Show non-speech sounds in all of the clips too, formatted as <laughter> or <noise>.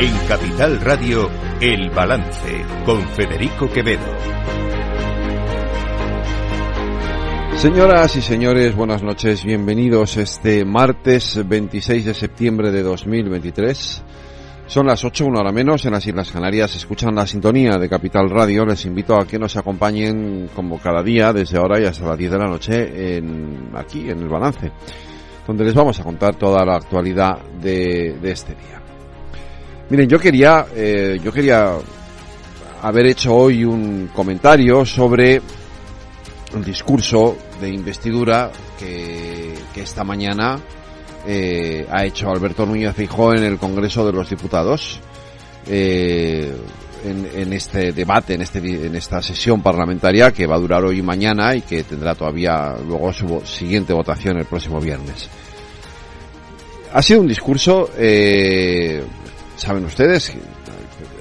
En Capital Radio, El Balance, con Federico Quevedo. Señoras y señores, buenas noches, bienvenidos este martes 26 de septiembre de 2023. Son las 8, una hora menos, en las Islas Canarias escuchan la sintonía de Capital Radio. Les invito a que nos acompañen como cada día, desde ahora y hasta las 10 de la noche, aquí en El Balance, donde les vamos a contar toda la actualidad de este día. Miren, yo quería, eh, yo quería haber hecho hoy un comentario sobre el discurso de investidura que, que esta mañana eh, ha hecho Alberto Núñez Feijóo en el Congreso de los Diputados. Eh, en, en, este debate, en, este, en esta sesión parlamentaria que va a durar hoy y mañana y que tendrá todavía luego su siguiente votación el próximo viernes. Ha sido un discurso eh, saben ustedes,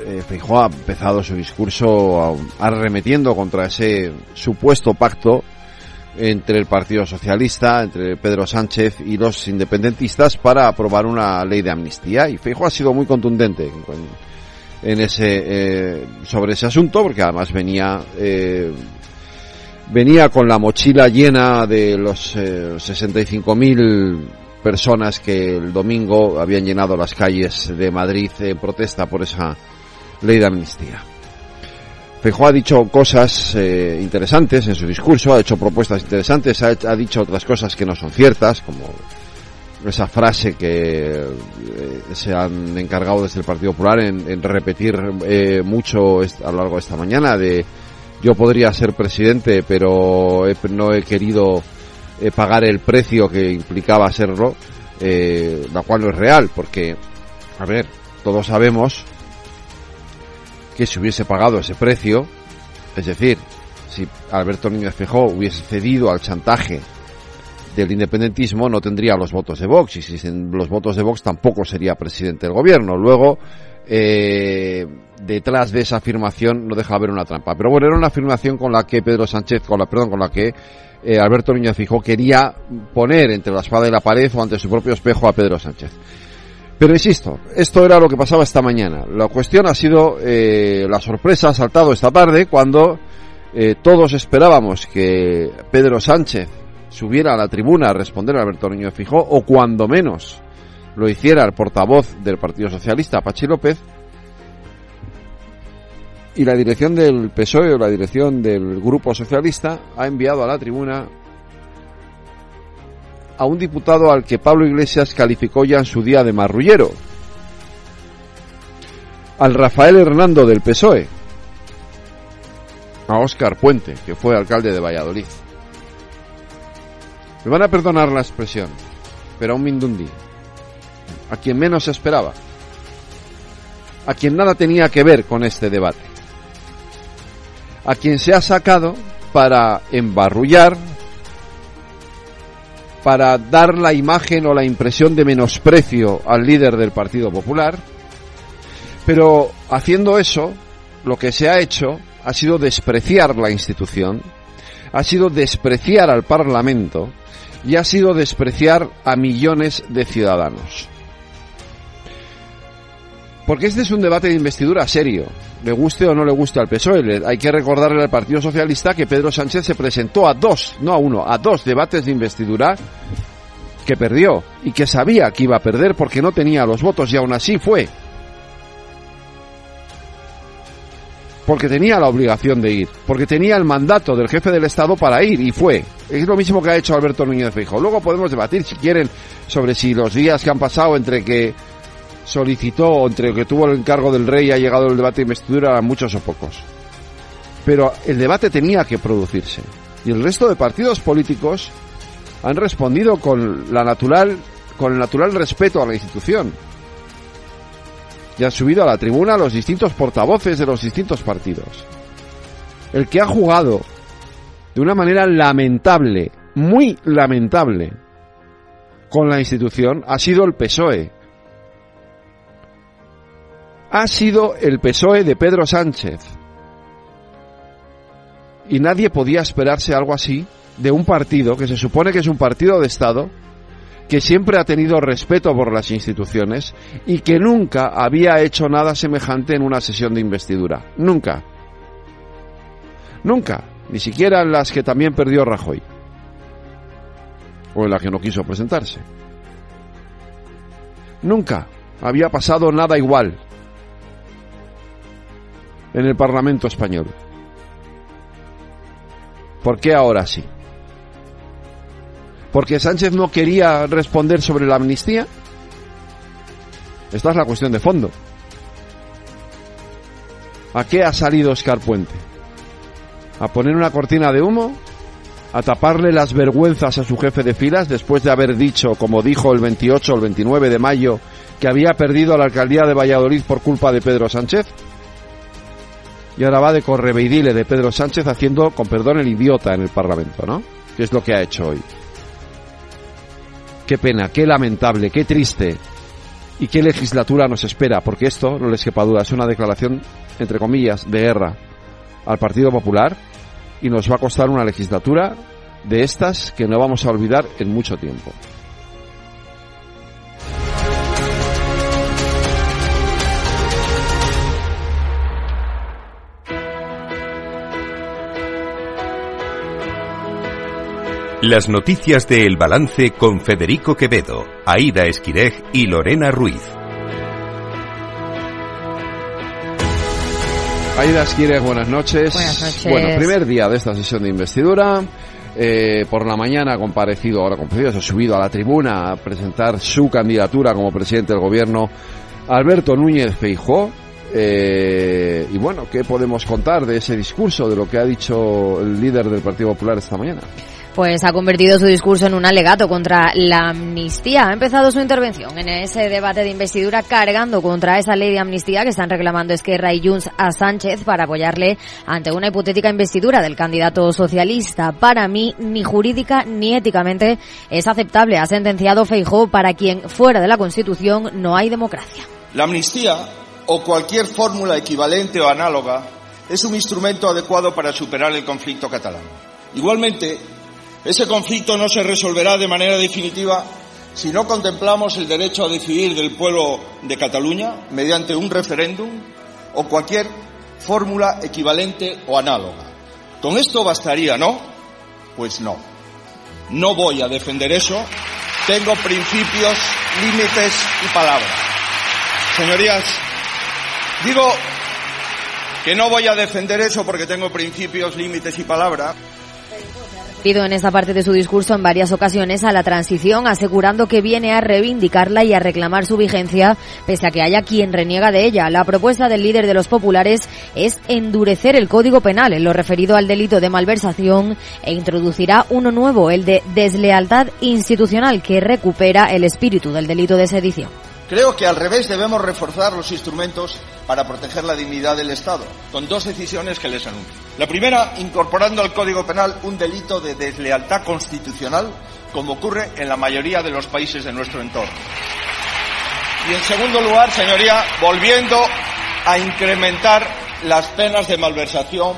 eh, Feijóo ha empezado su discurso arremetiendo contra ese supuesto pacto entre el Partido Socialista, entre Pedro Sánchez y los independentistas para aprobar una ley de amnistía. Y Feijóo ha sido muy contundente en ese eh, sobre ese asunto, porque además venía eh, venía con la mochila llena de los eh, 65.000 personas que el domingo habían llenado las calles de Madrid en protesta por esa ley de amnistía. Feijóo ha dicho cosas eh, interesantes en su discurso, ha hecho propuestas interesantes, ha, dicho otras cosas que no son ciertas, como esa frase que eh, se han encargado desde el Partido Popular en, repetir eh, mucho a lo largo de esta mañana de yo podría ser presidente, pero no he querido eh, pagar el precio que implicaba serlo, eh, la cual no es real, porque, a ver, todos sabemos que si hubiese pagado ese precio, es decir, si Alberto Núñez Feijóo hubiese cedido al chantaje del independentismo, no tendría los votos de Vox, y si sin los votos de Vox tampoco sería presidente del gobierno. Luego, eh, detrás de esa afirmación no deja haber una trampa. Pero bueno, era una afirmación con la que Pedro Sánchez, con la, perdón, con la que eh, Alberto Núñez Fijó quería poner entre la espada y la pared o ante su propio espejo a Pedro Sánchez. Pero insisto, esto era lo que pasaba esta mañana. La cuestión ha sido eh, la sorpresa ha saltado esta tarde cuando eh, todos esperábamos que Pedro Sánchez subiera a la tribuna a responder a Alberto Núñez Fijó o cuando menos lo hiciera el portavoz del Partido Socialista, Pachi López, y la dirección del PSOE o la dirección del Grupo Socialista ha enviado a la tribuna a un diputado al que Pablo Iglesias calificó ya en su día de marrullero, al Rafael Hernando del PSOE, a Óscar Puente, que fue alcalde de Valladolid. Me van a perdonar la expresión, pero a un mindundi, a quien menos esperaba, a quien nada tenía que ver con este debate a quien se ha sacado para embarrullar, para dar la imagen o la impresión de menosprecio al líder del Partido Popular, pero haciendo eso, lo que se ha hecho ha sido despreciar la institución, ha sido despreciar al Parlamento y ha sido despreciar a millones de ciudadanos. Porque este es un debate de investidura serio, le guste o no le guste al PSOE. Hay que recordarle al Partido Socialista que Pedro Sánchez se presentó a dos, no a uno, a dos debates de investidura que perdió y que sabía que iba a perder porque no tenía los votos y aún así fue. Porque tenía la obligación de ir, porque tenía el mandato del jefe del Estado para ir y fue. Es lo mismo que ha hecho Alberto Núñez Feijóo. Luego podemos debatir si quieren sobre si los días que han pasado entre que solicitó, entre que tuvo el encargo del rey y ha llegado el debate de investidura, eran muchos o pocos. Pero el debate tenía que producirse. Y el resto de partidos políticos han respondido con la natural, con el natural respeto a la institución. Y han subido a la tribuna los distintos portavoces de los distintos partidos. El que ha jugado de una manera lamentable, muy lamentable, con la institución ha sido el PSOE, ha sido el PSOE de Pedro Sánchez. Y nadie podía esperarse algo así de un partido que se supone que es un partido de Estado, que siempre ha tenido respeto por las instituciones y que nunca había hecho nada semejante en una sesión de investidura. Nunca. Nunca. Ni siquiera en las que también perdió Rajoy. O en la que no quiso presentarse. Nunca había pasado nada igual en el Parlamento español. ¿Por qué ahora sí? ¿Porque Sánchez no quería responder sobre la amnistía? Esta es la cuestión de fondo. ¿A qué ha salido Oscar Puente? ¿A poner una cortina de humo? ¿A taparle las vergüenzas a su jefe de filas después de haber dicho, como dijo el 28 o el 29 de mayo, que había perdido la alcaldía de Valladolid por culpa de Pedro Sánchez? Y ahora va de correveidile de Pedro Sánchez haciendo, con perdón, el idiota en el Parlamento, ¿no? Que es lo que ha hecho hoy. Qué pena, qué lamentable, qué triste. ¿Y qué legislatura nos espera? Porque esto, no les quepa duda, es una declaración, entre comillas, de guerra al Partido Popular y nos va a costar una legislatura de estas que no vamos a olvidar en mucho tiempo. Las noticias de El Balance con Federico Quevedo, Aida Esquirej y Lorena Ruiz. Aida Esquirej, buenas noches. Buenas noches. Bueno, primer día de esta sesión de investidura. Eh, por la mañana ha comparecido, ahora comparecido, se ha subido a la tribuna a presentar su candidatura como presidente del gobierno Alberto Núñez Feijó. Eh, y bueno, ¿qué podemos contar de ese discurso, de lo que ha dicho el líder del Partido Popular esta mañana? Pues ha convertido su discurso en un alegato contra la amnistía. Ha empezado su intervención en ese debate de investidura cargando contra esa ley de amnistía que están reclamando Esquerra y Junts a Sánchez para apoyarle ante una hipotética investidura del candidato socialista. Para mí, ni jurídica ni éticamente es aceptable, ha sentenciado Feijó, para quien fuera de la Constitución no hay democracia. La amnistía o cualquier fórmula equivalente o análoga es un instrumento adecuado para superar el conflicto catalán. Igualmente, ese conflicto no se resolverá de manera definitiva si no contemplamos el derecho a decidir del pueblo de Cataluña mediante un referéndum o cualquier fórmula equivalente o análoga. Con esto bastaría, ¿no? Pues no. No voy a defender eso. Tengo principios, límites y palabras. Señorías, digo que no voy a defender eso porque tengo principios, límites y palabras en esta parte de su discurso en varias ocasiones a la transición, asegurando que viene a reivindicarla y a reclamar su vigencia, pese a que haya quien reniega de ella. La propuesta del líder de los populares es endurecer el Código Penal en lo referido al delito de malversación e introducirá uno nuevo, el de deslealtad institucional, que recupera el espíritu del delito de sedición. Creo que al revés debemos reforzar los instrumentos para proteger la dignidad del Estado, con dos decisiones que les anuncio. La primera, incorporando al Código Penal un delito de deslealtad constitucional, como ocurre en la mayoría de los países de nuestro entorno. Y en segundo lugar, señoría, volviendo a incrementar las penas de malversación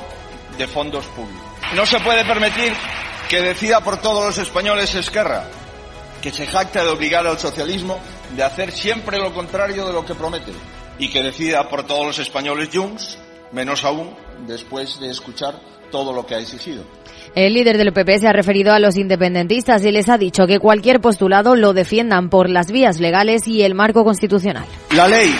de fondos públicos. No se puede permitir que decida por todos los españoles Esquerra, que se jacta de obligar al socialismo de hacer siempre lo contrario de lo que promete y que decida por todos los españoles Junts, menos aún después de escuchar todo lo que ha exigido. El líder del PP se ha referido a los independentistas y les ha dicho que cualquier postulado lo defiendan por las vías legales y el marco constitucional. La ley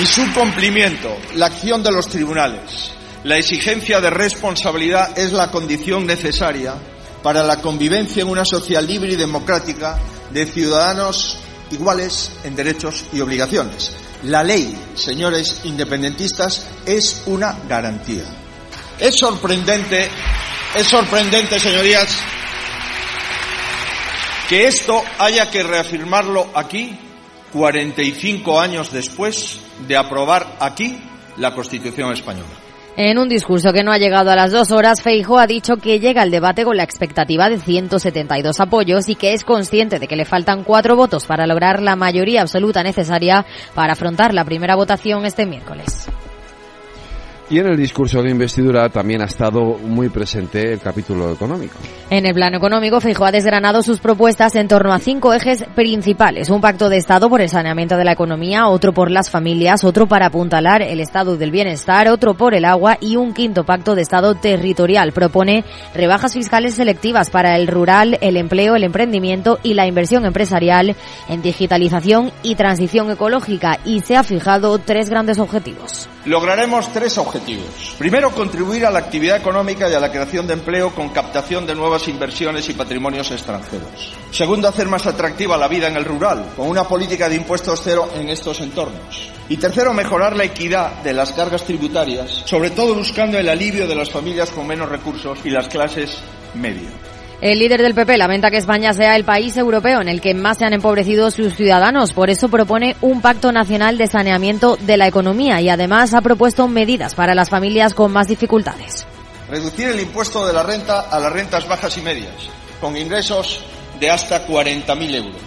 y su cumplimiento, la acción de los tribunales, la exigencia de responsabilidad es la condición necesaria para la convivencia en una sociedad libre y democrática de ciudadanos iguales en derechos y obligaciones. La ley, señores independentistas, es una garantía. Es sorprendente, es sorprendente, señorías, que esto haya que reafirmarlo aquí 45 años después de aprobar aquí la Constitución española. En un discurso que no ha llegado a las dos horas, Feijo ha dicho que llega al debate con la expectativa de 172 apoyos y que es consciente de que le faltan cuatro votos para lograr la mayoría absoluta necesaria para afrontar la primera votación este miércoles. Y en el discurso de investidura también ha estado muy presente el capítulo económico. En el plano económico, Feijóo ha desgranado sus propuestas en torno a cinco ejes principales. Un pacto de Estado por el saneamiento de la economía, otro por las familias, otro para apuntalar el estado del bienestar, otro por el agua y un quinto pacto de Estado territorial. Propone rebajas fiscales selectivas para el rural, el empleo, el emprendimiento y la inversión empresarial en digitalización y transición ecológica y se ha fijado tres grandes objetivos. Lograremos tres objetivos. Primero, contribuir a la actividad económica y a la creación de empleo con captación de nuevas inversiones y patrimonios extranjeros. Segundo, hacer más atractiva la vida en el rural, con una política de impuestos cero en estos entornos. Y tercero, mejorar la equidad de las cargas tributarias, sobre todo buscando el alivio de las familias con menos recursos y las clases media. El líder del PP lamenta que España sea el país europeo en el que más se han empobrecido sus ciudadanos. Por eso propone un pacto nacional de saneamiento de la economía y además ha propuesto medidas para las familias con más dificultades. Reducir el impuesto de la renta a las rentas bajas y medias, con ingresos de hasta 40.000 euros,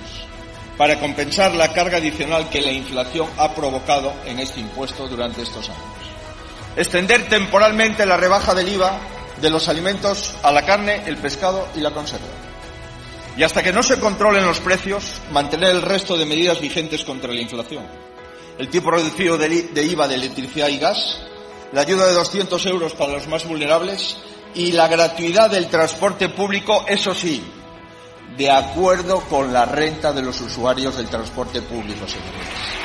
para compensar la carga adicional que la inflación ha provocado en este impuesto durante estos años. Extender temporalmente la rebaja del IVA de los alimentos a la carne, el pescado y la conserva. Y hasta que no se controlen los precios, mantener el resto de medidas vigentes contra la inflación. El tipo reducido de IVA de electricidad y gas, la ayuda de 200 euros para los más vulnerables y la gratuidad del transporte público, eso sí, de acuerdo con la renta de los usuarios del transporte público, señores.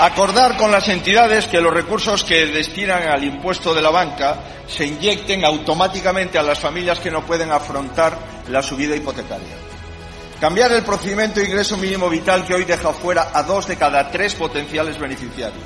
Acordar con las entidades que los recursos que destinan al impuesto de la banca se inyecten automáticamente a las familias que no pueden afrontar la subida hipotecaria. Cambiar el procedimiento de ingreso mínimo vital que hoy deja fuera a dos de cada tres potenciales beneficiarios.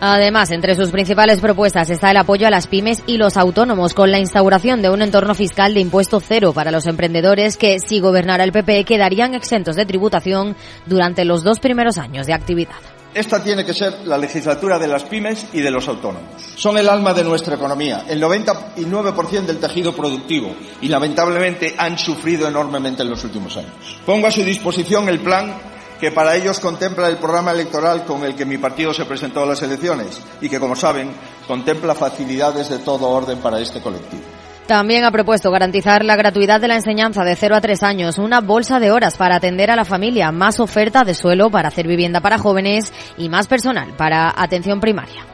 Además, entre sus principales propuestas está el apoyo a las pymes y los autónomos con la instauración de un entorno fiscal de impuesto cero para los emprendedores que, si gobernara el PP, quedarían exentos de tributación durante los dos primeros años de actividad. Esta tiene que ser la legislatura de las pymes y de los autónomos. Son el alma de nuestra economía, el 99% del tejido productivo y lamentablemente han sufrido enormemente en los últimos años. Pongo a su disposición el plan que para ellos contempla el programa electoral con el que mi partido se presentó a las elecciones y que, como saben, contempla facilidades de todo orden para este colectivo. También ha propuesto garantizar la gratuidad de la enseñanza de 0 a 3 años, una bolsa de horas para atender a la familia, más oferta de suelo para hacer vivienda para jóvenes y más personal para atención primaria.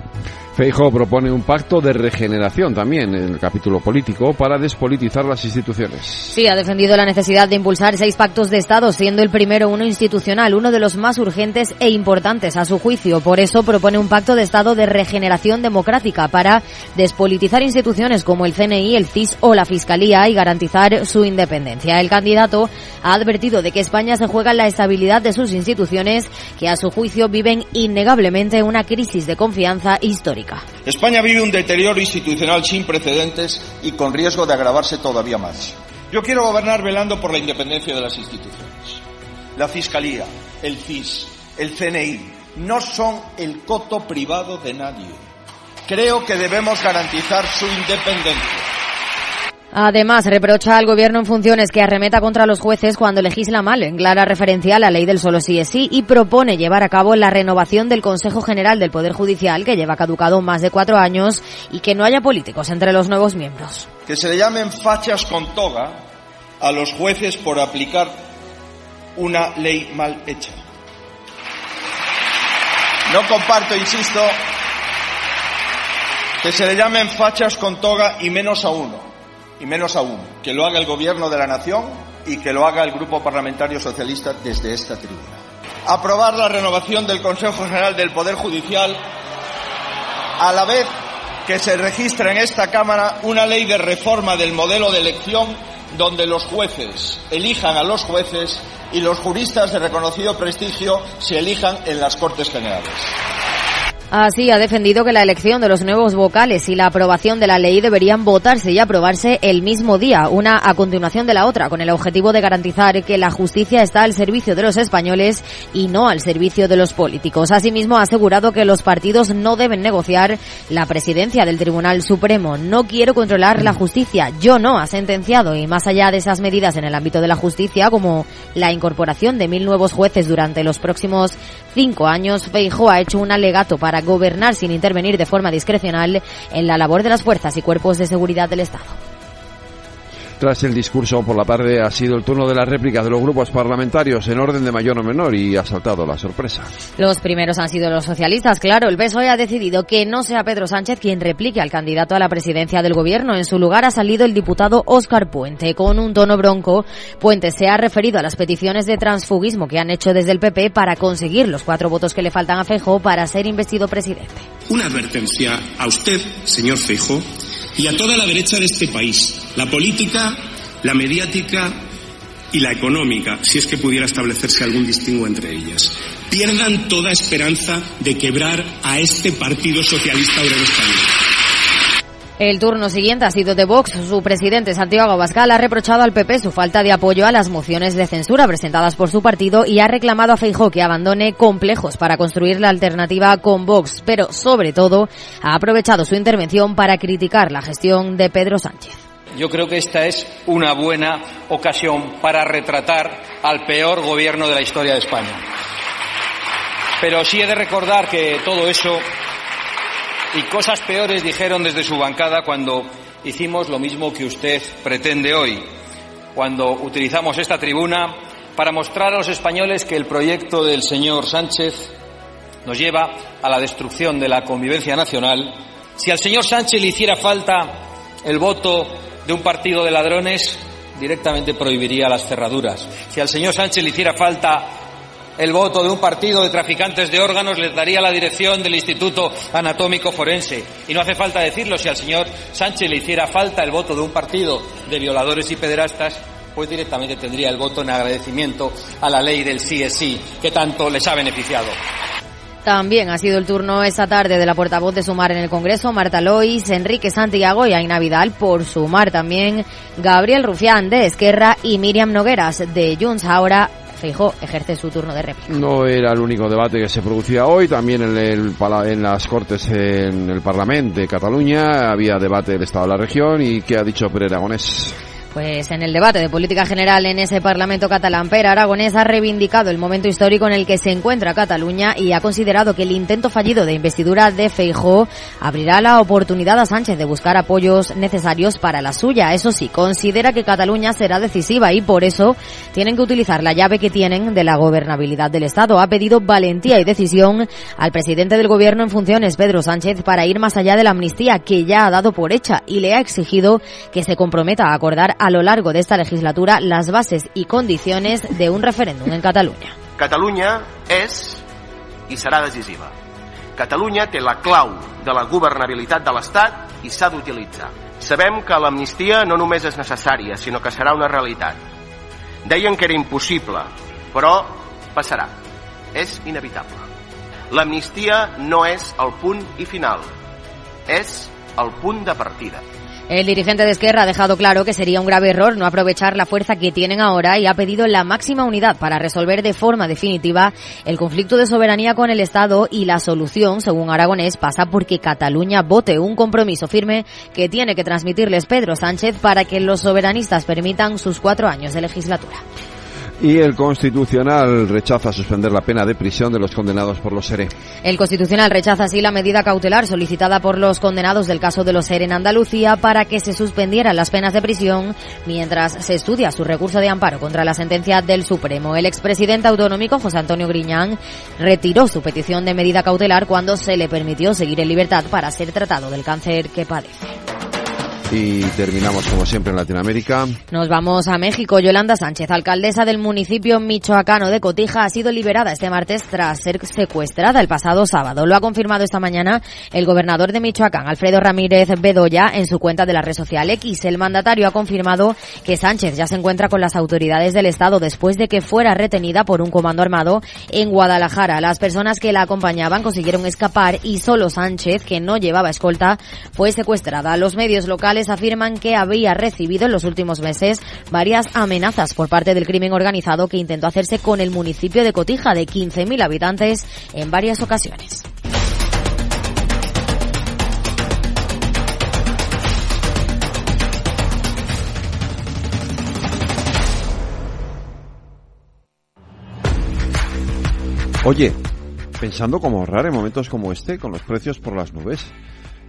Feijo propone un pacto de regeneración también en el capítulo político para despolitizar las instituciones. Sí, ha defendido la necesidad de impulsar seis pactos de Estado, siendo el primero uno institucional, uno de los más urgentes e importantes a su juicio. Por eso propone un pacto de Estado de regeneración democrática para despolitizar instituciones como el CNI, el CIS o la Fiscalía y garantizar su independencia. El candidato ha advertido de que España se juega la estabilidad de sus instituciones, que a su juicio viven innegablemente una crisis de confianza histórica. España vive un deterioro institucional sin precedentes y con riesgo de agravarse todavía más. Yo quiero gobernar velando por la independencia de las instituciones. La Fiscalía, el CIS, el CNI no son el coto privado de nadie. Creo que debemos garantizar su independencia. Además, reprocha al gobierno en funciones que arremeta contra los jueces cuando legisla mal, en clara referencia a la ley del solo sí es sí, y propone llevar a cabo la renovación del Consejo General del Poder Judicial, que lleva caducado más de cuatro años, y que no haya políticos entre los nuevos miembros. Que se le llamen fachas con toga a los jueces por aplicar una ley mal hecha. No comparto, insisto, que se le llamen fachas con toga y menos a uno y menos aún que lo haga el Gobierno de la Nación y que lo haga el Grupo Parlamentario Socialista desde esta tribuna. Aprobar la renovación del Consejo General del Poder Judicial a la vez que se registra en esta Cámara una ley de reforma del modelo de elección donde los jueces elijan a los jueces y los juristas de reconocido prestigio se elijan en las Cortes Generales. Así ha defendido que la elección de los nuevos vocales y la aprobación de la ley deberían votarse y aprobarse el mismo día, una a continuación de la otra, con el objetivo de garantizar que la justicia está al servicio de los españoles y no al servicio de los políticos. Asimismo, ha asegurado que los partidos no deben negociar la presidencia del Tribunal Supremo. No quiero controlar la justicia, yo no, ha sentenciado. Y más allá de esas medidas en el ámbito de la justicia, como la incorporación de mil nuevos jueces durante los próximos cinco años, Feijóo ha hecho un alegato para gobernar sin intervenir de forma discrecional en la labor de las fuerzas y cuerpos de seguridad del Estado. Tras el discurso por la tarde ha sido el turno de la réplica de los grupos parlamentarios en orden de mayor o menor y ha saltado la sorpresa. Los primeros han sido los socialistas, claro. El PSOE ha decidido que no sea Pedro Sánchez quien replique al candidato a la presidencia del gobierno. En su lugar ha salido el diputado Óscar Puente. Con un tono bronco, Puente se ha referido a las peticiones de transfugismo que han hecho desde el PP para conseguir los cuatro votos que le faltan a Feijóo para ser investido presidente. Una advertencia a usted, señor Feijóo, y a toda la derecha de este país, la política, la mediática y la económica, si es que pudiera establecerse algún distingo entre ellas. Pierdan toda esperanza de quebrar a este Partido Socialista Obrero Español. El turno siguiente ha sido de Vox. Su presidente Santiago Abascal ha reprochado al PP su falta de apoyo a las mociones de censura presentadas por su partido y ha reclamado a Feijóo que abandone complejos para construir la alternativa con Vox, pero sobre todo ha aprovechado su intervención para criticar la gestión de Pedro Sánchez. Yo creo que esta es una buena ocasión para retratar al peor gobierno de la historia de España. Pero sí he de recordar que todo eso y cosas peores dijeron desde su bancada cuando hicimos lo mismo que usted pretende hoy, cuando utilizamos esta tribuna para mostrar a los españoles que el proyecto del señor Sánchez nos lleva a la destrucción de la convivencia nacional. Si al señor Sánchez le hiciera falta el voto de un partido de ladrones, directamente prohibiría las cerraduras. Si al señor Sánchez le hiciera falta el voto de un partido de traficantes de órganos les daría la dirección del Instituto Anatómico Forense. Y no hace falta decirlo, si al señor Sánchez le hiciera falta el voto de un partido de violadores y pederastas, pues directamente tendría el voto en agradecimiento a la ley del sí es sí, que tanto les ha beneficiado. También ha sido el turno esta tarde de la portavoz de Sumar en el Congreso, Marta Lois, Enrique Santiago y Aina Vidal. Por Sumar también Gabriel Rufián de Esquerra y Miriam Nogueras de Junts. Ahora Feijó ejerce su turno de réplica. No era el único debate que se producía hoy, también en, el, en las Cortes en el Parlamento de Cataluña había debate del Estado de la región y ¿qué ha dicho Pere Aragonés? Pues en el debate de política general en ese Parlamento catalán, Per Aragonés ha reivindicado el momento histórico en el que se encuentra Cataluña y ha considerado que el intento fallido de investidura de Feijó abrirá la oportunidad a Sánchez de buscar apoyos necesarios para la suya. Eso sí, considera que Cataluña será decisiva y por eso tienen que utilizar la llave que tienen de la gobernabilidad del Estado. Ha pedido valentía y decisión al presidente del gobierno en funciones, Pedro Sánchez, para ir más allá de la amnistía que ya ha dado por hecha y le ha exigido que se comprometa a acordar a lo largo de esta legislatura las bases y condiciones de un referéndum en Catalunya. Catalunya és i serà decisiva. Catalunya té la clau de la governabilitat de l'Estat i s'ha d'utilitzar. Sabem que l'amnistia no només és necessària, sinó que serà una realitat. Deien que era impossible, però passarà. És inevitable. L'amnistia no és el punt i final, és el punt de partida. El dirigente de Esquerra ha dejado claro que sería un grave error no aprovechar la fuerza que tienen ahora y ha pedido la máxima unidad para resolver de forma definitiva el conflicto de soberanía con el Estado y la solución, según Aragonés, pasa porque Cataluña vote un compromiso firme que tiene que transmitirles Pedro Sánchez para que los soberanistas permitan sus cuatro años de legislatura. Y el Constitucional rechaza suspender la pena de prisión de los condenados por los SERE. El Constitucional rechaza así la medida cautelar solicitada por los condenados del caso de los SERE en Andalucía para que se suspendieran las penas de prisión mientras se estudia su recurso de amparo contra la sentencia del Supremo. El expresidente autonómico José Antonio Griñán retiró su petición de medida cautelar cuando se le permitió seguir en libertad para ser tratado del cáncer que padece. Y terminamos como siempre en Latinoamérica. Nos vamos a México. Yolanda Sánchez, alcaldesa del municipio michoacano de Cotija, ha sido liberada este martes tras ser secuestrada el pasado sábado. Lo ha confirmado esta mañana el gobernador de Michoacán, Alfredo Ramírez Bedoya, en su cuenta de la red social X. El mandatario ha confirmado que Sánchez ya se encuentra con las autoridades del Estado después de que fuera retenida por un comando armado en Guadalajara. Las personas que la acompañaban consiguieron escapar y solo Sánchez, que no llevaba escolta, fue secuestrada. Los medios locales afirman que había recibido en los últimos meses varias amenazas por parte del crimen organizado que intentó hacerse con el municipio de Cotija de 15.000 habitantes en varias ocasiones. Oye, pensando cómo ahorrar en momentos como este con los precios por las nubes.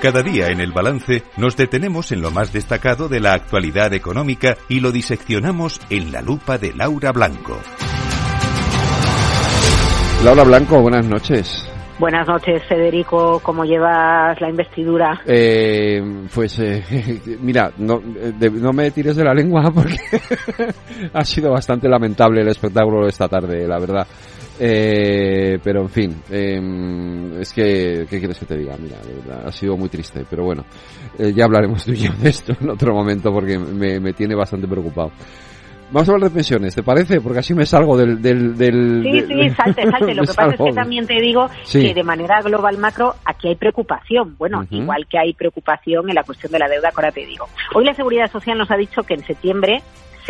Cada día en el balance nos detenemos en lo más destacado de la actualidad económica y lo diseccionamos en la lupa de Laura Blanco. Laura Blanco, buenas noches. Buenas noches, Federico. ¿Cómo llevas la investidura? Eh, pues eh, <laughs> mira, no, no me tires de la lengua porque <laughs> ha sido bastante lamentable el espectáculo de esta tarde, la verdad. Eh, pero en fin, eh, es que, ¿qué quieres que te diga? Mira, de verdad, ha sido muy triste, pero bueno, eh, ya hablaremos tú y yo de esto en otro momento porque me, me, tiene bastante preocupado. Vamos a hablar de pensiones, ¿te parece? Porque así me salgo del... del, del sí, sí, salte, salte. <laughs> Lo que pasa es que también te digo sí. que de manera global macro aquí hay preocupación. Bueno, uh -huh. igual que hay preocupación en la cuestión de la deuda, que ahora te digo. Hoy la Seguridad Social nos ha dicho que en septiembre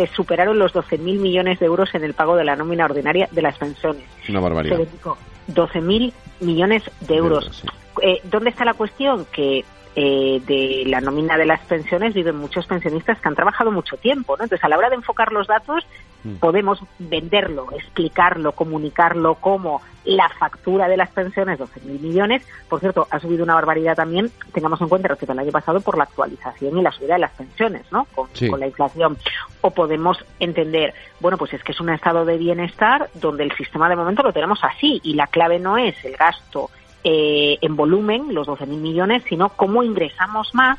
se superaron los 12.000 millones de euros en el pago de la nómina ordinaria de las pensiones. Una barbaridad. 12.000 millones de euros. Eh, ¿Dónde está la cuestión? Que eh, de la nómina de las pensiones viven muchos pensionistas que han trabajado mucho tiempo, ¿no? Entonces, a la hora de enfocar los datos. Podemos venderlo, explicarlo, comunicarlo como la factura de las pensiones, 12.000 millones. Por cierto, ha subido una barbaridad también, tengamos en cuenta respecto al año pasado, por la actualización y la subida de las pensiones, ¿no? Con, sí. con la inflación. O podemos entender, bueno, pues es que es un estado de bienestar donde el sistema de momento lo tenemos así y la clave no es el gasto eh, en volumen, los 12.000 millones, sino cómo ingresamos más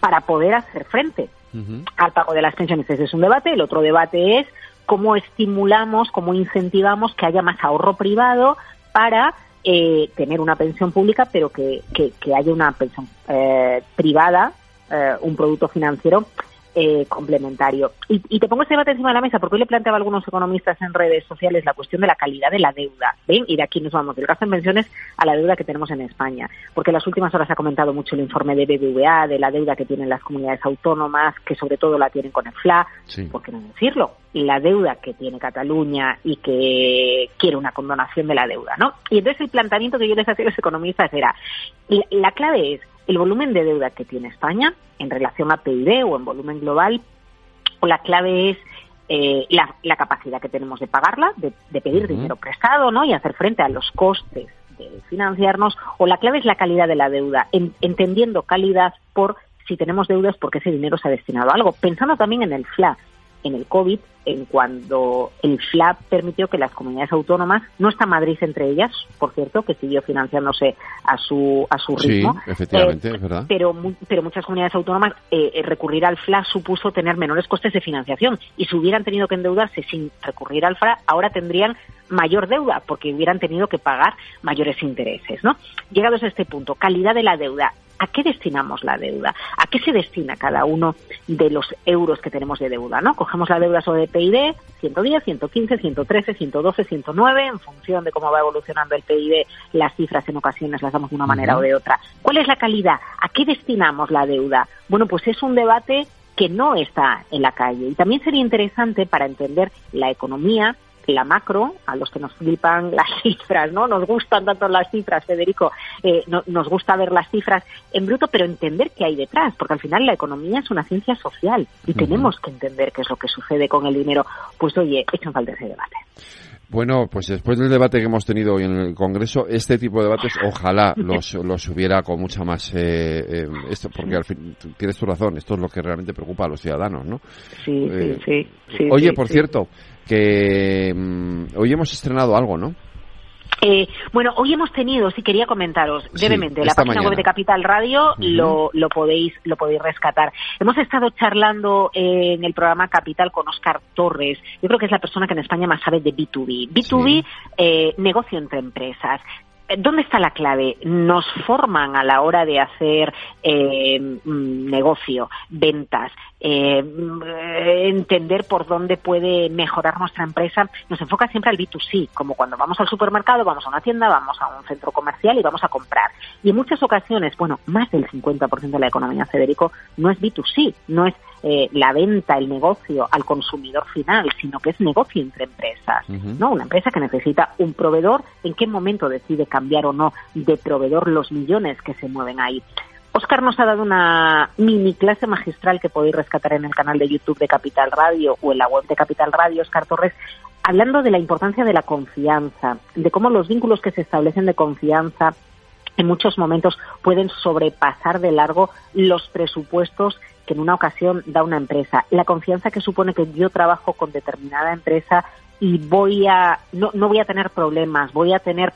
para poder hacer frente uh -huh. al pago de las pensiones. Ese es un debate. El otro debate es cómo estimulamos, cómo incentivamos que haya más ahorro privado para eh, tener una pensión pública, pero que, que, haya una pensión eh, privada, eh, un producto financiero eh, complementario. Y, y, te pongo este debate encima de la mesa porque hoy le planteaba a algunos economistas en redes sociales la cuestión de la calidad de la deuda. ¿Ven? Y de aquí nos vamos, del gasto en pensiones a la deuda que tenemos en España. Porque en las últimas horas ha comentado mucho el informe de BBVA, de la deuda que tienen las comunidades autónomas, que sobre todo la tienen con el FLA. Sí. ¿Por qué no decirlo? La deuda que tiene Cataluña y que quiere una condonación de la deuda, ¿no? Y entonces el planteamiento que yo les hacía a los economistas era, la, la clave es el volumen de deuda que tiene España en relación a PIB o en volumen global, o la clave es eh, la, la, capacidad que tenemos de pagarla, de, de pedir uh -huh. dinero prestado, ¿no? Y hacer frente a los costes de financiarnos, o la clave es la calidad de la deuda, en, entendiendo calidad por si tenemos deudas porque ese dinero se ha destinado a algo, pensando también en el FLA, en el COVID, en cuando el FLAP permitió que las comunidades autónomas, no está Madrid entre ellas, por cierto, que siguió financiándose a su a su ritmo, sí, efectivamente, eh, es verdad. pero pero muchas comunidades autónomas eh, recurrir al FLA supuso tener menores costes de financiación y si hubieran tenido que endeudarse sin recurrir al FLA, ahora tendrían mayor deuda porque hubieran tenido que pagar mayores intereses, ¿no? Llegados a este punto, calidad de la deuda, ¿a qué destinamos la deuda? ¿A qué se destina cada uno de los euros que tenemos de deuda? ¿no? Cogemos la deuda sobre PIB, 110, 115, 113, 112, 109, en función de cómo va evolucionando el PIB, las cifras en ocasiones las damos de una manera uh -huh. o de otra. ¿Cuál es la calidad? ¿A qué destinamos la deuda? Bueno, pues es un debate que no está en la calle. Y también sería interesante para entender la economía, la macro, a los que nos flipan las <laughs> cifras, ¿no? Nos gustan tanto las cifras, Federico, eh, no, nos gusta ver las cifras en bruto, pero entender qué hay detrás, porque al final la economía es una ciencia social y uh -huh. tenemos que entender qué es lo que sucede con el dinero. Pues oye, echan falta ese debate. Bueno, pues después del debate que hemos tenido hoy en el Congreso, este tipo de debates ojalá <laughs> los, los hubiera con mucha más... Eh, eh, esto, porque al fin, tienes tu razón, esto es lo que realmente preocupa a los ciudadanos, ¿no? Sí, eh, sí, sí, sí, Oye, por cierto, que um, hoy hemos estrenado algo, ¿no? Eh, bueno, hoy hemos tenido, si quería comentaros brevemente, sí, la página mañana. web de Capital Radio uh -huh. lo, lo podéis lo podéis rescatar. Hemos estado charlando eh, en el programa Capital con Oscar Torres. Yo creo que es la persona que en España más sabe de B2B. B2B, sí. eh, negocio entre empresas ¿Dónde está la clave? Nos forman a la hora de hacer eh, mm, negocio, ventas, eh, mm, entender por dónde puede mejorar nuestra empresa. Nos enfoca siempre al B2C, como cuando vamos al supermercado, vamos a una tienda, vamos a un centro comercial y vamos a comprar. Y en muchas ocasiones, bueno, más del 50% de la economía, Federico, no es B2C, no es eh, la venta, el negocio al consumidor final, sino que es negocio entre empresas. ¿no? Una empresa que necesita un proveedor, ¿en qué momento decide cambiar o no de proveedor los millones que se mueven ahí? Oscar nos ha dado una mini clase magistral que podéis rescatar en el canal de YouTube de Capital Radio o en la web de Capital Radio, Oscar Torres, hablando de la importancia de la confianza, de cómo los vínculos que se establecen de confianza en muchos momentos pueden sobrepasar de largo los presupuestos que en una ocasión da una empresa. La confianza que supone que yo trabajo con determinada empresa y voy a no, no voy a tener problemas, voy a tener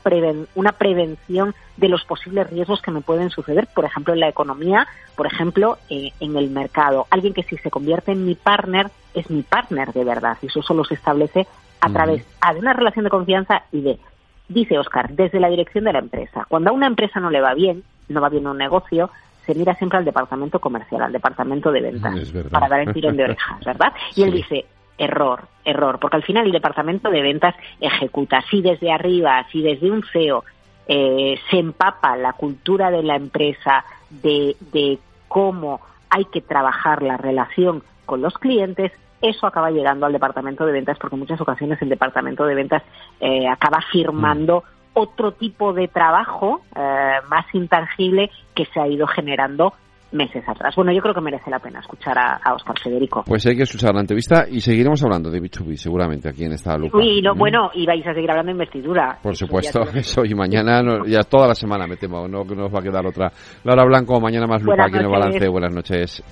una prevención de los posibles riesgos que me pueden suceder, por ejemplo, en la economía, por ejemplo, eh, en el mercado. Alguien que si se convierte en mi partner es mi partner de verdad y eso solo se establece a través de una relación de confianza y de dice Oscar, desde la dirección de la empresa. Cuando a una empresa no le va bien, no va bien un negocio, se mira siempre al departamento comercial, al departamento de ventas, para dar el tirón de orejas, ¿verdad? <laughs> Y él dice, error, error, porque al final el departamento de ventas ejecuta. Si desde arriba, si desde un CEO eh, se empapa la cultura de la empresa de, de cómo hay que trabajar la relación con los clientes, eso acaba llegando al departamento de ventas porque en muchas ocasiones el departamento de ventas eh, acaba firmando otro tipo de trabajo eh, más intangible que se ha ido generando meses atrás. Bueno, yo creo que merece la pena escuchar a, Oscar Federico. Pues hay que escuchar la entrevista y seguiremos hablando de B2B seguramente aquí en esta lupa. Y no, bueno, y vais a seguir hablando de investidura. Por supuesto, eso, y mañana, ya toda la semana me temo, no nos va a quedar otra. Laura Blanco, mañana más lupa aquí en el balance. Buenas noches.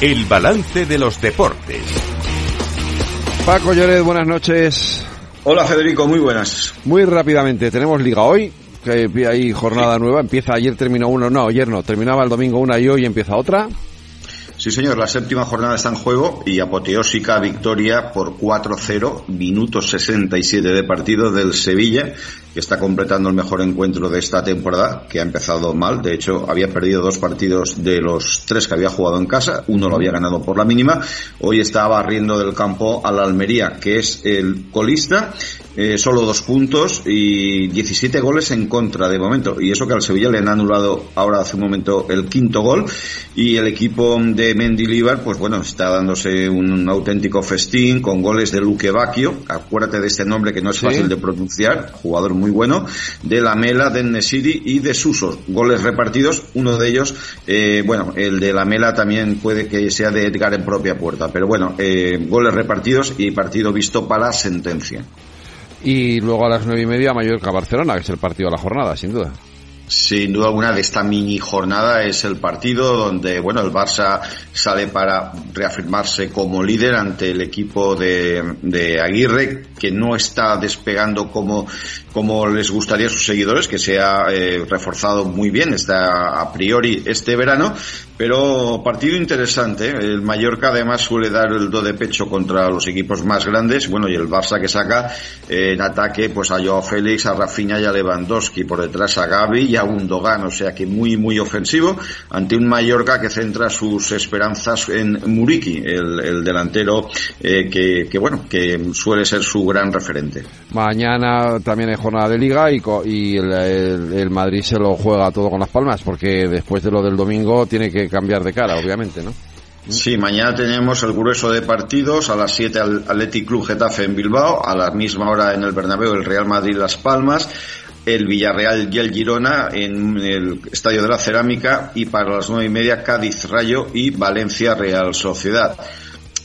El balance de los deportes. Paco Lloret, buenas noches. Hola Federico, muy buenas. Muy rápidamente, tenemos liga hoy, que hay jornada nueva, empieza ayer terminó uno, no, ayer no, terminaba el domingo una y hoy empieza otra. Sí, señor, la séptima jornada está en juego y apoteósica victoria por 4-0, minutos 67 de partido del Sevilla, que está completando el mejor encuentro de esta temporada, que ha empezado mal. De hecho, había perdido dos partidos de los tres que había jugado en casa, uno lo había ganado por la mínima. Hoy está barriendo del campo a la Almería, que es el colista, eh, solo dos puntos y 17 goles en contra de momento. Y eso que al Sevilla le han anulado ahora hace un momento el quinto gol y el equipo de Mendilibar, pues bueno, está dándose un auténtico festín con goles de Luque Bacchio. Acuérdate de este nombre que no es fácil de pronunciar, jugador muy bueno, de la Mela, de Nesiri y de Suso. Goles repartidos, uno de ellos, eh, bueno, el de la Mela también puede que sea de Edgar en propia puerta, pero bueno, eh, goles repartidos y partido visto para sentencia. Y luego a las nueve y media Mallorca-Barcelona, que es el partido de la jornada, sin duda. Sin duda alguna de esta mini jornada es el partido donde, bueno, el Barça sale para reafirmarse como líder ante el equipo de, de Aguirre, que no está despegando como, como les gustaría a sus seguidores, que se ha eh, reforzado muy bien, está a priori este verano, pero partido interesante. El Mallorca además suele dar el do de pecho contra los equipos más grandes. Bueno, y el Barça que saca eh, en ataque pues a Joao Félix, a Rafinha y a Lewandowski. Por detrás a Gaby y a Undogan. O sea que muy, muy ofensivo ante un Mallorca que centra sus esperanzas en Muriki, el, delantero eh, que, que, bueno, que suele ser su gran referente. Mañana también hay jornada de liga y, y el, el Madrid se lo juega todo con las palmas porque después de lo del domingo tiene que cambiar de cara, obviamente, ¿no? Sí, mañana tenemos el grueso de partidos. A las 7 al Athletic Club Getafe en Bilbao. A la misma hora en el Bernabéu el Real Madrid Las Palmas. El Villarreal y el Girona en el Estadio de la Cerámica. Y para las nueve y media Cádiz Rayo y Valencia Real Sociedad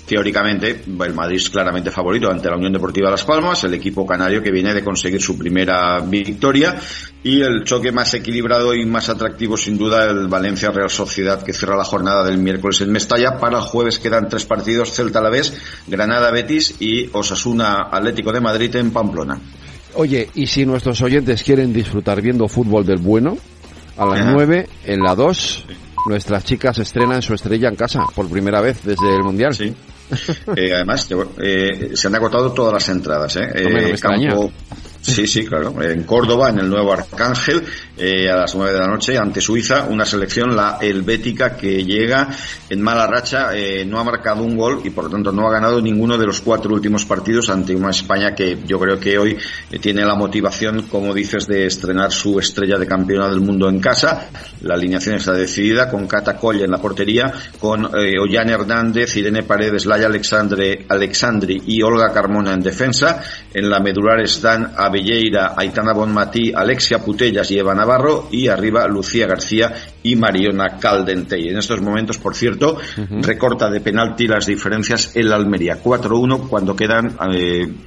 teóricamente el Madrid es claramente favorito ante la Unión Deportiva Las Palmas, el equipo canario que viene de conseguir su primera victoria y el choque más equilibrado y más atractivo sin duda el Valencia Real Sociedad que cierra la jornada del miércoles en Mestalla. Para el jueves quedan tres partidos, Celta a la vez, Granada Betis y Osasuna Atlético de Madrid en Pamplona. Oye, y si nuestros oyentes quieren disfrutar viendo fútbol del bueno, a las nueve en la 2 nuestras chicas estrenan su estrella en casa por primera vez desde el Mundial. Sí. Eh, además, eh, se han agotado todas las entradas. ¿eh? eh campo, Sí, sí, claro. En Córdoba, en el nuevo Arcángel, eh, a las nueve de la noche, ante Suiza, una selección, la helvética, que llega en mala racha, eh, no ha marcado un gol y por lo tanto no ha ganado ninguno de los cuatro últimos partidos ante una España que yo creo que hoy eh, tiene la motivación, como dices, de estrenar su estrella de campeona del mundo en casa. La alineación está decidida con Cata Coll en la portería, con eh, Ollane Hernández, Irene Paredes, Laya Alexandre, Alexandri y Olga Carmona en defensa. En la medular están a Belleira, Aitana Bonmatí, Alexia Putellas y Eva Navarro y arriba Lucía García y Mariona Caldentey. En estos momentos, por cierto, recorta de penalti las diferencias el Almería. 4-1 cuando quedan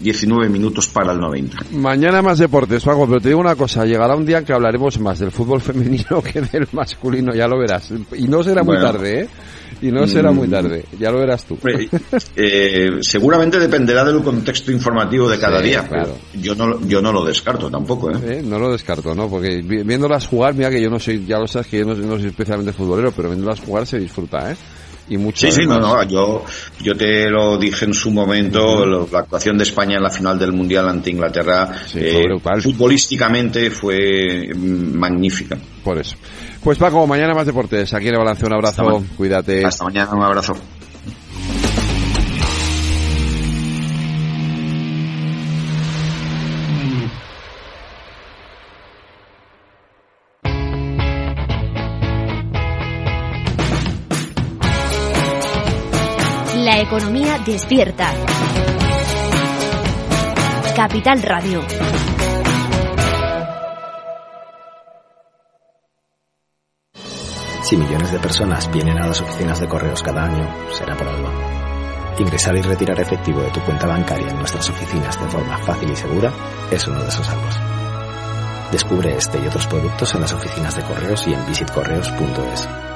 19 eh, minutos para el 90. Mañana más deportes, Paco, pero te digo una cosa, llegará un día en que hablaremos más del fútbol <laughs> femenino que del masculino, ya lo verás. Y no será muy tarde, ¿eh? Y no será muy mm. tarde, ya lo verás tú. Eh, seguramente dependerá del contexto informativo de cada día. Claro. Yo no, yo no lo descarto tampoco. ¿eh? ¿eh? No lo descarto, ¿no? Porque viéndolas jugar, mira que yo no soy, ya lo sabes que yo no, soy especialmente futbolero, pero viéndolas jugar se disfruta, ¿eh? Y mucho sí, sí, no, no, yo, yo te lo dije en su momento, la actuación de España en la final del Mundial ante Inglaterra, eh, futbolísticamente fue mm, magnífica. Por eso. Pues Paco, mañana más deportes. Aquí en el balance un abrazo. Cuídate. Hasta mañana, un abrazo. Economía despierta. Capital Radio. Si millones de personas vienen a las oficinas de correos cada año, será por algo. Ingresar y retirar efectivo de tu cuenta bancaria en nuestras oficinas de forma fácil y segura es uno de esos algo. Descubre este y otros productos en las oficinas de correos y en visitcorreos.es.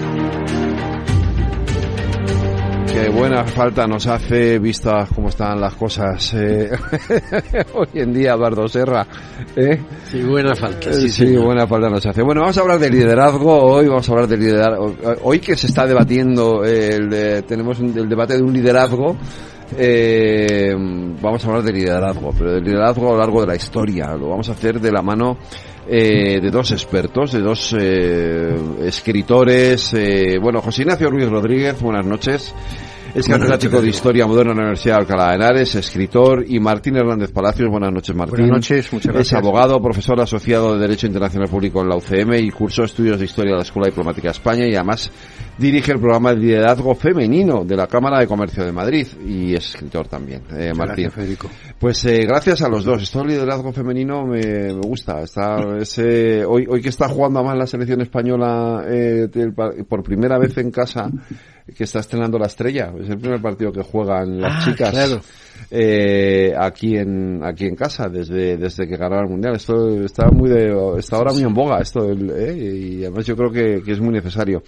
Qué buena falta nos hace, vista cómo están las cosas eh, <laughs> hoy en día, Eduardo Serra. ¿eh? Sí, buena falta. Eh, sí, buena falta nos hace. Bueno, vamos a hablar de liderazgo hoy, vamos a hablar de liderazgo. Hoy que se está debatiendo, el, tenemos el debate de un liderazgo. Eh, vamos a hablar de liderazgo, pero de liderazgo a lo largo de la historia. Lo vamos a hacer de la mano eh, de dos expertos, de dos eh, escritores. Eh, bueno, José Ignacio Ruiz Rodríguez, buenas noches. Es catedrático de Historia Moderna en la Universidad de Alcalá de Henares, escritor, y Martín Hernández Palacios. Buenas noches, Martín. Buenas noches, muchas gracias. Es abogado, profesor asociado de Derecho Internacional Público en la UCM y cursó estudios de Historia de la Escuela Diplomática de España y además dirige el programa de liderazgo femenino de la Cámara de Comercio de Madrid y es escritor también, eh, Martín. Gracias, Federico. Pues eh, gracias a los dos. Esto del liderazgo femenino me, me gusta. Está ese, hoy, hoy que está jugando más la selección española eh, por primera vez en casa que está estrenando la estrella. Es el primer partido que juegan las ah, chicas eh, aquí en aquí en casa desde desde que ganaron el mundial. Esto está muy de, está ahora muy en boga esto eh, y además yo creo que, es muy necesario.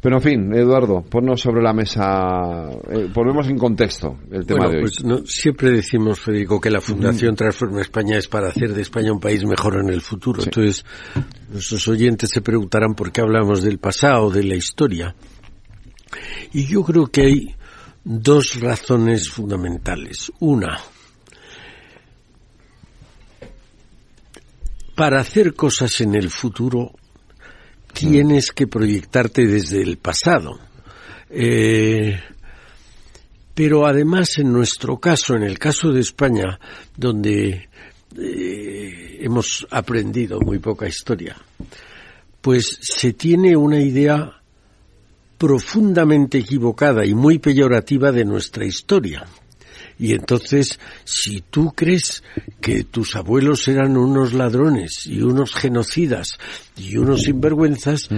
Pero en fin, Eduardo, ponnos sobre la mesa, eh, ponemos en contexto el tema de hoy. Pues no, siempre decimos, Federico, que la Fundación Transforma España es para hacer de España un país mejor en el futuro. Entonces, nuestros oyentes se preguntarán por qué hablamos del pasado, de la historia. Y yo creo que hay dos razones fundamentales. Una, para hacer cosas en el futuro tienes que proyectarte desde el pasado. Eh, pero además, en nuestro caso, en el caso de España, donde eh, hemos aprendido muy poca historia, pues se tiene una idea profundamente equivocada y muy peyorativa de nuestra historia. Y entonces, si tú crees que tus abuelos eran unos ladrones y unos genocidas y unos sinvergüenzas,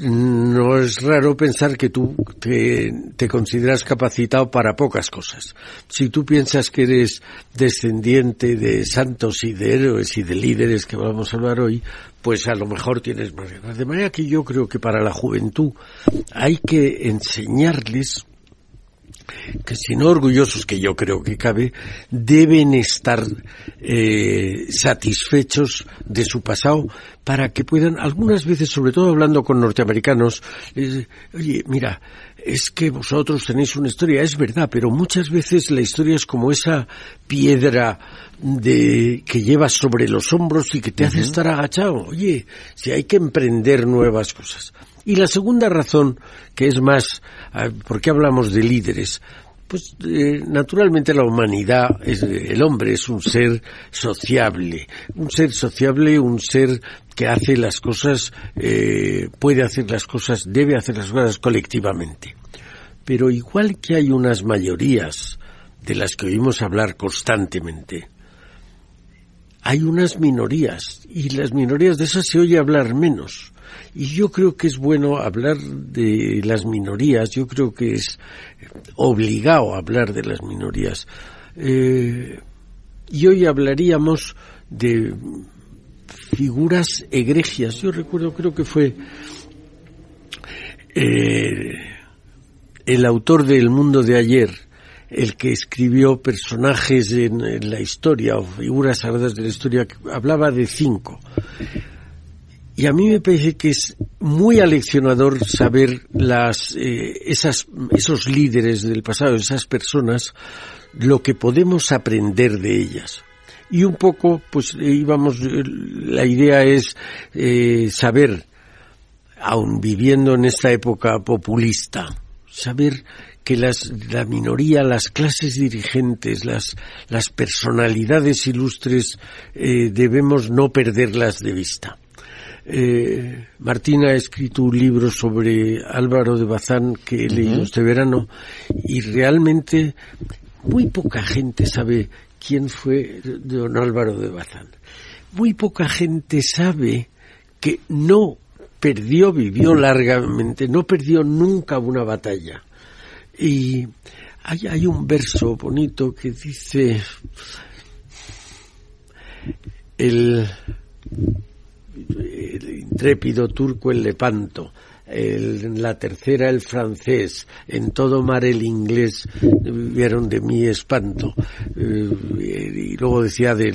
no es raro pensar que tú te, te, consideras capacitado para pocas cosas. Si tú piensas que eres descendiente de santos y de héroes y de líderes que vamos a hablar hoy, pues a lo mejor tienes más ganas. De manera que yo creo que para la juventud hay que enseñarles que si no orgullosos, que yo creo que cabe, deben estar eh, satisfechos de su pasado para que puedan, algunas veces, sobre todo hablando con norteamericanos, eh, oye, mira, es que vosotros tenéis una historia, es verdad, pero muchas veces la historia es como esa piedra de que llevas sobre los hombros y que te hace estar agachado. Oye, si hay que emprender nuevas cosas. Y la segunda razón, que es más, ah, ¿por qué hablamos de líderes? Pues eh, naturalmente la humanidad, es, el hombre es un ser sociable, un ser sociable, un ser que hace las cosas, eh, puede hacer las cosas, debe hacer las cosas colectivamente. Pero igual que hay unas mayorías de las que oímos hablar constantemente, hay unas minorías y las minorías de esas se oye hablar menos. Y yo creo que es bueno hablar de las minorías, yo creo que es obligado hablar de las minorías. Eh, y hoy hablaríamos de figuras egregias. Yo recuerdo, creo que fue eh, el autor de El mundo de ayer, el que escribió personajes en, la historia o figuras sagradas de la historia, hablaba de cinco. Y a mí me parece que es muy aleccionador saber las, eh, esas, esos líderes del pasado, esas personas, lo que podemos aprender de ellas. Y un poco, pues íbamos, la idea es eh, saber, aun viviendo en esta época populista, saber que las, la minoría, las clases dirigentes, las, las personalidades ilustres, eh, debemos no perderlas de vista. Eh, Martín ha escrito un libro sobre Álvaro de Bazán que he leído este verano y realmente muy poca gente sabe quién fue don Álvaro de Bazán. Muy poca gente sabe que no perdió, vivió largamente, no perdió nunca una batalla. Y hay, hay un verso bonito que dice el el intrépido turco el Lepanto, la tercera el francés, en todo mar el inglés vieron de mí espanto. Eh, y luego decía de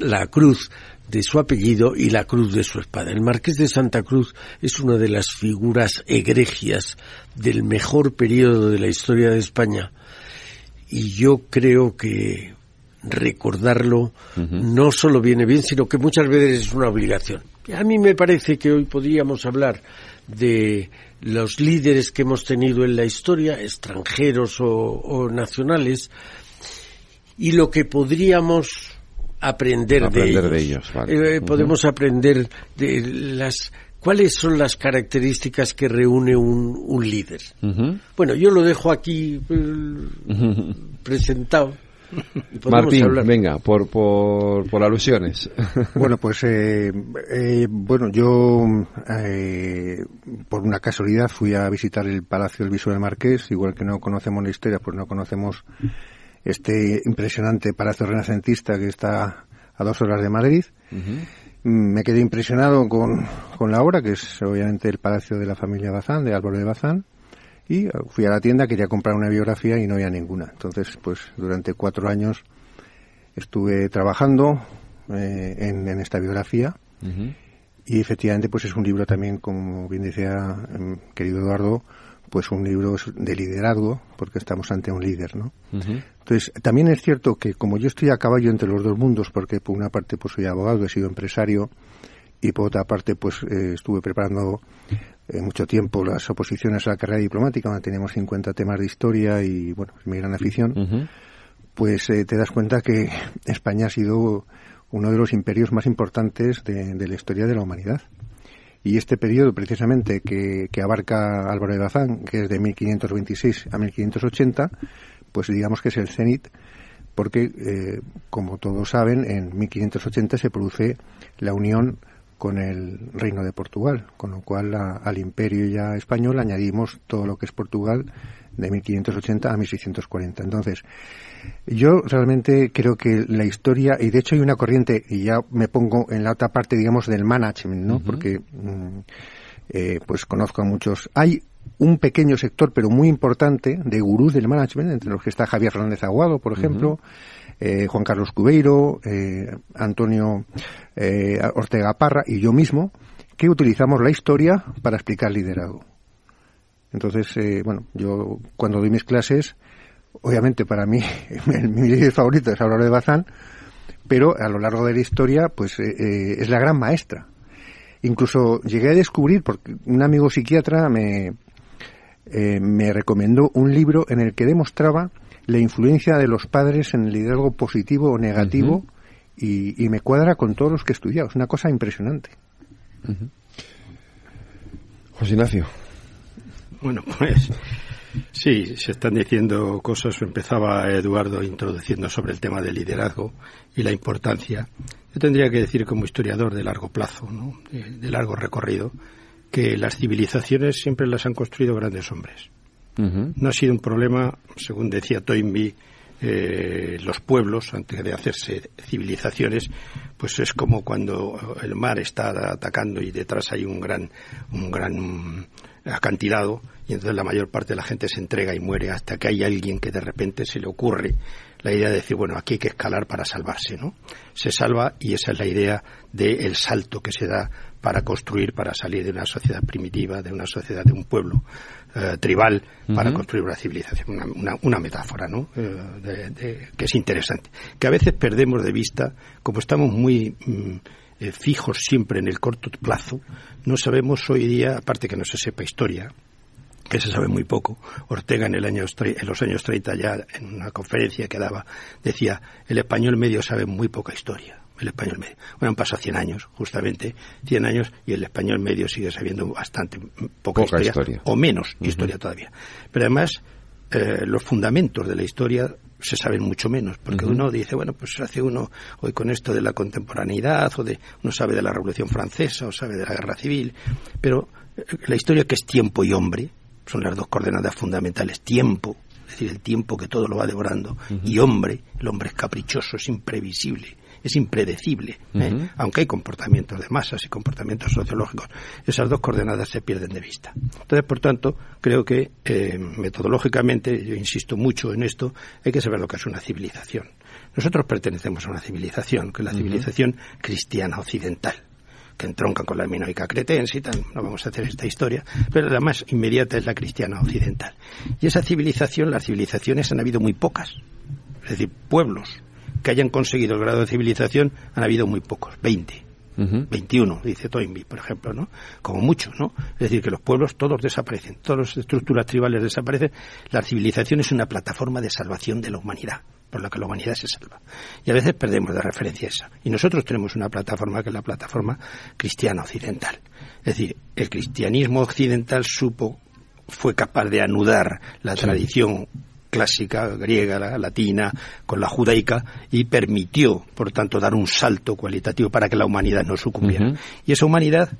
la cruz de su apellido y la cruz de su espada. El marqués de Santa Cruz es una de las figuras egregias del mejor periodo de la historia de España y yo creo que recordarlo no solo viene bien, sino que muchas veces es una obligación. A mí me parece que hoy podríamos hablar de los líderes que hemos tenido en la historia, extranjeros o, nacionales, y lo que podríamos aprender, de ellos. Eh, podemos aprender de las ¿Cuáles son las características que reúne un, líder? Bueno, yo lo dejo aquí eh, presentado <laughs> Martín, venga, por, por, por alusiones. <laughs> Bueno, pues eh, eh, bueno, yo eh, por una casualidad fui a visitar el Palacio del Visual Marqués, igual que no conocemos la historia, pues no conocemos este impresionante palacio renacentista que está a dos horas de Madrid. Me quedé impresionado con, con la obra, que es obviamente el Palacio de la familia Bazán, de Álvaro de Bazán y fui a la tienda, quería comprar una biografía y no había ninguna. Entonces, pues durante cuatro años estuve trabajando eh, en, esta biografía y efectivamente pues es un libro también, como bien decía em, querido Eduardo, pues un libro de liderazgo, porque estamos ante un líder, ¿no? Entonces, también es cierto que como yo estoy a caballo entre los dos mundos, porque por una parte pues soy abogado, he sido empresario, y por otra parte, pues eh, estuve preparando eh, mucho tiempo las oposiciones a la carrera diplomática, donde teníamos 50 temas de historia y, bueno, es mi gran afición, pues eh, te das cuenta que España ha sido uno de los imperios más importantes de, de la historia de la humanidad. Y este periodo, precisamente, que, que, abarca Álvaro de Bazán, que es de 1526 a 1580, pues digamos que es el cenit, porque, eh, como todos saben, en 1580 se produce la unión con el Reino de Portugal, con lo cual al imperio ya español añadimos todo lo que es Portugal de 1580 a 1640. Entonces, yo realmente creo que la historia, y de hecho hay una corriente, y ya me pongo en la otra parte, digamos, del management, ¿no? Porque, mm, eh, pues conozco a muchos. Hay un pequeño sector, pero muy importante, de gurús del management, entre los que está Javier Fernández Aguado, por ejemplo, eh, Juan Carlos Cubeiro, eh, Antonio eh, Ortega Parra y yo mismo, que utilizamos la historia para explicar liderazgo. Entonces, eh, bueno, yo cuando doy mis clases, obviamente para mí <laughs> mi líder favorito es Aurora de Bazán, pero a lo largo de la historia, pues es la gran maestra. Incluso llegué a descubrir, porque un amigo psiquiatra me, eh, me recomendó un libro en el que demostraba la influencia de los padres en el liderazgo positivo o negativo uh -huh. y, y, me cuadra con todos los que he estudiado. Es una cosa impresionante. Uh -huh. José Ignacio. Bueno, pues sí, se están diciendo cosas. Empezaba Eduardo introduciendo sobre el tema del liderazgo y la importancia. Yo tendría que decir como historiador de largo plazo, ¿no? de, de largo recorrido, que las civilizaciones siempre las han construido grandes hombres. Uh -huh. No ha sido un problema, según decía Toynbee, eh, los pueblos, antes de hacerse civilizaciones, pues es como cuando el mar está atacando y detrás hay un gran, un gran acantilado y entonces la mayor parte de la gente se entrega y muere hasta que hay alguien que de repente se le ocurre la idea de decir, bueno, aquí hay que escalar para salvarse, ¿no? Se salva y esa es la idea del salto que se da para construir, para salir de una sociedad primitiva, de una sociedad de un pueblo eh, tribal, para uh -huh. construir una civilización, una, una, una metáfora, ¿no? Eh, de, de, que es interesante. Que a veces perdemos de vista, como estamos muy mm, eh, fijos siempre en el corto plazo, no sabemos hoy día, aparte que no se sepa historia, que se sabe muy poco. Ortega en, el año, en los años 30 ya en una conferencia que daba decía, el español medio sabe muy poca historia el español medio. Bueno, han pasado 100 años, justamente, 100 años, y el español medio sigue sabiendo bastante poca, poca historia, historia, o menos uh -huh. historia todavía. Pero además, eh, los fundamentos de la historia se saben mucho menos, porque uh -huh. uno dice, bueno, pues hace uno hoy con esto de la contemporaneidad, o de, uno sabe de la Revolución Francesa, o sabe de la Guerra Civil, pero la historia que es tiempo y hombre, son las dos coordenadas fundamentales, tiempo, es decir, el tiempo que todo lo va devorando, uh -huh. y hombre, el hombre es caprichoso, es imprevisible, es impredecible, uh -huh. ¿eh? aunque hay comportamientos de masas y comportamientos sociológicos, esas dos coordenadas se pierden de vista. Entonces, por tanto, creo que eh, metodológicamente, yo insisto mucho en esto, hay que saber lo que es una civilización. Nosotros pertenecemos a una civilización, que es la civilización uh -huh. cristiana occidental que entroncan con la minoica cretense y tal, no vamos a hacer esta historia, pero la más inmediata es la cristiana occidental. Y esa civilización, las civilizaciones han habido muy pocas, es decir, pueblos que hayan conseguido el grado de civilización han habido muy pocos, 20. Uh -huh. 21, dice Toynbee, por ejemplo, ¿no? Como mucho, ¿no? Es decir, que los pueblos todos desaparecen, todas las estructuras tribales desaparecen. La civilización es una plataforma de salvación de la humanidad, por la que la humanidad se salva. Y a veces perdemos de referencia esa. Y nosotros tenemos una plataforma que es la plataforma cristiana occidental. Es decir, el cristianismo occidental supo, fue capaz de anudar la sí. tradición clásica, griega, la latina, con la judaica, y permitió, por tanto, dar un salto cualitativo para que la humanidad no sucumbiera. Uh -huh. Y esa humanidad,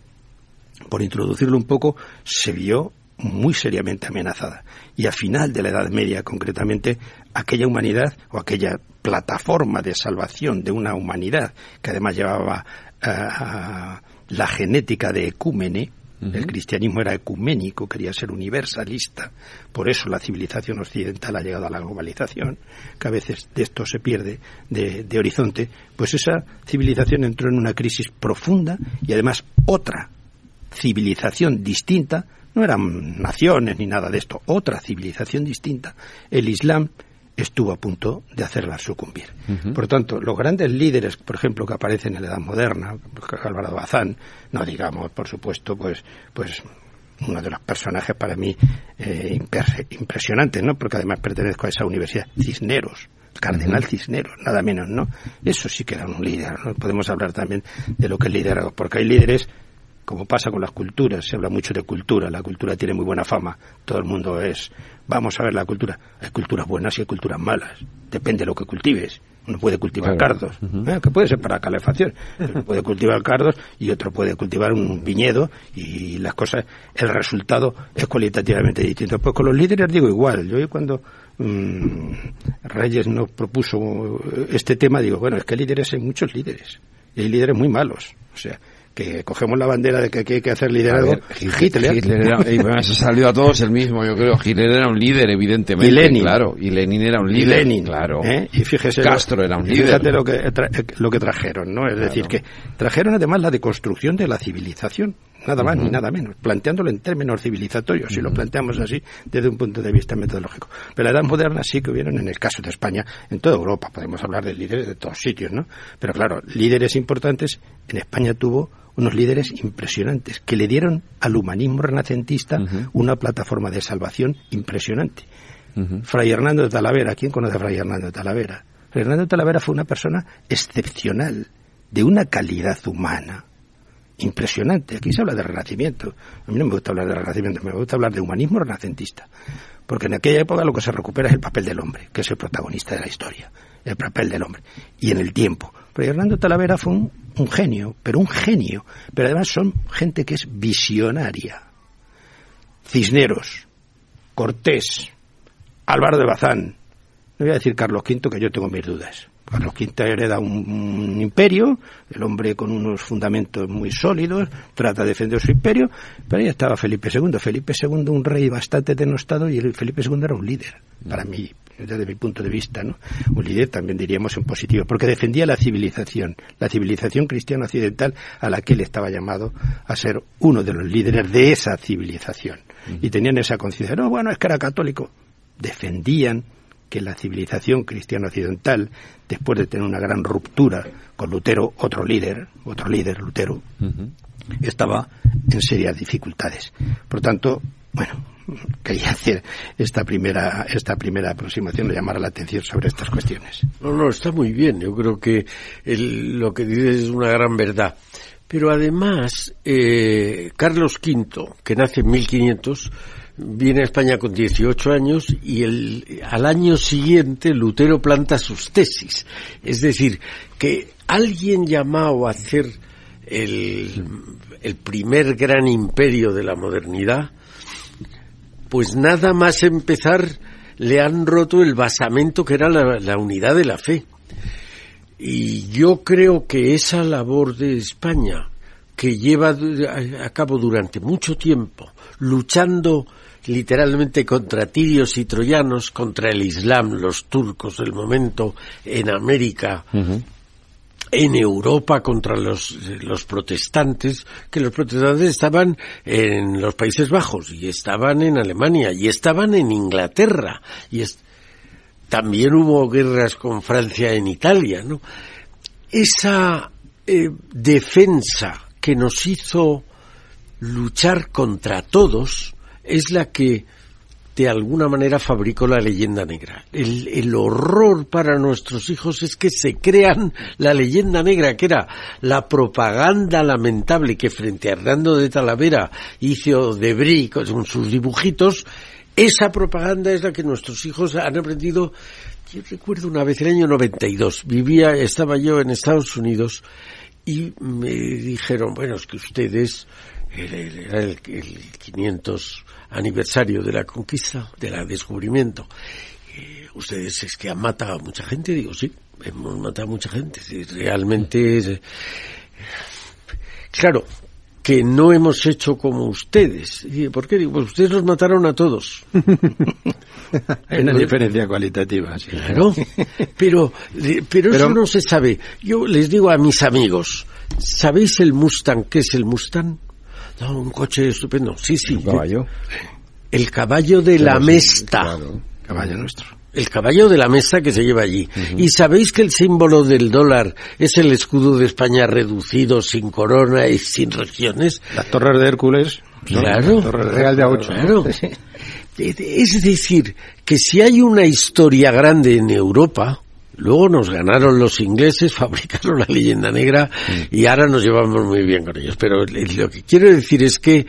por introducirlo un poco, se vio muy seriamente amenazada. Y a final de la Edad Media, concretamente, aquella humanidad o aquella plataforma de salvación de una humanidad que además llevaba uh, la genética de ecúmene, El cristianismo era ecuménico, quería ser universalista. Por eso la civilización occidental ha llegado a la globalización, que a veces de esto se pierde de, de horizonte. Pues esa civilización entró en una crisis profunda y además otra civilización distinta, no eran naciones ni nada de esto, otra civilización distinta, el Islam estuvo a punto de hacerla sucumbir. Por tanto, los grandes líderes, por ejemplo, que aparecen en la Edad Moderna, Álvaro Bazán, no digamos, por supuesto, pues, pues uno de los personajes para mí eh, impresionantes, ¿no? Porque además pertenezco a esa universidad, Cisneros, Cardenal Cisneros, nada menos, ¿no? Eso sí que era un líder, ¿no? Podemos hablar también de lo que es liderazgo, porque hay líderes, como pasa con las culturas, se habla mucho de cultura, la cultura tiene muy buena fama, todo el mundo es, vamos a ver la cultura, hay culturas buenas y hay culturas malas, depende de lo que cultives. Uno puede cultivar cardos, ¿eh? que puede ser para calefacción, puede cultivar cardos y otro puede cultivar un viñedo y las cosas, el resultado es cualitativamente distinto. Pues con los líderes digo igual, yo cuando Mm, Reyes nos propuso este tema, digo, bueno, es que líderes hay muchos líderes, y hay líderes muy malos. O sea, que cogemos la bandera de que aquí hay que hacer liderazgo. Hitler, Hitler era, y se salió a todos el mismo, yo creo. Hitler era un líder, evidentemente. Y Lenin. Claro, y Lenin era un líder. Lenin, claro. ¿eh? Y fíjese. Castro era un líder. Fíjate lo que, lo que trajeron, ¿no? Es decir, que trajeron además la deconstrucción de la civilización nada más ni nada menos, planteándolo en términos civilizatorios, si lo planteamos así desde un punto de vista metodológico. Pero la edad moderna sí que hubieron, en el caso de España, en toda Europa, podemos hablar de líderes de todos sitios, ¿no? Pero claro, líderes importantes, en España tuvo unos líderes impresionantes que le dieron al humanismo renacentista una plataforma de salvación impresionante. Fray Hernando de Talavera, ¿quién conoce a Fray Hernando de Talavera? Fray Hernando de Talavera fue una persona excepcional, de una calidad humana, impresionante. Aquí se habla de renacimiento. A mí no me gusta hablar de renacimiento, me gusta hablar de humanismo renacentista. Porque en aquella época lo que se recupera es el papel del hombre, que es el protagonista de la historia. El papel del hombre. Y en el tiempo. Pero Hernando Talavera fue un, un genio, pero un genio. Pero además son gente que es visionaria. Cisneros, Cortés, Álvaro de Bazán. No voy a decir Carlos V, que yo tengo mis dudas. Carlos V hereda un, imperio, el hombre con unos fundamentos muy sólidos, trata de defender su imperio, pero ahí estaba Felipe II. Felipe II, un rey bastante denostado, y Felipe II era un líder, para mí, desde mi punto de vista, ¿no? Un líder también diríamos en positivo, porque defendía la civilización, la civilización cristiana occidental a la que él estaba llamado a ser uno de los líderes de esa civilización. Y tenían esa conciencia, no, bueno, es que era católico. Defendían que la civilización cristiana occidental, después de tener una gran ruptura con Lutero, otro líder, otro líder, Lutero, estaba en serias dificultades. Por tanto, bueno, <laughs> quería hacer esta primera, esta primera aproximación, de llamar la atención sobre estas cuestiones. No, no, está muy bien. Yo creo que lo que dices es una gran verdad. Pero además, eh, Carlos V, que nace en 1500, viene a España con 18 años y el, al año siguiente Lutero planta sus tesis. Es decir, que alguien llamado a hacer el, el primer gran imperio de la modernidad, pues nada más empezar le han roto el basamento que era la, la unidad de la fe. Y yo creo que esa labor de España, que lleva a cabo durante mucho tiempo, luchando literalmente contra tirios y troyanos, contra el Islam, los turcos del momento en América, en Europa contra los, los protestantes, que los protestantes estaban en los Países Bajos y estaban en Alemania y estaban en Inglaterra y también hubo guerras con Francia en Italia, ¿no? Esa eh, defensa que nos hizo luchar contra todos, es la que de alguna manera fabricó la leyenda negra. El, horror para nuestros hijos es que se crean la leyenda negra, que era la propaganda lamentable que frente a Hernando de Talavera hizo Debris con sus dibujitos. Esa propaganda es la que nuestros hijos han aprendido. Yo recuerdo una vez, el año 92, vivía, estaba yo en Estados Unidos y me dijeron, bueno, es que ustedes, era el, el 500 aniversario de la conquista, del descubrimiento. Eh, ustedes es que han matado a mucha gente, digo, sí, hemos matado a mucha gente. Realmente es, claro, que no hemos hecho como ustedes. ¿Por qué? Digo, pues ustedes los mataron a todos. <laughs> Hay una diferencia cualitativa, sí. Claro, pero, pero, eso no se sabe. Yo les digo a mis amigos, ¿sabéis el Mustang? ¿Qué es el Mustang? No, un coche estupendo. Sí, sí. ¿El caballo? El caballo de la Mesta. Caballo nuestro. el caballo de la mesa que se lleva allí. Y sabéis que el símbolo del dólar es el escudo de España reducido, sin corona y sin regiones. Las torres de Hércules. Claro. Real de A8. Claro. <laughs> Es decir, que si hay una historia grande en Europa, luego nos ganaron los ingleses, <laughs> fabricaron la leyenda negra y ahora nos llevamos muy bien con ellos. Pero lo que quiero decir es que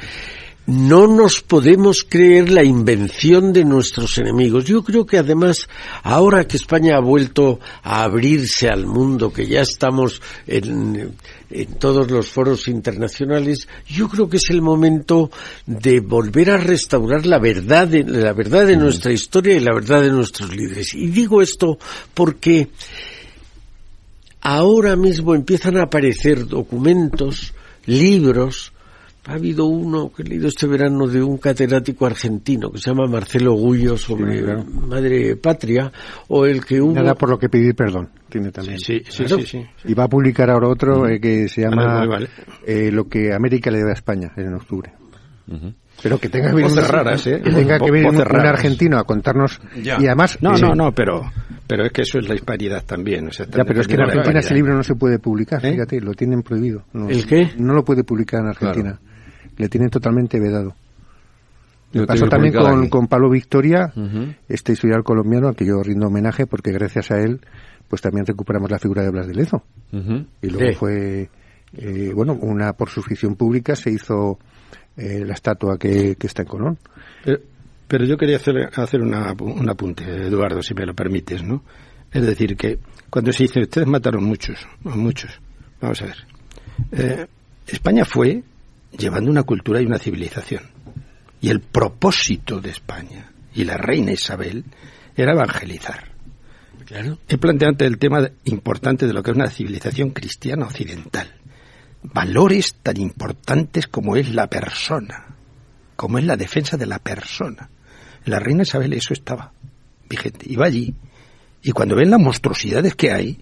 no nos podemos creer la invención de nuestros enemigos. Yo creo que además, ahora que España ha vuelto a abrirse al mundo, que ya estamos en, todos los foros internacionales, yo creo que es el momento de volver a restaurar la verdad de, la verdad de nuestra historia y la verdad de nuestros líderes. Y digo esto porque ahora mismo empiezan a aparecer documentos, libros, ha habido uno que he leído este verano de un catedrático argentino que se llama Marcelo Gullo sobre Madre Patria, o el que hubo... Nada por lo que pedir perdón, tiene también. Sí, sí, sí, Y va a publicar ahora otro eh, que se llama eh, Lo que América le debe a España, en octubre. Pero que tenga que venir, raras, ¿eh? que tenga que venir un, argentino a contarnos. Y además no no no pero pero es que eso es la hispanidad también o sea, ya pero es que en Argentina ese libro no se puede publicar fíjate lo tienen prohibido. El qué no lo puede publicar en Argentina le tienen totalmente vedado. Me pasó también con, con, Pablo Victoria, este historiador colombiano, al que yo rindo homenaje porque gracias a él pues también recuperamos la figura de Blas de Lezo. Y luego fue, eh, bueno, una por suscripción pública se hizo eh, la estatua que, está en Colón. Pero, yo quería hacer, hacer una, un apunte, Eduardo, si me lo permites, ¿no? Es decir, que cuando se dice, ustedes mataron muchos, muchos, vamos a ver. Eh, España fue llevando una cultura y una civilización. Y el propósito de España y la reina Isabel era evangelizar. Claro. He planteado ante el tema importante de lo que es una civilización cristiana occidental. Valores tan importantes como es la persona, como es la defensa de la persona. La reina Isabel eso estaba vigente. Iba allí y cuando ven las monstruosidades que hay,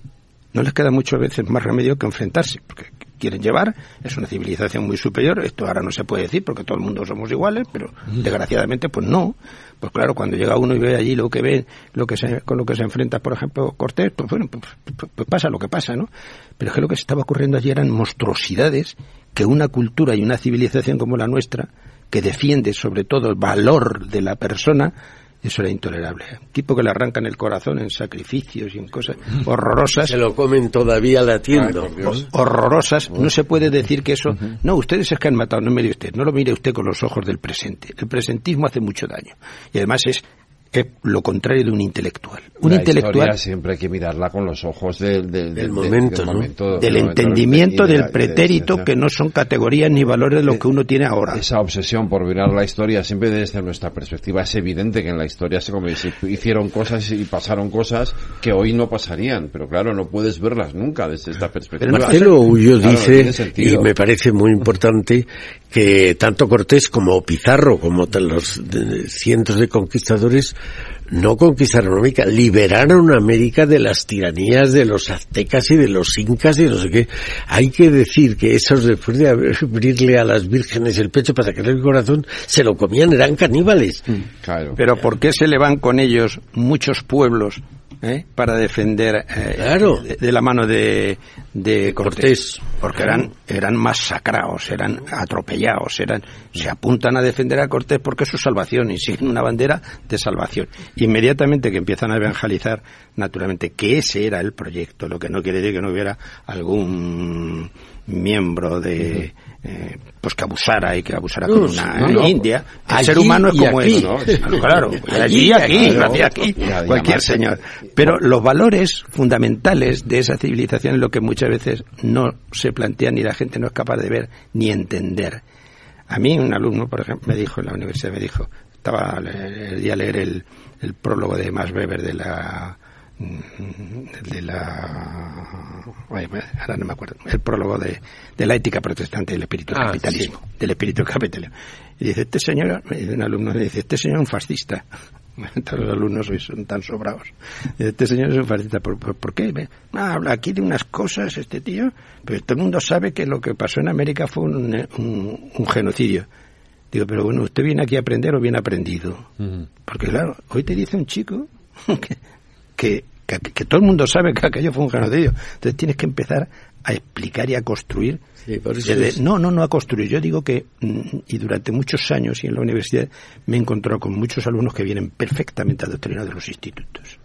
no les queda muchas veces más remedio que enfrentarse, porque quieren llevar, es una civilización muy superior, esto ahora no se puede decir porque todo el mundo somos iguales, pero desgraciadamente pues no. Pues claro, cuando llega uno y ve allí lo que ve, lo que se, con lo que se enfrenta, por ejemplo, Cortés, pues bueno, pues, pues, pues pasa lo que pasa, ¿no? Pero es que lo que se estaba ocurriendo allí eran monstruosidades que una cultura y una civilización como la nuestra, que defiende sobre todo el valor de la persona, eso era intolerable. Un tipo que le arrancan el corazón en sacrificios y en cosas <laughs> horrorosas. Se lo comen todavía latiendo. horrorosas. No se puede decir que eso. No, ustedes es que han matado. No mire usted. No lo mire usted con los ojos del presente. El presentismo hace mucho daño. Y además es es lo contrario de un intelectual. Un intelectual siempre hay que mirarla con los ojos del, del, momento, del, entendimiento del pretérito, que no son categorías ni valores de lo que uno tiene ahora. Esa obsesión por mirar la historia siempre desde nuestra perspectiva es evidente que en la historia se, como, hicieron cosas y pasaron cosas que hoy no pasarían, pero claro, no puedes verlas nunca desde esta perspectiva. Marcelo Ullo dice, y me parece muy importante, que tanto Cortés como Pizarro, como los cientos de conquistadores, no conquistaron América, liberaron América de las tiranías de los aztecas y de los incas y no sé qué. Hay que decir que esos después de abrirle a las vírgenes el pecho para sacarle el corazón, se lo comían, eran caníbales. Claro. Pero ¿por qué se le van con ellos muchos pueblos ¿eh? para defender eh, de, la mano de, de Cortés, porque eran eran masacrados, eran atropellados, eran se apuntan a defender a Cortés porque es su salvación y siguen una bandera de salvación. Inmediatamente que empiezan a evangelizar, naturalmente que ese era el proyecto, lo que no quiere decir que no hubiera algún miembro de eh, pues que abusara y que abusara con una India. El ser humano es como es <laughs> claro allí aquí, aquí cualquier señor. Pero los valores fundamentales de esa civilización es lo que muchas veces no se plantea ni la gente no es capaz de ver ni entender. A mí un alumno por ejemplo me dijo en la universidad me dijo estaba el día a leer el, el prólogo de Max Weber de la de la ahora no me acuerdo. El prólogo de, de la ética protestante del espíritu ah, capitalismo del espíritu capitalismo. Y dice este señor un alumno le dice este señor es un fascista <laughs> todos los alumnos hoy son tan sobrados. Este señor es un fascista ¿por, por, qué? Ah, habla aquí de unas cosas este tío pero todo el mundo sabe que lo que pasó en América fue un, un, genocidio. Digo, pero bueno, ¿usted viene aquí a aprender o viene aprendido? Porque claro, hoy te dice un chico <laughs> que, que, todo el mundo sabe que aquello fue un genocidio. Entonces tienes que empezar a explicar y a construir. No, no, no a construir. Yo digo que, mm, y durante muchos años y en la universidad me he encontrado con muchos alumnos que vienen perfectamente adoctrinados de los institutos.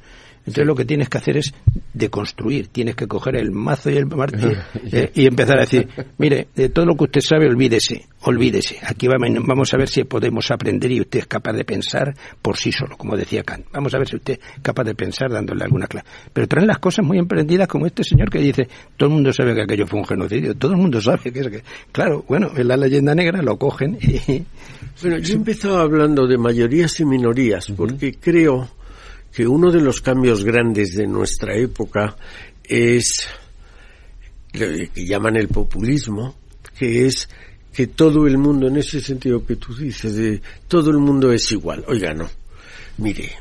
Entonces lo que tienes que hacer es deconstruir, tienes que coger el mazo y el martillo <laughs> eh, y empezar a decir, mire, de todo lo que usted sabe, olvídese, olvídese. Aquí vamos a ver si podemos aprender y usted es capaz de pensar por sí solo, como decía Kant. Vamos a ver si usted es capaz de pensar dándole alguna clase. Pero traen las cosas muy emprendidas como este señor que dice, todo el mundo sabe que aquello fue un genocidio, todo el mundo sabe que es que... Claro, bueno, en la leyenda negra lo cogen y... <laughs> Bueno, yo he empezado hablando de mayorías y minorías, porque creo que uno de los cambios grandes de nuestra época es lo que llaman el populismo, que es que todo el mundo, en ese sentido que tú dices, de todo el mundo es igual. Oiga, no. Mire,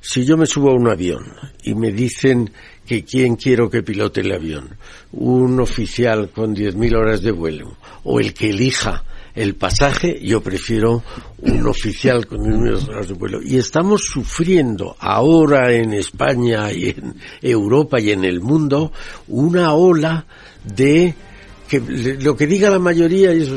si yo me subo a un avión y me dicen que quién quiero que pilote el avión, un oficial con 10.000 horas de vuelo, o el que elija el pasaje, yo prefiero un oficial con números horas de vuelo. Y estamos sufriendo ahora en España y en Europa y en el mundo una ola de que lo que diga la mayoría es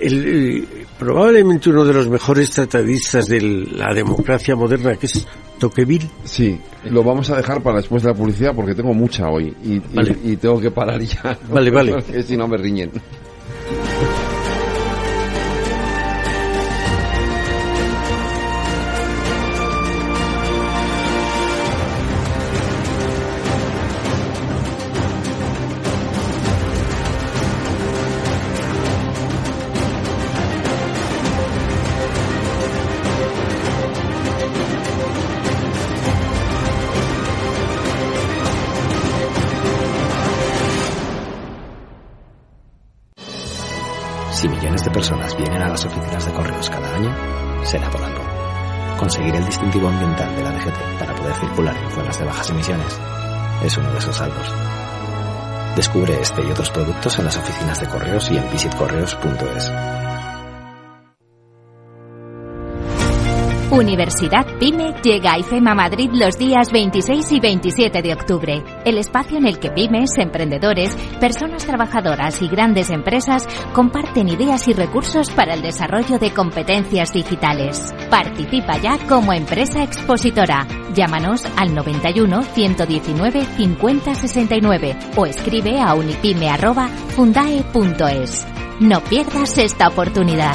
el, probablemente uno de los mejores tratadistas de la democracia moderna, que es Tocqueville. Sí, lo vamos a dejar para después de la publicidad porque tengo mucha hoy y, y, tengo que parar ya. Vale, vale. <laughs> Porque si no me riñen. Conseguir el distintivo ambiental de la DGT para poder circular en zonas de bajas emisiones es uno de esos saldos. Descubre este y otros productos en las oficinas de correos y en visitcorreos.es. Universidad PYME llega a IFEMA Madrid los días 26 y 27 de octubre, el espacio en el que pymes, emprendedores, personas trabajadoras y grandes empresas comparten ideas y recursos para el desarrollo de competencias digitales. Participa ya como empresa expositora. Llámanos al 91 119 50 69 o escribe a unipyme@fundae.es. No pierdas esta oportunidad.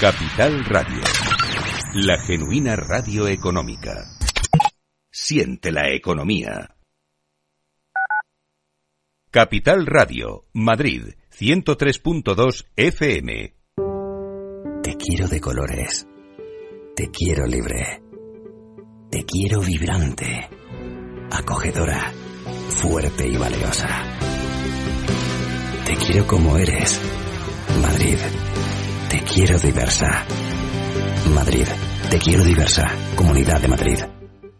Capital Radio. La genuina radio económica. Siente la economía. Capital Radio, Madrid, 103.2 FM. Te quiero de colores. Te quiero libre. Te quiero vibrante. Acogedora. Fuerte y valiosa. Te quiero como eres. Madrid. Te quiero diversa. Madrid. Te quiero diversa. Comunidad de Madrid.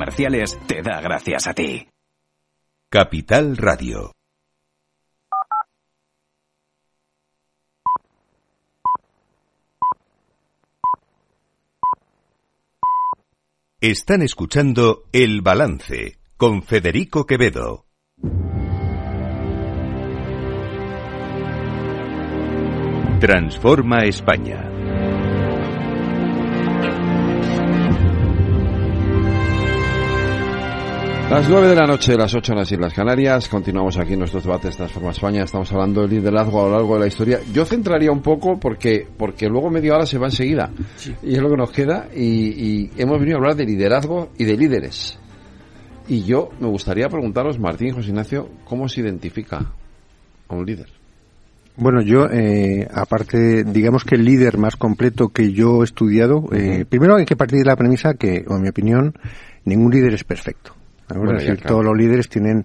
Comerciales te da gracias a ti. Capital Radio. Están escuchando El Balance con Federico Quevedo. Transforma España. Las nueve de la noche, las ocho en las Islas Canarias. Continuamos aquí en nuestros debates Transforma España. Estamos hablando del liderazgo a lo largo de la historia. Yo centraría un poco porque, porque luego media hora se va enseguida. Y es lo que nos queda. Y, y hemos venido a hablar de liderazgo y de líderes. Y yo me gustaría preguntaros, Martín y José Ignacio, ¿cómo se identifica a un líder? Bueno, yo, eh, aparte, digamos que el líder más completo que yo he estudiado, eh, primero hay que partir de la premisa que, o en mi opinión, ningún líder es perfecto. Bueno, es decir, ya, claro. todos los líderes tienen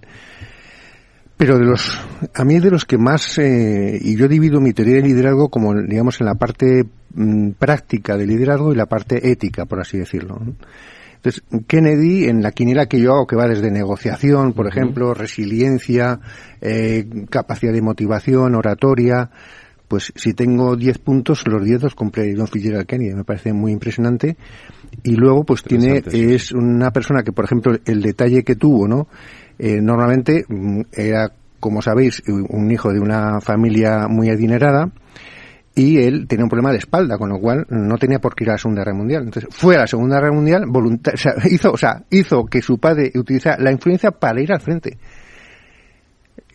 pero de los a mí de los que más eh, y yo divido mi teoría de liderazgo como digamos en la parte mm, práctica de liderazgo y la parte ética por así decirlo entonces Kennedy en la quiniela que yo hago que va desde negociación por ejemplo resiliencia eh, capacidad de motivación oratoria pues si tengo 10 puntos, los 10 los compré John Fitzgerald Kennedy, me parece muy impresionante. Y luego, pues tiene, es una persona que, por ejemplo, el detalle que tuvo, ¿no? Eh, normalmente mm, era, como sabéis, un hijo de una familia muy adinerada y él tenía un problema de espalda, con lo cual no tenía por qué ir a la Segunda Guerra Mundial. Entonces fue a la Segunda Guerra Mundial, voluntar, o sea, hizo, o sea, hizo que su padre utilizara la influencia para ir al frente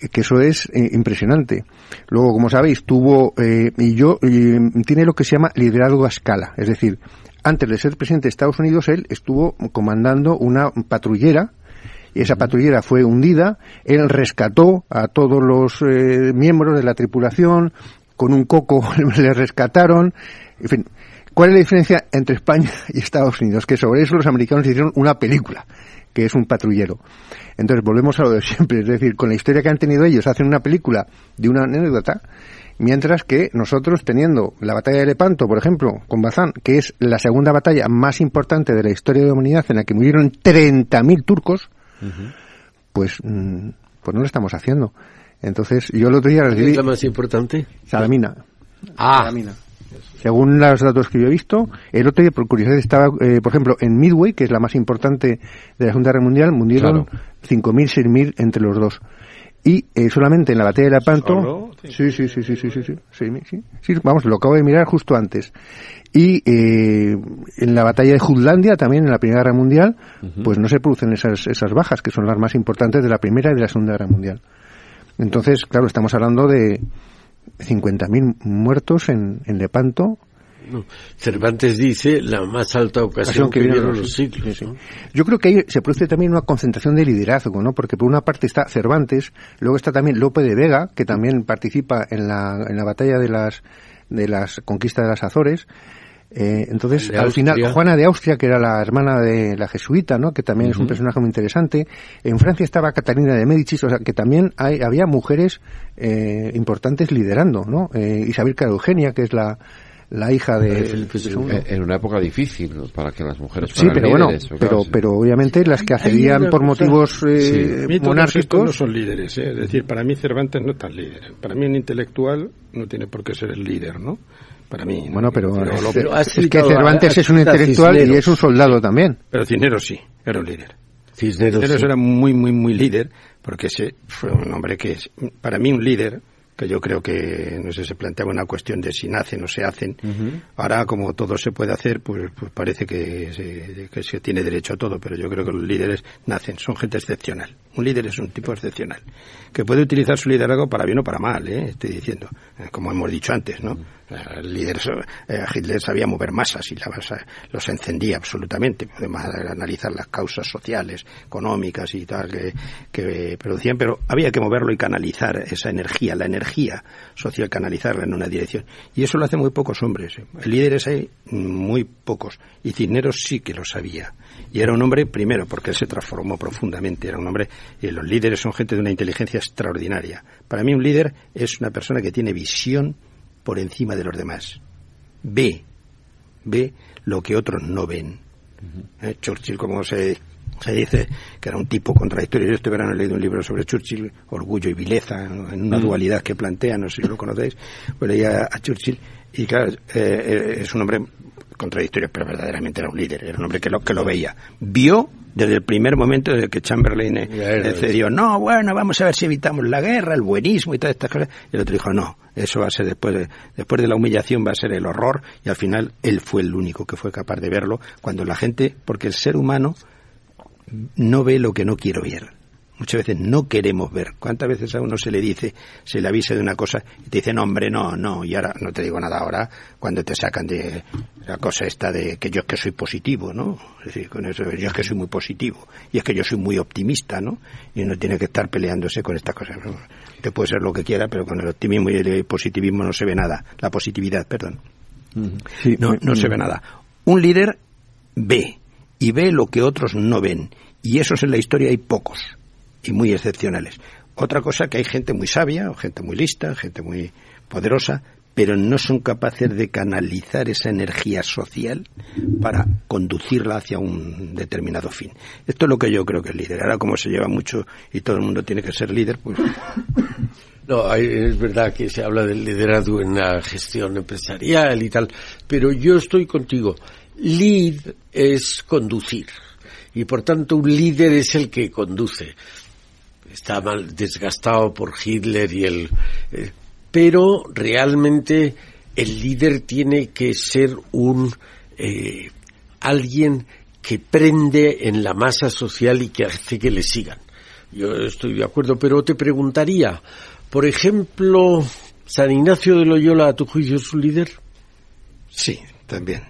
que eso es eh, impresionante. Luego, como sabéis, tuvo, eh, y yo, eh, tiene lo que se llama liderazgo a escala. Es decir, antes de ser presidente de Estados Unidos, él estuvo comandando una patrullera, y esa patrullera fue hundida, él rescató a todos los miembros de la tripulación, con un coco <laughs> le rescataron, en fin. ¿Cuál es la diferencia entre España <laughs> y Estados Unidos? Que sobre eso los americanos hicieron una película, que es un patrullero. Entonces volvemos a lo de siempre, es decir, con la historia que han tenido ellos, hacen una película de una anécdota, mientras que nosotros teniendo la batalla de Lepanto, por ejemplo, con Bazán, que es la segunda batalla más importante de la historia de la humanidad, en la que murieron 30.000 turcos, uh -huh. pues, pues no lo estamos haciendo. Entonces, yo el otro día recibí... ¿Es la más importante? Salamina. Ah. Salamina. Según los datos que yo he visto, el otro día, por curiosidad, estaba, eh, por ejemplo, en Midway, que es la más importante de la Segunda Guerra Mundial, murieron claro. 5.000, 6.000 entre los dos. Y eh, solamente en la batalla de Lepanto... Sí, sí, sí, sí, sí, sí, sí, sí, sí, vamos, lo acabo de mirar justo antes. Y eh, en la batalla de Jutlandia, también en la Primera Guerra Mundial, uh -huh. pues no se producen esas, esas bajas, que son las más importantes de la Primera y de la Segunda Guerra Mundial. Entonces, claro, estamos hablando de 50.000 muertos en, en Lepanto. No. Cervantes dice la más alta ocasión, que, que vieron los siglos. Sí, sí. Yo creo que ahí se produce también una concentración de liderazgo, ¿no? Porque por una parte está Cervantes, luego está también Lope de Vega, que también participa en la, en la batalla de las, de las conquistas de las Azores. Eh, entonces, al Austria. final, Juana de Austria, que era la hermana de la jesuita, ¿no? Que también uh -huh. es un personaje muy interesante. En Francia estaba Catalina de Médicis, o sea, que también hay, había mujeres eh, importantes liderando, ¿no? Eh, Isabel Eugenia, que es la, la hija de en una época difícil para que las mujeres sí pero bueno pero claro, sí. pero obviamente las que accedían por motivos eh, sí. monárquicos no son líderes ¿eh? es decir para mí Cervantes no es tan líder para mí un intelectual no tiene por qué ser el líder no para mí bueno pero, pero, es, pero es que Cervantes es un intelectual Cisneros. y es un soldado también pero Cisneros sí era un líder Cisneros, Cisneros sí. era muy muy muy líder porque ese fue un hombre que es para mí un líder que yo creo que no sé se planteaba una cuestión de si nacen o se hacen uh -huh. ahora como todo se puede hacer pues, pues parece que se, que se tiene derecho a todo pero yo creo que los líderes nacen son gente excepcional un líder es un tipo excepcional que puede utilizar su liderazgo para bien o para mal ¿eh? estoy diciendo como hemos dicho antes no el líder eh, Hitler sabía mover masas y las, los encendía absolutamente podemos analizar las causas sociales económicas y tal que, que producían pero había que moverlo y canalizar esa energía la energía social canalizarla en una dirección. Y eso lo hacen muy pocos hombres ¿eh? líderes hay muy pocos. Y Cisneros sí que lo sabía y era un hombre primero porque él se transformó profundamente era un hombre y los líderes son gente de una inteligencia extraordinaria para mí un líder es una persona que tiene visión por encima de los demás. Ve, ve lo que otros no ven. ¿Eh? Churchill, como se Se dice que era un tipo contradictorio. Yo este verano he leído un libro sobre Churchill, Orgullo y Vileza, en una Mm. dualidad que plantea, no sé si lo conocéis. Pues leía a Churchill y claro, eh, es un hombre contradictorio, pero verdaderamente era un líder, era un hombre que lo, que lo veía. Vio desde el primer momento desde que Chamberlain eh, era cedió, no, bueno, vamos a ver si evitamos la guerra, el buenismo y todas estas cosas. Y el otro dijo, no, eso va a ser después de, después de la humillación, va a ser el horror. Y al final él fue el único que fue capaz de verlo cuando la gente, porque el ser humano no ve lo que no quiero ver. Muchas veces no queremos ver. ¿Cuántas veces a uno se le dice, se le avisa de una cosa y te dicen, hombre, no, no, y ahora no te digo nada ahora, cuando te sacan de la cosa esta de que yo es que soy positivo, ¿no? Es decir, con eso, yo es que soy muy positivo y es que yo soy muy optimista, ¿no? Y uno tiene que estar peleándose con estas cosas. ¿no? Te puede ser lo que quiera, pero con el optimismo y el positivismo no se ve nada. La positividad, perdón. no, no se ve nada. Un líder ve y ve lo que otros no ven. Y esos en la historia hay pocos y muy excepcionales. Otra cosa que hay gente muy sabia, o gente muy lista, gente muy poderosa, pero no son capaces de canalizar esa energía social para conducirla hacia un determinado fin. Esto es lo que yo creo que es líder. Ahora como se lleva mucho y todo el mundo tiene que ser líder, pues <laughs> No, es verdad que se habla del liderazgo en la gestión empresarial y tal, pero yo estoy contigo. Lead es conducir y por tanto un líder es el que conduce. Está mal desgastado por Hitler y el, eh, pero realmente el líder tiene que ser un eh, alguien que prende en la masa social y que hace que le sigan. Yo estoy de acuerdo, pero te preguntaría, por ejemplo, San Ignacio de Loyola, ¿a tu juicio es un líder? Sí, también.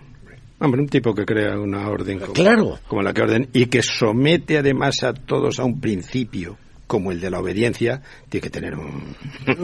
Hombre, un tipo que crea una orden como, Claro. como la que orden y que somete además a todos a un principio como el de la obediencia, tiene que tener un...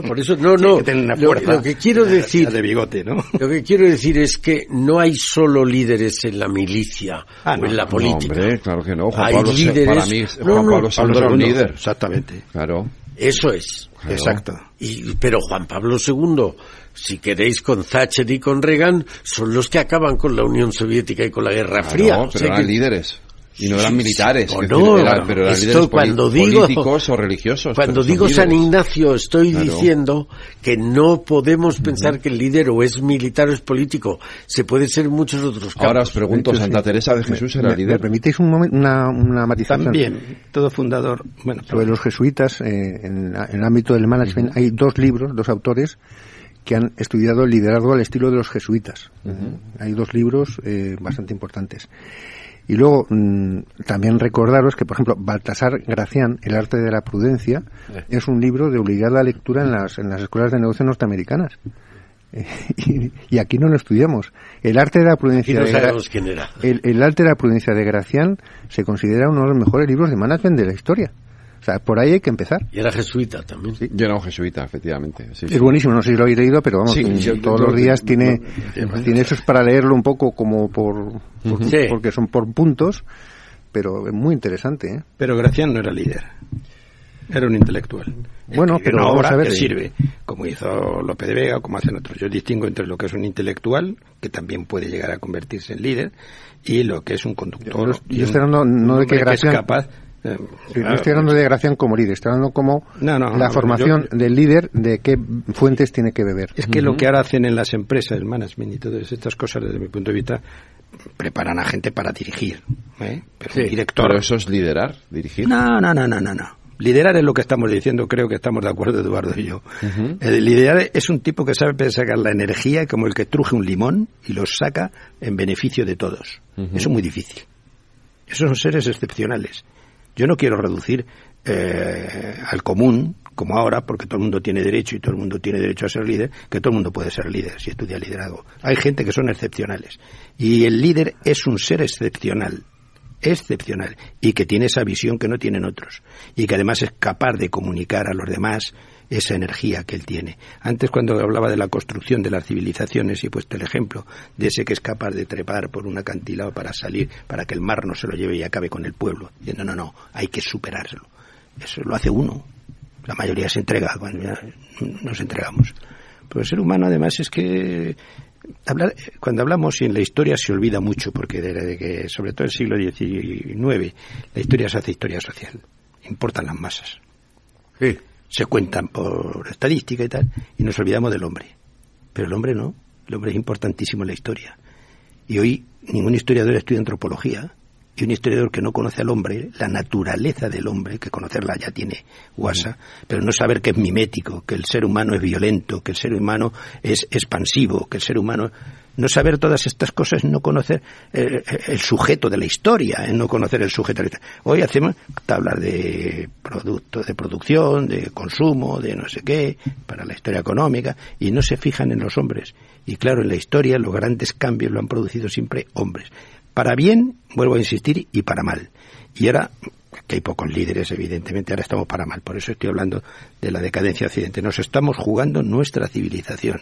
Por eso, no, <laughs> no. que tener una Lo- fuerza lo que quiero de- decir- de bigote, ¿no? <laughs> Lo que quiero decir es que no hay solo líderes en la milicia Ah, o no, en la no, política. hombre, claro que no. Juan Hay Pablo, líderes- para mí, No, Juan no, Pablo II era un líder. Exactamente. Claro. Eso es. Claro. Exacto. Y, pero Juan Pablo II, si queréis con Thatcher y con Reagan, son los que acaban con la Unión Soviética y con la Guerra Claro, Fría. pero O sea eran que- líderes. Y no Sí, eran sí, militares. o es no, decir, pero eran esto líderes cuando digo- políticos o religiosos. Cuando digo San. Ignacio, estoy Claro. diciendo que no podemos pensar que el líder o es militar o es político. Se puede ser muchos otros campos. Ahora os pregunto, ¿Santa Teresa de Jesús era ¿Me, líder? me permitéis un momen- una, una matización? También, todo fundador... Bueno, Sobre los jesuitas, eh, en, en el ámbito del management, hay dos libros, dos autores, que han estudiado el liderazgo al estilo de los jesuitas. Hay dos libros eh, bastante importantes. Y luego, mm, también recordaros que, por ejemplo, Baltasar Gracián, El arte de la prudencia, es un libro de obligada lectura en las, en las escuelas de negocio norteamericanas. <laughs> y, y aquí no lo estudiamos. El arte de la prudencia no de el, el arte de la prudencia de Gracián se considera uno de los mejores libros de management de la historia. Sea, por ahí hay que empezar. Y era jesuita también. Yo era un jesuita, efectivamente. sí, sí. Es buenísimo, no sé si lo habéis leído, pero vamos, Sí, yo- todos yo- los días tiene, yo- tiene eso es para leerlo un poco como por, por- Sí. porque son por puntos, pero es muy interesante, ¿eh? Pero Gracián no era líder. Era un intelectual. Bueno, Escribió pero una vamos obra a ver, que sirve, como hizo Lope de Vega o como hacen otros. Yo distingo entre lo que es un intelectual, que también puede llegar a convertirse en líder, y lo que es un conductor. Yo- estoy hablando no de que hombre es Gracián- capaz. Eh, claro, no estoy hablando de Gracián como líder, estoy hablando como No, no, la no, formación yo- del líder de qué fuentes tiene que beber. Es que lo que ahora hacen en las empresas, el management y todas estas cosas, desde mi punto de vista, preparan a gente para dirigir. ¿eh? Pero director. Pero eso es liderar, dirigir. No, no, no, no, no, no. Liderar es lo que estamos diciendo, creo que estamos de acuerdo Eduardo y yo. El liderar es un tipo que sabe sacar la energía como el que truje un limón y lo saca en beneficio de todos. Eso es muy difícil. Esos son seres excepcionales. Yo no quiero reducir eh, al común, como ahora, porque todo el mundo tiene derecho y todo el mundo tiene derecho a ser líder, que todo el mundo puede ser líder si estudia liderazgo. Hay gente que son excepcionales. Y el líder es un ser excepcional excepcional y que tiene esa visión que no tienen otros y que además es capaz de comunicar a los demás esa energía que él tiene. Antes cuando hablaba de la construcción de las civilizaciones y he puesto el ejemplo de ese que es capaz de trepar por un acantilado para salir, para que el mar no se lo lleve y acabe con el pueblo. Diciendo, no, no, hay que superárselo. Eso lo hace uno. La mayoría se entrega, ya nos entregamos. Pero el ser humano además es que hablar, cuando hablamos y en la historia se olvida mucho, porque desde que, sobre todo en el siglo XIX, la historia se hace historia social. Importan las masas. Se cuentan por estadística y tal, y nos olvidamos del hombre. Pero el hombre no. El hombre es importantísimo en la historia. Y hoy ningún historiador estudia antropología. Y un historiador que no conoce al hombre, la naturaleza del hombre, que conocerla ya tiene guasa, pero no saber que es mimético, que el ser humano es violento, que el ser humano es expansivo, que el ser humano no saber todas estas cosas, no conocer eh, eh, el, sujeto de la historia, no conocer el sujeto de la historia. Hoy hacemos tablas de productos, de producción, de consumo, de no sé qué, para la historia económica, y no se fijan en los hombres. Y claro, en la historia los grandes cambios lo han producido siempre hombres. Para bien, vuelvo a insistir, y para mal. Y ahora, que hay pocos líderes, evidentemente, ahora estamos para mal. Por eso estoy hablando de la decadencia occidente. Nos estamos jugando nuestra civilización.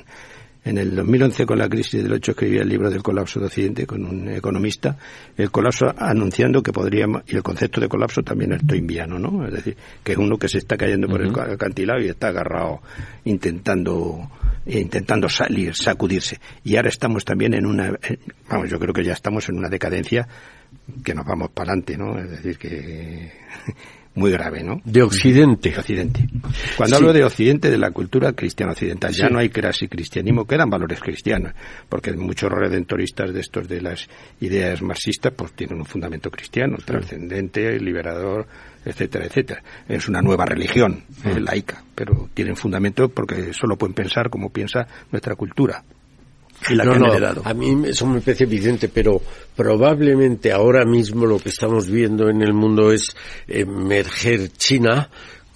En el 2011, con la crisis del 8, escribí el libro del colapso de Occidente con un economista, el colapso anunciando que podría, y el concepto de colapso también es toimbiano, ¿no? Es decir, que es uno que se está cayendo por el acantilado y está agarrado intentando intentando salir, sacudirse. Y ahora estamos también en una, vamos, yo creo que ya estamos en una decadencia que nos vamos para adelante, ¿no? Es decir, que <laughs> muy grave, ¿no? De Occidente. De Occidente. Cuando hablo de Occidente, de la cultura cristiana occidental, ya no hay casi cristianismo, quedan valores cristianos, porque muchos redentoristas de estos de las ideas marxistas, pues tienen un fundamento cristiano, trascendente, liberador, etcétera, etcétera. Es una nueva religión, laica, pero tienen fundamento porque solo pueden pensar como piensa nuestra cultura no, A mí eso me parece evidente, pero probablemente ahora mismo lo que estamos viendo en el mundo es emerger China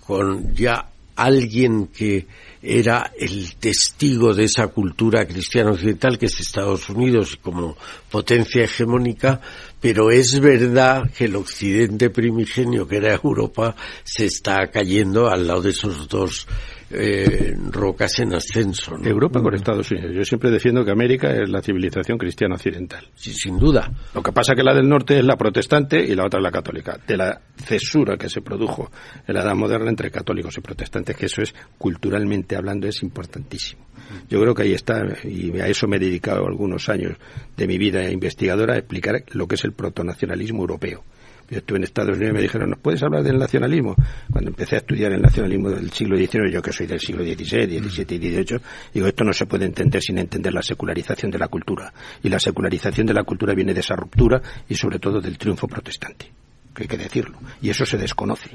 con ya alguien que era el testigo de esa cultura cristiana occidental que es Estados Unidos como potencia hegemónica, pero es verdad que el occidente primigenio que era Europa se está cayendo al lado de esos dos eh, rocas en ascenso. Europa con Estados Unidos. Yo siempre defiendo que América es la civilización cristiana occidental. Sí, sin duda. Lo que pasa es que la del norte es la protestante y la otra es la católica. De la cesura que se produjo en la edad moderna entre católicos y protestantes, que eso es, culturalmente hablando, es importantísimo. Yo creo que ahí está, y a eso me he dedicado algunos años de mi vida investigadora, a explicar lo que es el protonacionalismo europeo yo estuve en Estados Unidos y me dijeron, ¿nos puedes hablar del nacionalismo? Cuando empecé a estudiar el nacionalismo del siglo XIX, yo que soy del siglo XVI, XVII y XVIII, digo, esto no se puede entender sin entender la secularización de la cultura. Y la secularización de la cultura viene de esa ruptura y sobre todo del triunfo protestante, que hay que decirlo. Y eso se desconoce.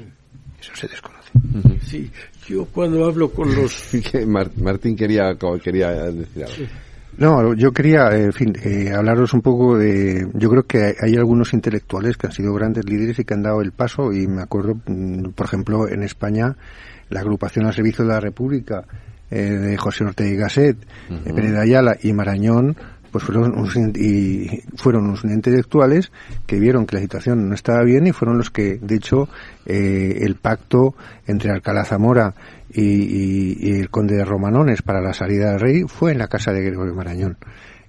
Eso se desconoce. Sí, yo cuando hablo con los... <laughs> Martín quería, quería decir algo. No, yo quería, en fin, eh, hablaros un poco de. Yo creo que hay algunos intelectuales que han sido grandes líderes y que han dado el paso. Y me acuerdo, mm, por ejemplo, en España, la agrupación al servicio de la República eh, de José Ortega y Gasset, uh Ayala y Marañón, pues fueron unos, y fueron unos intelectuales que vieron que la situación no estaba bien y fueron los que, de hecho, eh, el pacto entre Alcalá Zamora y, el conde de Romanones para la salida del rey fue en la casa de Gregorio Marañón.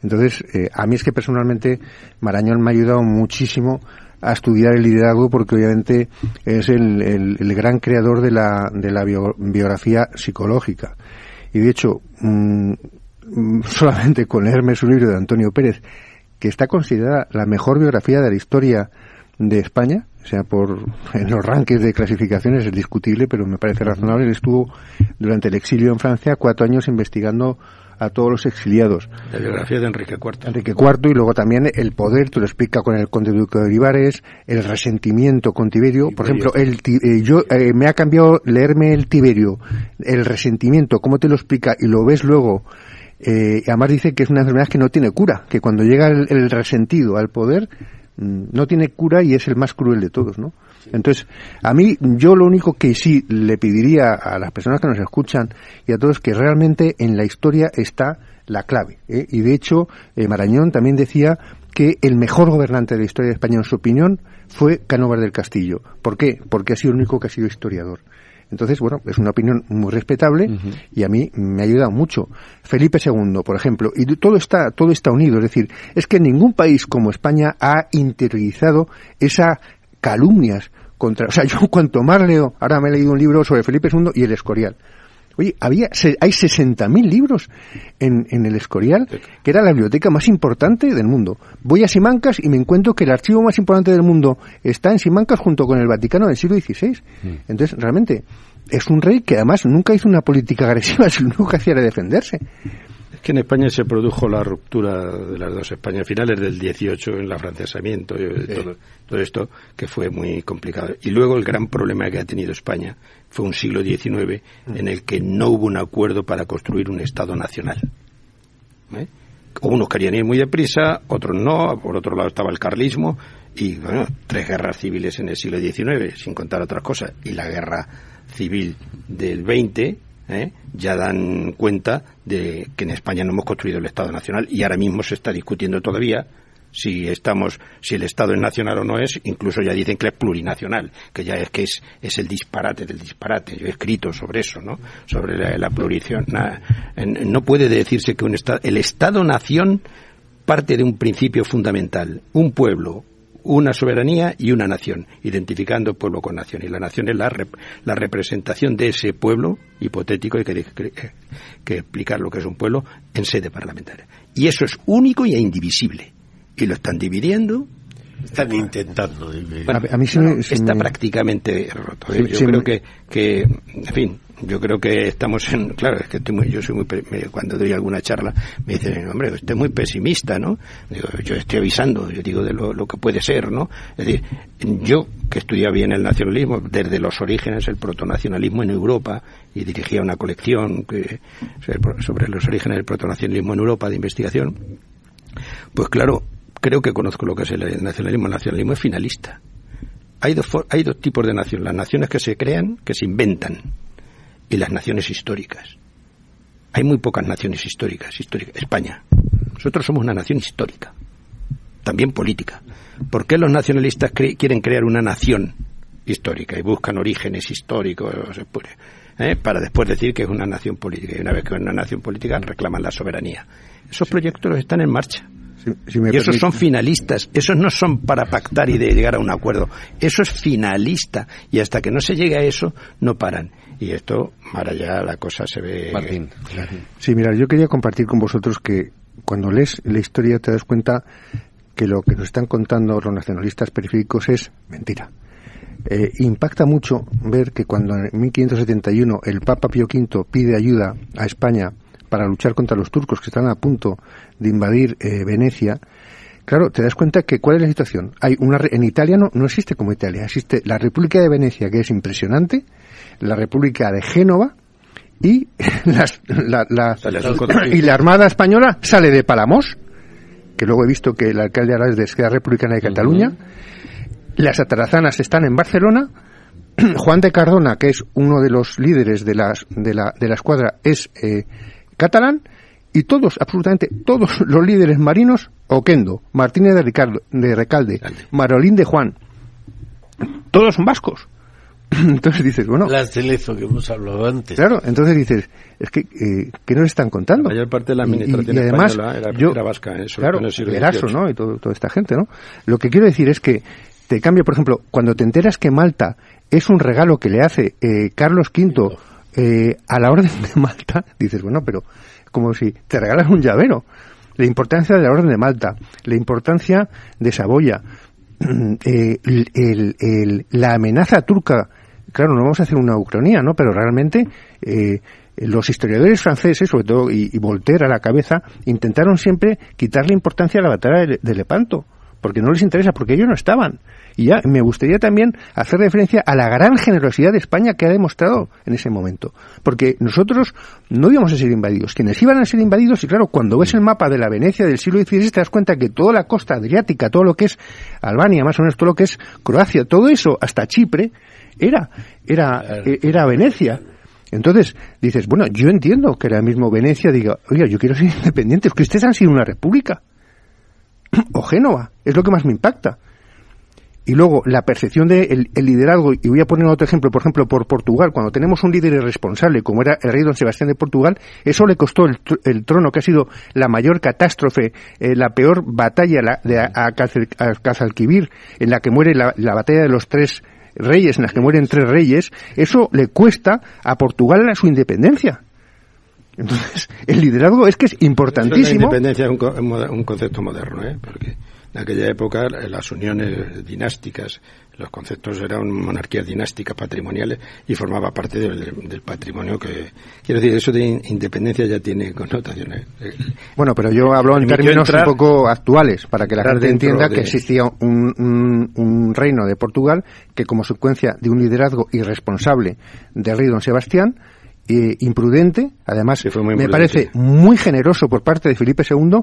Entonces, eh, a mí es que personalmente Marañón me ha ayudado muchísimo a estudiar el liderazgo porque obviamente es el, gran creador de la, de la biografía psicológica. Y de hecho, mm, <laughs> solamente con leerme su libro de Antonio Pérez, que está considerada la mejor biografía de la historia de España, o sea, por en los rankings de clasificaciones es discutible, pero me parece razonable. Él estuvo durante el exilio en Francia cuatro años investigando a todos los exiliados. La biografía de Enrique IV. Enrique IV y luego también el poder, tú lo explica con el conde duque de Olivares, el resentimiento con Tiberio. Por ejemplo, el, eh, yo eh, me ha cambiado leerme el Tiberio, el resentimiento, cómo te lo explica y lo ves luego. Eh, además dice que es una enfermedad que no tiene cura, que cuando llega el resentido al poder no tiene cura y es el más cruel de todos, ¿no? Entonces, a mí, yo lo único que sí le pediría a las personas que nos escuchan y a todos que realmente en la historia está la clave. ¿eh? Y de hecho, eh, Marañón también decía que el mejor gobernante de la historia de España, en su opinión, fue Canóvar del Castillo. ¿Por qué? Porque ha sido el único que ha sido historiador. Entonces, bueno, es una opinión muy respetable y a mí me ha ayudado mucho. Felipe II, por ejemplo, y todo está, todo está unido. Es decir, es que ningún país como España ha interiorizado esas calumnias contra. O sea, <laughs> yo cuanto más leo, ahora me he leído un libro sobre Felipe II y el Escorial. Oye, había, hay 60.000 libros en, en, el Escorial, que era la biblioteca más importante del mundo. Voy a Simancas y me encuentro que el archivo más importante del mundo está en Simancas junto con el Vaticano del siglo XVI. Mm. Entonces, realmente, es un rey que además nunca hizo una política <laughs> agresiva, sino que hacía era defenderse que en España se produjo la ruptura de las dos Españas finales del 18 en el afrancesamiento y todo, todo, esto que fue muy complicado. Y luego el gran problema que ha tenido España fue un siglo XIX en el que no hubo un acuerdo para construir un Estado nacional. ¿Eh? Unos querían ir muy deprisa, otros no, por otro lado estaba el carlismo y bueno, tres guerras civiles en el siglo XIX, sin contar otras cosas, y la guerra civil del 20 ¿eh? ya dan cuenta de que en España no hemos construido el Estado Nacional y ahora mismo se está discutiendo todavía si estamos si el Estado es nacional o no es incluso ya dicen que es plurinacional que ya es que es, es el disparate del disparate. Yo he escrito sobre eso no sobre la, la no puede decirse que un estado el Estado nación parte de un principio fundamental. Un pueblo una soberanía y una nación, identificando pueblo con nación. Y la nación es la, la representación de ese pueblo hipotético, hay que, que, explicar lo que es un pueblo en sede parlamentaria. Y eso es único y indivisible. Y lo están dividiendo están intentando. a, mí está prácticamente roto. ¿eh? yo creo que, que, en fin, yo creo que estamos en, claro, es que estoy muy, yo soy muy, cuando doy alguna charla me dicen, hombre, usted es muy pesimista, ¿no? Digo, yo estoy avisando, yo digo de lo, lo que puede ser, ¿no? Es decir, yo que estudiaba bien el nacionalismo, desde los orígenes, el protonacionalismo en Europa, y dirigía una colección que, sobre los orígenes del protonacionalismo en Europa de investigación, pues claro, creo que conozco lo que es el nacionalismo. El nacionalismo es finalista. Hay dos, hay dos tipos de naciones, las naciones que se crean, que se inventan, y las naciones históricas. Hay muy pocas naciones históricas, históricas. España. Nosotros somos una nación histórica, también política. ¿Por qué los nacionalistas quieren crear una nación histórica y buscan orígenes históricos ¿eh? para después decir que es una nación política? Y una vez que es una nación política reclaman la soberanía. Esos proyectos están en marcha. Y esos son finalistas, esos no son para pactar y de llegar a un acuerdo, eso es finalista y hasta que no se llegue a eso no paran y esto, para allá la cosa se ve. Martín. Sí, mira, yo quería compartir con vosotros que cuando lees la historia te das cuenta que lo que nos están contando los nacionalistas periféricos es mentira. Eh, impacta mucho ver que cuando en 1571 el Papa Pío V pide ayuda a España para luchar contra los turcos que están a punto de invadir eh, Venecia, claro, te das cuenta que cuál es la situación. Hay una en Italia no, no existe como Italia, existe la República de Venecia que es impresionante, la República de Génova y <laughs> la, y la Armada Española sale de Palamos, que luego he visto que el alcalde ahora es de Esquerra Republicana de Cataluña. Las atarazanas están en Barcelona. <clears throat> Juan de Cardona, que es uno de los líderes de, las, de, la, de la escuadra, es eh, catalán. Y todos, absolutamente todos <laughs> los líderes marinos, Oquendo, Martínez de, Ricardo, de Recalde, Marolín de Juan, todos son vascos. <clears throat> Entonces dices, bueno... La Celezo que hemos hablado antes. Claro, entonces dices, es que, eh, ¿qué nos están contando? La mayor parte de la administración y, además, era, yo, vasca, eso, claro, Eraso, ¿no? Y todo, toda esta gente, ¿no? Lo que quiero decir es que te cambia, por ejemplo, cuando te enteras que Malta es un regalo que le hace eh, Carlos V eh, a la Orden de <laughs> Malta, dices, bueno, pero como si te regalas un llavero. La importancia de la Orden de Malta, la importancia de Saboya, <clears throat> eh, el, el, la amenaza turca claro, no vamos a hacer una ucronía, ¿no? Pero realmente eh, los historiadores franceses, sobre todo, y, Voltaire a la cabeza, intentaron siempre quitarle importancia a la batalla de, Lepanto, porque no les interesa, porque ellos no estaban. Y ya me gustaría también hacer referencia a la gran generosidad de España que ha demostrado en ese momento. Porque nosotros no íbamos a ser invadidos. Quienes iban a ser invadidos, y claro, cuando ves el mapa de la Venecia del siglo XVI te das cuenta que toda la costa adriática, todo lo que es Albania, más o menos todo lo que es Croacia, todo eso, hasta Chipre, era, era, e, era Venecia. Entonces dices, bueno, yo entiendo que ahora mismo Venecia diga, oiga, yo quiero ser independiente, es que ustedes han sido una república. O Génova, es lo que más me impacta. Y luego la percepción del el liderazgo, y voy a poner otro ejemplo, por ejemplo, por Portugal, cuando tenemos un líder irresponsable como era el rey don Sebastián de Portugal, eso le costó el, trono, que ha sido la mayor catástrofe, eh, la peor batalla de a, a, en la que muere la, la batalla de los tres reyes en las que mueren tres reyes, eso le cuesta a Portugal su independencia. Entonces, <laughs> el liderazgo es que es importantísimo. La independencia es un, un concepto moderno, ¿eh? porque en aquella época las uniones dinásticas, los conceptos eran monarquías dinásticas patrimoniales y formaba parte del, patrimonio que quiero decir eso de independencia ya tiene connotaciones bueno pero yo hablo en términos un poco actuales para que la gente entienda que existía un, un, reino de Portugal que como consecuencia de un liderazgo irresponsable del rey don Sebastián eh, imprudente, además me parece muy generoso por parte de Felipe II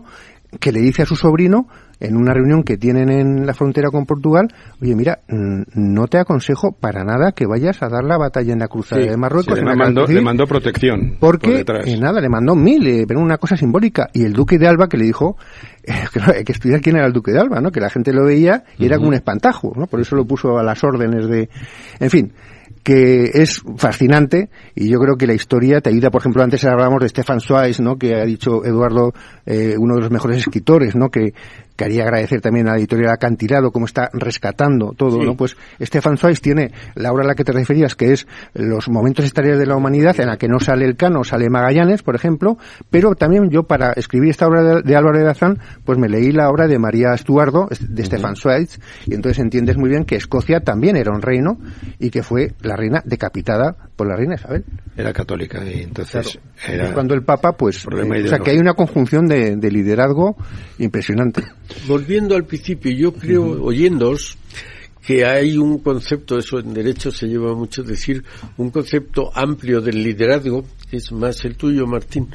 que le dice a su sobrino en una reunión que tienen en la frontera con Portugal, oye, mira, mm, no te aconsejo para nada que vayas a dar la batalla en la cruzada de Marruecos. le, mandó, protección. Porque, eh, nada, le mandó mil, eh, pero una cosa simbólica. Y el duque de Alba que le dijo <laughs> eh, que hay que estudiar quién era el duque de Alba, ¿no? Que la gente lo veía y era como un espantajo, ¿no? Por eso lo puso a las órdenes de... En fin, que es fascinante y yo creo que la historia te ayuda, por ejemplo, antes hablábamos de Stefan Zweig, ¿no? que ha dicho Eduardo, eh, uno de los mejores escritores, ¿no? que quería agradecer también a la editorial Acantilado cómo está rescatando todo, ¿no? Pues Stefan Zweig tiene la obra a la que te referías, que es los momentos historias de la humanidad, en la que no sale el cano, sale Magallanes, por ejemplo, pero también yo para escribir esta obra de, Álvaro de Dazán, pues me leí la obra de María Estuardo, de Stefan Zweig, y entonces entiendes muy bien que Escocia también era un reino y que fue la reina decapitada por la reina Isabel. Era católica y entonces era cuando el Papa, pues, eh, o sea que hay una conjunción de, de liderazgo impresionante. Volviendo al principio, yo creo, oyéndoos, que hay un concepto, eso en derecho se lleva mucho decir, un concepto amplio del liderazgo, que es más el tuyo, Martín,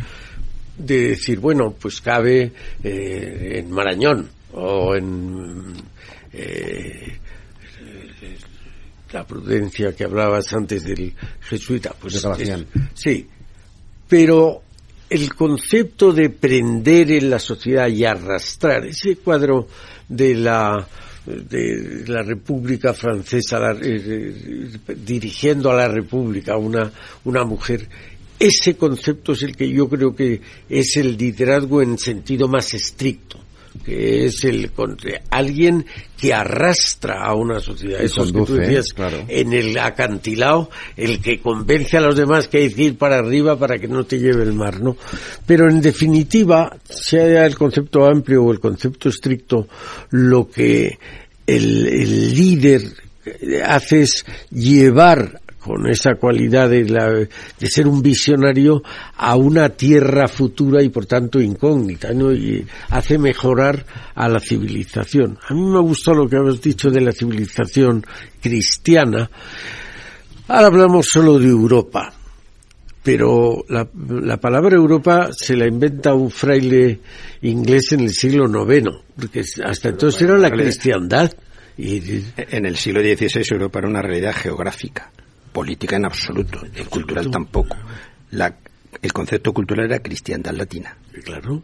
de decir, bueno, pues cabe eh, en Marañón o en eh, la prudencia que hablabas antes del jesuita, pues sí, pero el concepto de prender en la sociedad y arrastrar ese cuadro de la de la República Francesa eh, dirigiendo a la República una una mujer ese concepto es el que yo creo que es el liderazgo en sentido más estricto que es el alguien que arrastra a una sociedad. Eso es que tú decías en el acantilado, el que convence a los demás que hay que ir para arriba para que no te lleve el mar, ¿no? Pero en definitiva, sea el concepto amplio o el concepto estricto, lo que el, el líder hace es llevar con esa cualidad de, la, de ser un visionario a una tierra futura y por tanto incógnita, ¿no? Y hace mejorar a la civilización. A mí me gustó lo que habéis dicho de la civilización cristiana. Ahora hablamos solo de Europa, pero la, la palabra Europa se la inventa un fraile inglés en el siglo IX, porque hasta entonces era la cristiandad. Y... En el siglo XVI Europa era una realidad geográfica política en absoluto, y cultural tampoco. La, el concepto cultural era cristiandad latina. Claro,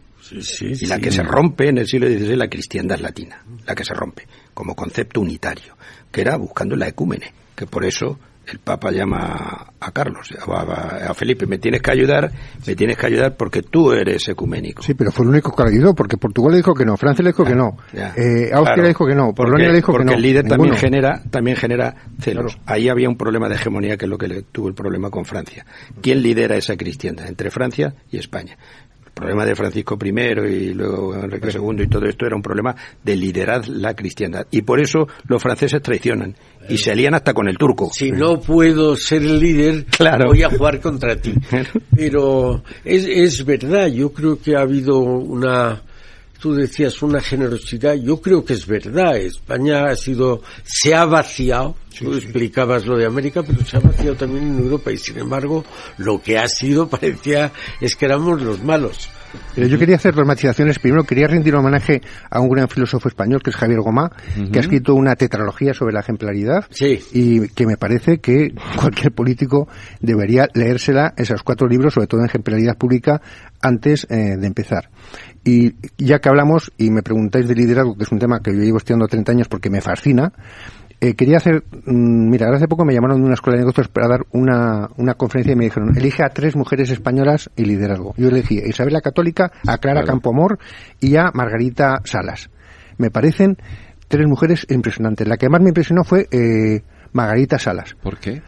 Y la que se rompe en el siglo XVI es la cristiandad latina, la que se rompe, como concepto unitario, que era buscando la ecúmene, que por eso el Papa llama a Carlos, a, Felipe, me tienes que ayudar, me tienes que ayudar porque tú eres ecuménico. Sí, pero fue el único que ayudó, porque Portugal le dijo que no, Francia le dijo que no, eh, Austria le dijo que no, Polonia le dijo que no. Porque el líder también genera, también genera celos. Ahí había un problema de hegemonía que es lo que le tuvo el problema con Francia. ¿Quién lidera esa cristiandad? Entre Francia y España problema de Francisco I y luego Enrique II y todo esto era un problema de liderar la cristiandad. Y por eso los franceses traicionan y se alían hasta con el turco. Si no puedo ser el líder, voy a jugar contra ti. <laughs> Pero es, es verdad, yo creo que ha habido una tú decías una generosidad, yo creo que es verdad, España ha sido, se ha vaciado, tú explicabas lo de América, pero se ha vaciado también en Europa y sin embargo lo que ha sido <laughs> parecía es que éramos los malos. Pero yo quería hacer dos matizaciones. Primero, quería rendir homenaje a un gran filósofo español, que es Javier Gomá, que ha escrito una tetralogía sobre la ejemplaridad. Y que me parece que cualquier político debería leérsela, esos cuatro libros, sobre todo en ejemplaridad pública, antes eh, de empezar. Y ya que hablamos y me preguntáis de liderazgo, que es un tema que yo llevo estudiando 30 años porque me fascina, eh, quería hacer, mm, mira, hace poco me llamaron de una escuela de negocios para dar una, una conferencia y me dijeron, elige a tres mujeres españolas y liderazgo. Yo elegí a Isabel la Católica, a Clara Campoamor y a Margarita Salas. Me parecen tres mujeres impresionantes. La que más me impresionó fue eh, Margarita Salas. ¿Por qué?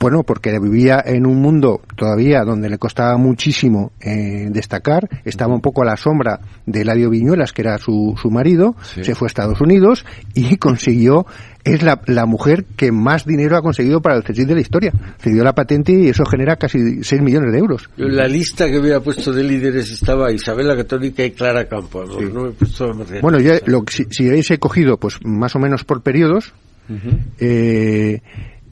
Bueno, porque vivía en un mundo todavía donde le costaba muchísimo eh, destacar, estaba un poco a la sombra de Eladio Viñuelas, que era su, su marido, se fue a Estados Unidos y <laughs> consiguió, es la, la mujer que más dinero ha conseguido para el CSIC de la historia. Cedió la patente y eso genera casi 6 millones de euros. La lista que había puesto de líderes estaba Isabel la Católica y Clara Campos. No me he puesto Bueno, yo lo, si, si habéis he cogido, pues más o menos por periodos, eh,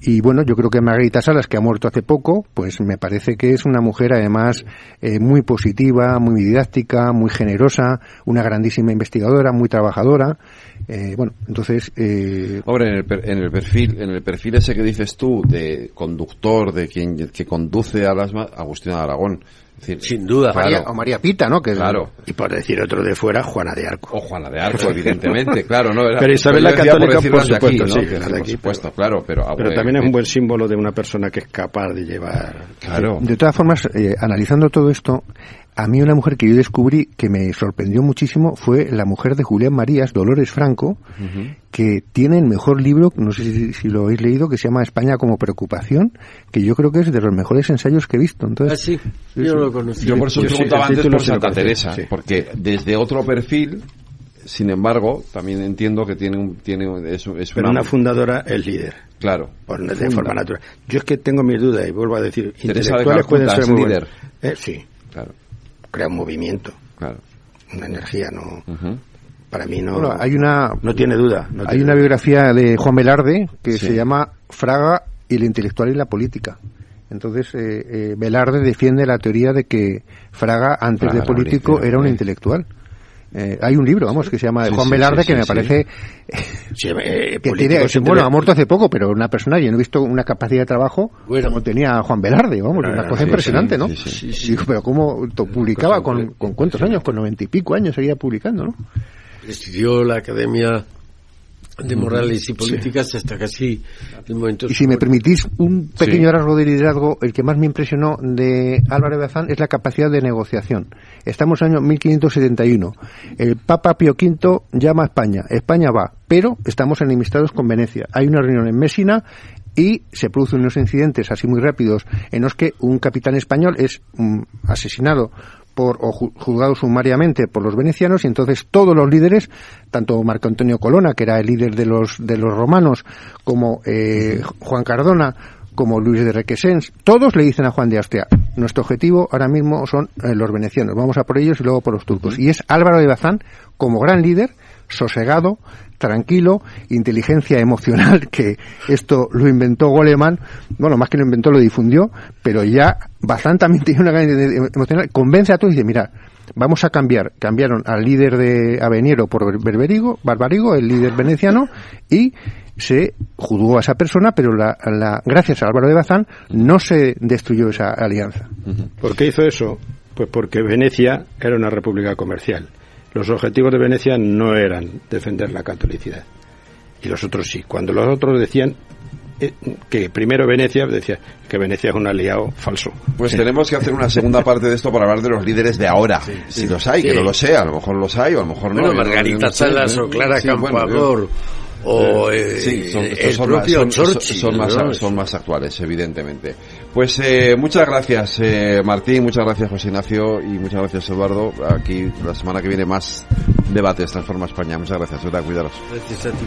y bueno, yo creo que Margarita Salas, que ha muerto hace poco, pues me parece que es una mujer además eh, muy positiva, muy didáctica, muy generosa, una grandísima investigadora, muy trabajadora. Eh, bueno, entonces. Eh, Hombre, en el, per- en el perfil, en el perfil ese que dices tú de conductor, de quien que conduce a las Agustín Aragón. Decir, Sin duda. María- o María Pita, ¿no? Que claro. Y por decir otro de fuera, Juana de Arco. O Juana de Arco, <laughs> evidentemente, claro, no. Era- Pero Isabel yo la Católica, por aquí, supuesto, ¿no? sí, Que por aquí, supuesto, claro, pero, también es en un buen símbolo de una persona que es capaz de llevar. Claro. De todas formas, eh, analizando todo esto, a mí una mujer que yo descubrí que me sorprendió muchísimo fue la mujer de Julián Marías, Dolores Franco, que tiene el mejor libro, no sé si, si lo habéis leído, que se llama España como preocupación, que yo creo que es de los mejores ensayos que he visto. Entonces, Ah, sí, yo lo conocí. Yo por eso Yo preguntaba antes por Santa Teresa, sí. porque desde otro perfil, sin embargo, también entiendo que tiene un, tiene un- es, es Pero una fundadora es líder. Claro. Por, de Funda. forma natural. Yo es que tengo mis dudas y vuelvo a decir, Teresa de intelectuales pueden ser es muy líder. Eh, sí, Claro, crea un movimiento, claro. una energía, no. Para mí no. bueno, hay una, no tiene duda. no hay tiene una duda. biografía de Juan Velarde que Sí. se llama Fraga y el intelectual y la política. Entonces, eh, eh, Velarde defiende la teoría de que Fraga, antes Fraga de político, era un eh. intelectual. Eh, hay un libro, vamos, que se llama de Juan sí, Velarde, sí, que me parece Sí, eh, que tiene, bueno, ha muerto hace poco, pero una persona, yo no he visto una capacidad de trabajo como tenía Juan Velarde, vamos, una cosa impresionante, ¿no? digo, pero cómo publicaba con, con cuántos años, con noventa y pico años seguía publicando, ¿no? Presidió la Academia de Morales y Políticas hasta casi el momento. Y si me permitís un pequeño rasgo de liderazgo, el que más me impresionó de Álvaro Bazán es la capacidad de negociación. Estamos en el año 1571. El Papa Pío V llama a España. España va, pero estamos enemistados con Venecia. Hay una reunión en Messina y se producen unos incidentes así muy rápidos en los que un capitán español es mm, asesinado por, o ju- juzgado sumariamente por los venecianos y entonces todos los líderes, tanto Marco Antonio Colonna, que era el líder de los, de los romanos, como eh, Juan Cardona, como Luis de Requesens, todos le dicen a Juan de Austria, nuestro objetivo ahora mismo son eh, los venecianos, vamos a por ellos y luego por los turcos. Y es Álvaro de Bazán, como gran líder, sosegado, tranquilo, inteligencia emocional, <laughs> que esto lo inventó Goleman, bueno, más que lo inventó, lo difundió, pero ya también <laughs> tiene una gran emocional, convence a todos y dice, mira, vamos a cambiar, cambiaron al líder de Aveniero por Ber- Berberigo, Barbarigo, el líder veneciano, y se juzgó a esa persona, pero la, la- gracias a Álvaro de Bazán no se destruyó esa alianza. ¿Por qué hizo eso? Pues porque Venecia era una república comercial. Los objetivos de Venecia no eran defender la catolicidad. Y los otros sí. Cuando los otros decían eh, que primero Venecia, decía que Venecia es un aliado falso. Pues tenemos que hacer una segunda parte de esto para hablar de los líderes de ahora. Si los hay, Sí. que no lo sé, a lo mejor los hay o a lo mejor no. Bueno, no- Margarita no sé, Salas ¿eh? o Clara Sí, bueno, o eh, Sí, son, estos el son más, propio son- son- Churchill, son más, ¿no? son más actuales, evidentemente. Pues eh, muchas gracias, eh, Martín, muchas gracias, José Ignacio, y muchas gracias, Eduardo. Aquí la semana que viene más debates Transforma España. Muchas gracias, verdad, cuidaros. Gracias a ti,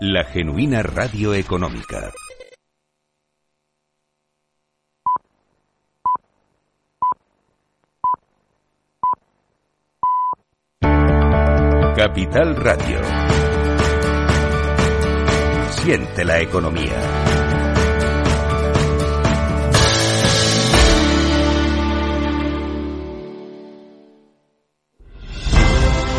La genuina radio económica. Capital Radio. Siente la economía.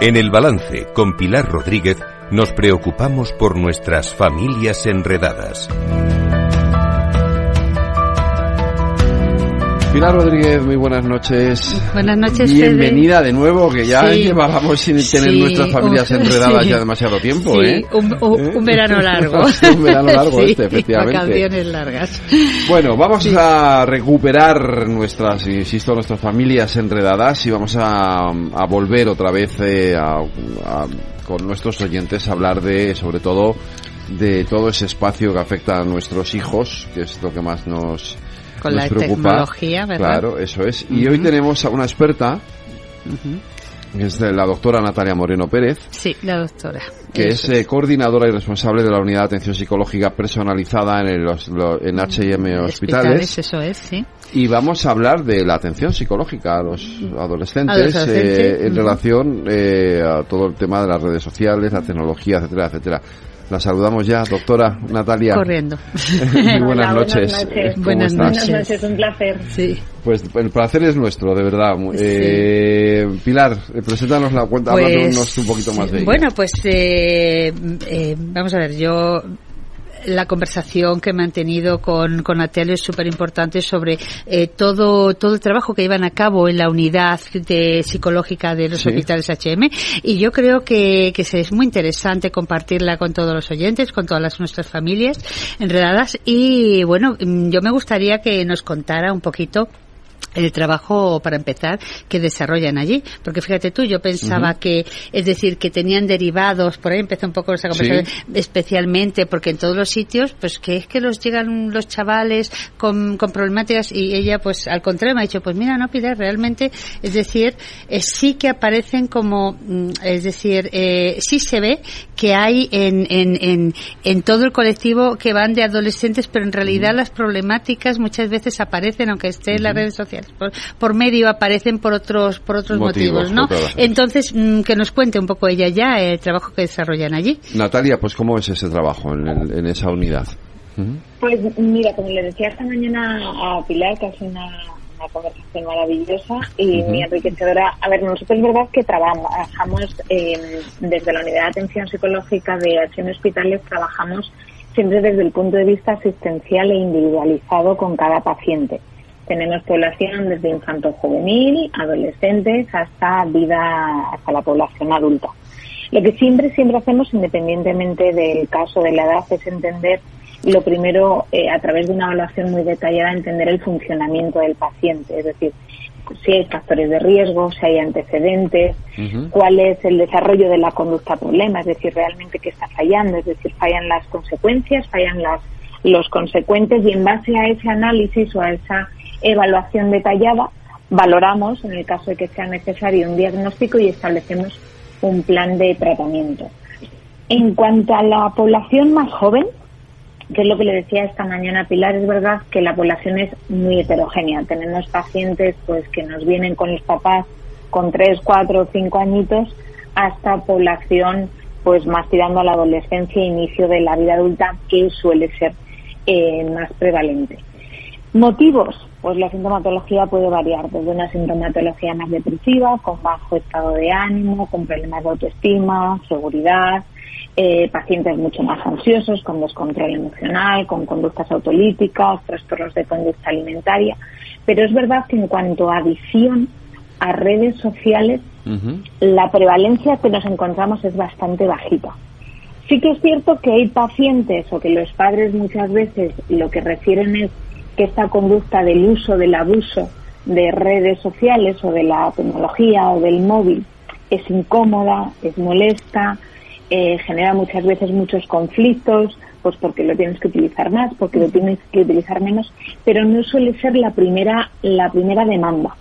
En el balance con Pilar Rodríguez nos preocupamos por nuestras familias enredadas. Pilar Rodríguez, muy buenas noches. Buenas noches, Bienvenida de nuevo, que ya Sí. llevábamos sin tener Sí, nuestras familias <laughs> un- enredadas sí. ya demasiado tiempo, ¿eh? un, un- un verano largo. <laughs> un verano largo <laughs> este, efectivamente. Vacaciones largas. Bueno, vamos a recuperar nuestras, insisto, nuestras familias enredadas y vamos a, a volver otra vez eh, a- a- con nuestros oyentes a hablar de, sobre todo, de todo ese espacio que afecta a nuestros hijos, que es lo que más nos, Con nos la preocupa. tecnología, ¿verdad? Claro, eso es. Y hoy tenemos a una experta, que es de la doctora Natalia Moreno Pérez, Sí, la doctora. que es eh, coordinadora y responsable de la unidad de atención psicológica personalizada en, el, los- lo- en H&M Hospitales. Eso es, sí. Y vamos a hablar de la atención psicológica a los adolescentes, A los adolescentes, eh, en relación eh, a todo el tema de las redes sociales, la tecnología, etcétera, etcétera. La saludamos ya, doctora Natalia. Corriendo. <laughs> Muy buenas Hola, noches. Buenas noches. ¿Cómo Buenas estás? Buenas noches, un placer. Sí. Pues el placer es nuestro, de verdad. Eh, Pilar, eh, preséntanos la cuenta, Pues, háblanos un poquito más de ella. Bueno, pues eh, eh, vamos a ver, yo la conversación que he mantenido con, con Natalia es súper importante sobre eh, todo, todo el trabajo que llevan a cabo en la unidad de psicológica de los Sí. hospitales HM y yo creo que, que es muy interesante compartirla con todos los oyentes, con todas las, nuestras familias enredadas y bueno, mm, yo me gustaría que nos contara un poquito el trabajo para empezar que desarrollan allí. Porque fíjate tú yo pensaba que es decir que tenían derivados por ahí empezó un poco esa conversación especialmente porque en todos los sitios pues que es que los llegan los chavales con, con problemáticas y ella pues al contrario me ha dicho pues mira no Pilar realmente es decir eh, sí que aparecen como mm, es decir eh, sí se ve que hay en, en, en, en todo el colectivo que van de adolescentes pero en realidad las problemáticas muchas veces aparecen aunque esté en las redes sociales por, por medio aparecen por otros por otros Motivos, motivos, ¿no? entonces mm, que nos cuente un poco ella ya el trabajo que desarrollan allí Natalia, pues ¿cómo es ese trabajo en, el- en esa unidad? Pues mira, como le decía esta mañana a Pilar, que hace una, una conversación maravillosa y muy enriquecedora. A ver, nosotros es verdad que trabajamos eh, desde la Unidad de Atención Psicológica de Acción Hospitales, trabajamos siempre desde el punto de vista asistencial e individualizado con cada paciente. Tenemos población desde infanto juvenil, adolescentes, hasta vida, hasta la población adulta. Lo que siempre, siempre hacemos, independientemente del caso de la edad, es entender lo primero, eh, a través de una evaluación muy detallada, entender el funcionamiento del paciente, es decir, si hay factores de riesgo, si hay antecedentes, cuál es el desarrollo de la conducta problema, es decir, realmente qué está fallando, es decir, fallan las consecuencias, fallan las, los consecuentes y en base a ese análisis o a esa evaluación detallada, valoramos, en el caso de que sea necesario, un diagnóstico y establecemos un plan de tratamiento. En cuanto a la población más joven, que es lo que le decía esta mañana Pilar, es verdad que la población es muy heterogénea. Tenemos pacientes pues que nos vienen con los papás con tres, cuatro cinco añitos hasta población pues más tirando a la adolescencia e inicio de la vida adulta que suele ser eh, más prevalente. Motivos, pues la sintomatología puede variar desde una sintomatología más depresiva, con bajo estado de ánimo, con problemas de autoestima, seguridad, eh, pacientes mucho más ansiosos, con descontrol emocional, con conductas autolíticas, trastornos de conducta alimentaria. Pero es verdad que en cuanto a adicción a redes sociales, la prevalencia que nos encontramos es bastante bajita. Sí que es cierto que hay pacientes o que los padres muchas veces lo que refieren es que esta conducta del uso, del abuso de redes sociales o de la tecnología o del móvil es incómoda, es molesta, eh, genera muchas veces muchos conflictos, pues porque lo tienes que utilizar más, porque lo tienes que utilizar menos, pero no suele ser la primera, la primera demanda.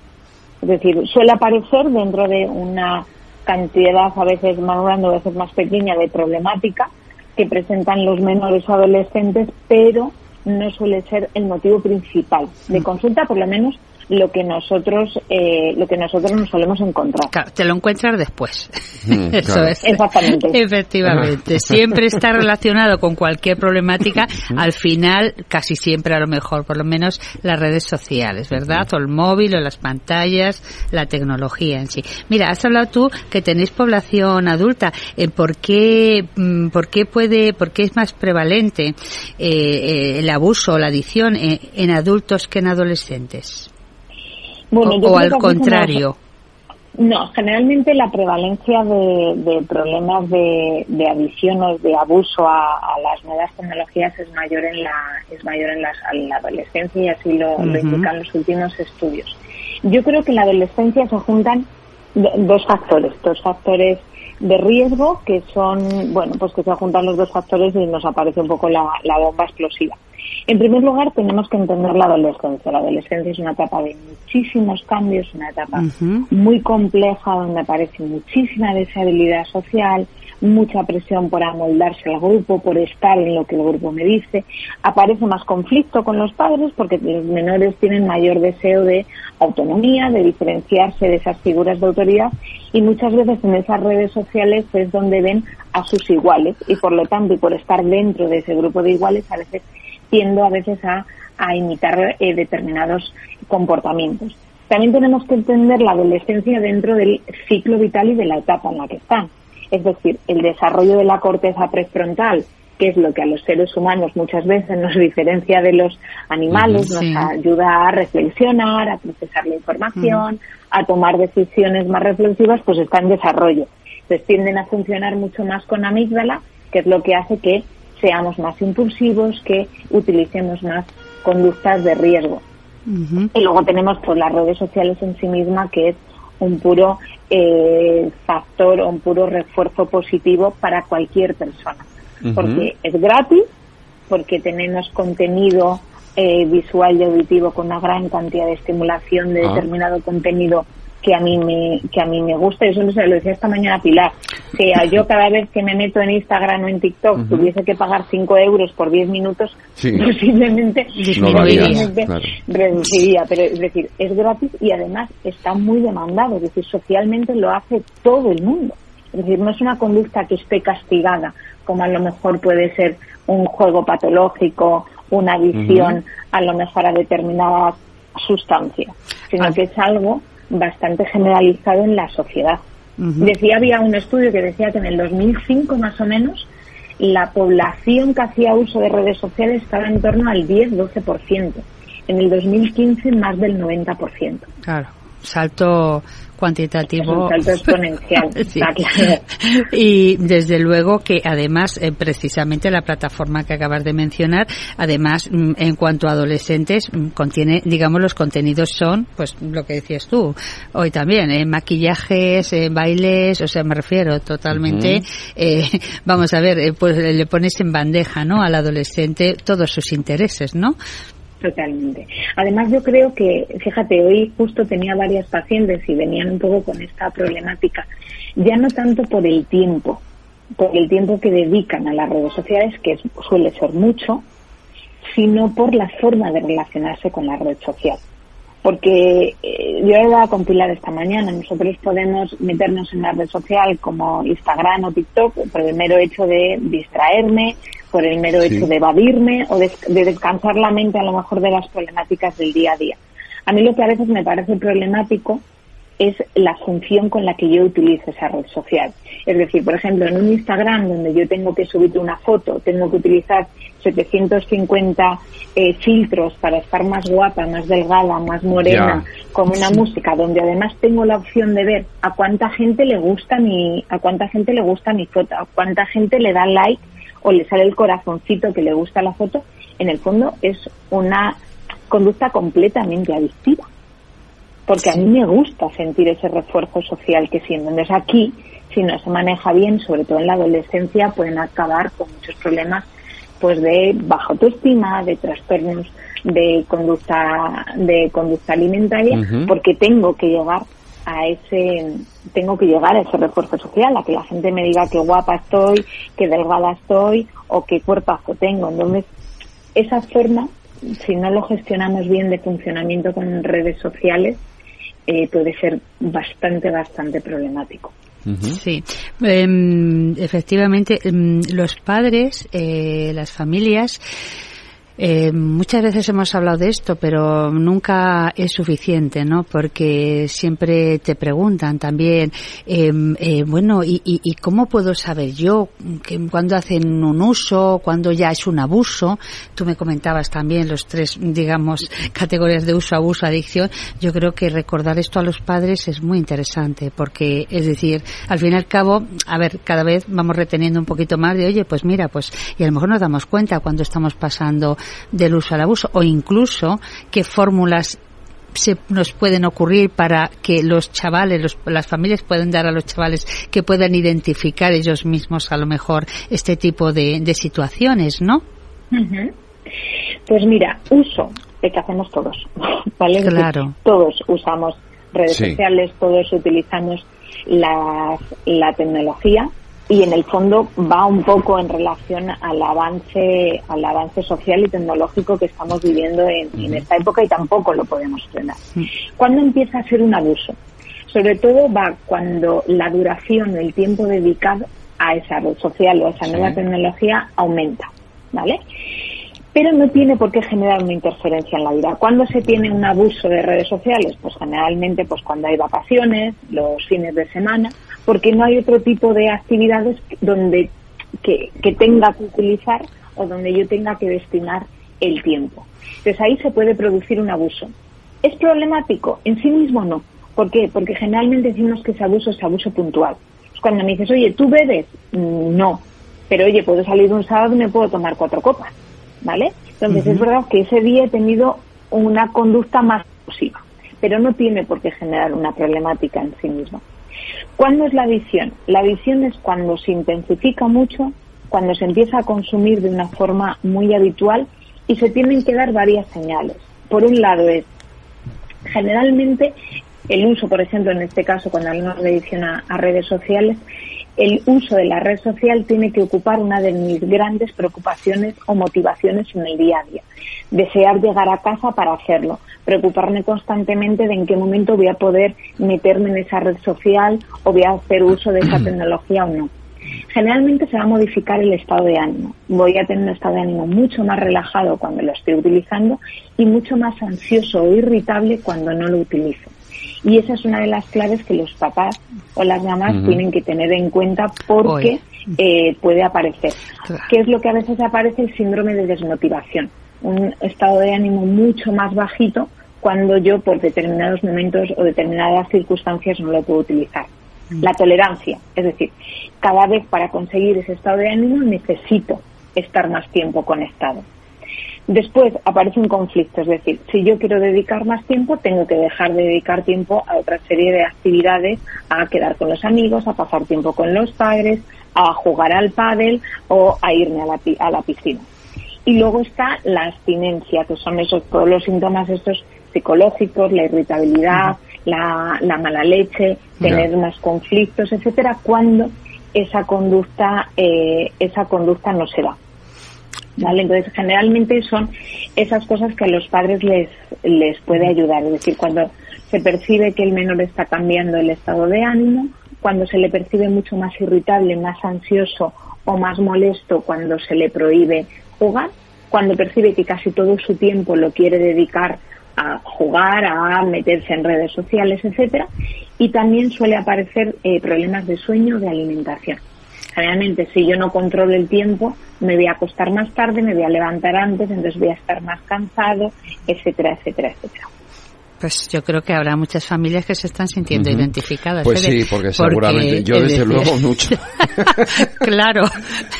Es decir, suele aparecer dentro de una cantidad a veces más grande, a veces más pequeña de problemática que presentan los menores adolescentes, pero no suele ser el motivo principal de consulta, por lo menos lo que nosotros eh, lo que nosotros nos solemos encontrar. Claro, te lo encuentras después. Mm, <laughs> Eso es. Exactamente. Efectivamente. Siempre está <laughs> relacionado con cualquier problemática. Al final, casi siempre a lo mejor, por lo menos las redes sociales, ¿verdad? O el móvil o las pantallas, la tecnología en sí. Mira, has hablado tú que tenéis población adulta. Eh, ¿Por qué, mm, por qué puede, por qué es más prevalente eh, el abuso o la adicción en adultos que en adolescentes? O, al contrario. No, generalmente la prevalencia de, problemas de, de, adicción o de abuso a, las nuevas tecnologías es mayor en la es mayor en, la adolescencia y así lo, indican los últimos estudios. Yo creo que en la adolescencia se juntan dos factores, dos factores de riesgo que son, bueno, pues que se juntan los dos factores y nos aparece un poco la bomba explosiva. En primer lugar, tenemos que entender la adolescencia. La adolescencia es una etapa de muchísimos cambios, una etapa muy compleja donde aparece muchísima deshabilidad social, mucha presión por amoldarse al grupo, por estar en lo que el grupo me dice. Aparece más conflicto con los padres porque los menores tienen mayor deseo de autonomía, de diferenciarse de esas figuras de autoridad y muchas veces en esas redes sociales es donde ven a sus iguales y por lo tanto y por estar dentro de ese grupo de iguales a veces tiendo a veces a, imitar eh, determinados comportamientos. También tenemos que entender la adolescencia dentro del ciclo vital y de la etapa en la que están. Es decir, el desarrollo de la corteza prefrontal, que es lo que a los seres humanos muchas veces nos <laughs> diferencia de los animales, nos ayuda a reflexionar, a procesar la información, a tomar decisiones más reflexivas, pues está en desarrollo. Entonces tienden a funcionar mucho más con amígdala, que es lo que hace que seamos más impulsivos, que utilicemos más conductas de riesgo. Y luego tenemos pues las redes sociales en sí misma, que es un puro eh, factor o un puro refuerzo positivo para cualquier persona. Porque es gratis, porque tenemos contenido eh, visual y auditivo con una gran cantidad de estimulación de ah. determinado contenido que a mí me que a mí me gusta. Y eso lo decía esta mañana Pilar que yo cada vez que me meto en Instagram o en TikTok tuviese que pagar 5 euros por 10 minutos posiblemente, reduciría. Pero es decir es gratis y además está muy demandado. Es decir socialmente lo hace todo el mundo. Es decir no es una conducta que esté castigada como a lo mejor puede ser un juego patológico una adicción a lo mejor a determinadas sustancia, sino ah. que es algo bastante generalizado en la sociedad. Decía, había un estudio que decía que en el 2005 más o menos la población que hacía uso de redes sociales estaba en torno al 10-12%. En el 2015 más del 90%. Claro, salto cuantitativo. Es un exponencial. <laughs> <laughs> Y desde luego que además, eh, precisamente la plataforma que acabas de mencionar, además, mm, en cuanto a adolescentes, mm, contiene, digamos, los contenidos son, pues lo que decías tú, hoy también, eh, maquillajes, eh, bailes, o sea, me refiero totalmente, eh, <laughs> vamos a ver, pues le pones en bandeja, ¿no? Al adolescente todos sus intereses, ¿no? Totalmente. Además, yo creo que, fíjate, hoy justo tenía varias pacientes y venían un poco con esta problemática, ya no tanto por el tiempo, por el tiempo que dedican a las redes sociales, que suele ser mucho, sino por la forma de relacionarse con la red social. Porque eh, yo he dado a compilar esta mañana, nosotros podemos meternos en la red social como Instagram o TikTok por el mero hecho de distraerme, por el mero hecho de evadirme o de, descansar la mente a lo mejor de las problemáticas del día a día. A mí lo que a veces me parece problemático es la función con la que yo utilizo esa red social. Es decir, por ejemplo, en un Instagram donde yo tengo que subir una foto, tengo que utilizar 750 eh, filtros para estar más guapa, más delgada, más morena, con una música donde además tengo la opción de ver a cuánta gente le gusta mi, a cuánta gente le gusta mi foto, a cuánta gente le da like o le sale el corazoncito que le gusta la foto, en el fondo es una conducta completamente adictiva. Porque a mí me gusta sentir ese refuerzo social que siento. Entonces aquí, si no se maneja bien, sobre todo en la adolescencia, pueden acabar con muchos problemas pues de baja autoestima, de trastornos de conducta de conducta alimentaria, porque tengo que llegar a ese, tengo que llegar a ese refuerzo social, a que la gente me diga qué guapa estoy, qué delgada estoy o qué cuerpazo tengo. Entonces, esa forma, si no lo gestionamos bien de funcionamiento con redes sociales, eh, puede ser bastante, bastante problemático. Sí, em, efectivamente, em, los padres, eh, las familias, eh, muchas veces hemos hablado de esto, pero nunca es suficiente, ¿no? Porque siempre te preguntan también, eh, eh, bueno, ¿y, y, cómo puedo saber yo que cuando hacen un uso, cuando ya es un abuso? Tú me comentabas también los tres, digamos, <laughs> categorías de uso, abuso, adicción. Yo creo que recordar esto a los padres es muy interesante, porque, es decir, al fin y al cabo, a ver, cada vez vamos reteniendo un poquito más de, oye, pues mira, pues, y a lo mejor nos damos cuenta cuando estamos pasando del uso al abuso o incluso qué fórmulas se nos pueden ocurrir para que los chavales, las familias puedan dar a los chavales que puedan identificar ellos mismos a lo mejor este tipo de, situaciones, ¿no? Pues mira, uso de que hacemos todos, <laughs> ¿vale? Claro. Todos usamos redes sociales, todos utilizamos las, la tecnología y en el fondo va un poco en relación al avance al avance social y tecnológico que estamos viviendo en, esta época y tampoco lo podemos frenar. ¿Cuándo empieza a ser un abuso? Sobre todo va cuando la duración, el tiempo dedicado a esa red social o a esa nueva tecnología aumenta, ¿vale? Pero no tiene por qué generar una interferencia en la vida. ¿Cuándo se tiene un abuso de redes sociales? Pues generalmente pues cuando hay vacaciones, los fines de semana, porque no hay otro tipo de actividades donde que, tenga que utilizar o donde yo tenga que destinar el tiempo. Entonces ahí se puede producir un abuso. ¿Es problemático? En sí mismo no. ¿Por qué? Porque generalmente decimos que ese abuso es abuso puntual. Cuando me dices, oye, ¿tú bebes? Mm, no. Pero oye, puedo salir un sábado y me puedo tomar cuatro copas. ¿Vale? Entonces es verdad que ese día he tenido una conducta más positiva. Pero no tiene por qué generar una problemática en sí mismo. ¿Cuándo es la adicción? La adicción es cuando se intensifica mucho, cuando se empieza a consumir de una forma muy habitual y se tienen que dar varias señales. Por un lado es, generalmente, el uso, por ejemplo, en este caso, cuando hablamos de adicción a, redes sociales, el uso de la red social tiene que ocupar una de mis grandes preocupaciones o motivaciones en el día a día. Desear llegar a casa para hacerlo, preocuparme constantemente de en qué momento voy a poder meterme en esa red social o voy a hacer uso de esa <clears throat> tecnología o no. Generalmente se va a modificar el estado de ánimo. Voy a tener un estado de ánimo mucho más relajado cuando lo estoy utilizando y mucho más ansioso o irritable cuando no lo utilizo. Y esa es una de las claves que los papás o las mamás tienen que tener en cuenta porque eh, puede aparecer. ¿Qué es lo que a veces aparece? El síndrome de desmotivación. Un estado de ánimo mucho más bajito cuando yo por determinados momentos o determinadas circunstancias no lo puedo utilizar. Mm. La tolerancia, es decir, cada vez para conseguir ese estado de ánimo necesito estar más tiempo conectado. Después aparece un conflicto, es decir, si yo quiero dedicar más tiempo, tengo que dejar de dedicar tiempo a otra serie de actividades, a quedar con los amigos, a pasar tiempo con los padres, a jugar al pádel o a irme a la, a la piscina. Y luego está la abstinencia, que son esos todos los síntomas estos psicológicos, la irritabilidad, la, mala leche, tener más conflictos, etcétera, cuando esa conducta eh, esa conducta no se da. ¿Vale? Entonces, generalmente son esas cosas que a los padres les, les puede ayudar. Es decir, cuando se percibe que el menor está cambiando el estado de ánimo, cuando se le percibe mucho más irritable, más ansioso o más molesto cuando se le prohíbe jugar, cuando percibe que casi todo su tiempo lo quiere dedicar a jugar, a meterse en redes sociales, etcétera, y también suele aparecer eh, problemas de sueño de alimentación. Generalmente, si yo no controlo el tiempo, me voy a acostar más tarde, me voy a levantar antes, entonces voy a estar más cansado, etcétera, etcétera, etcétera. Pues yo creo que habrá muchas familias que se están sintiendo identificadas. Pues ¿eh? sí, porque, seguramente yo desde luego <laughs> mucho. <laughs> claro.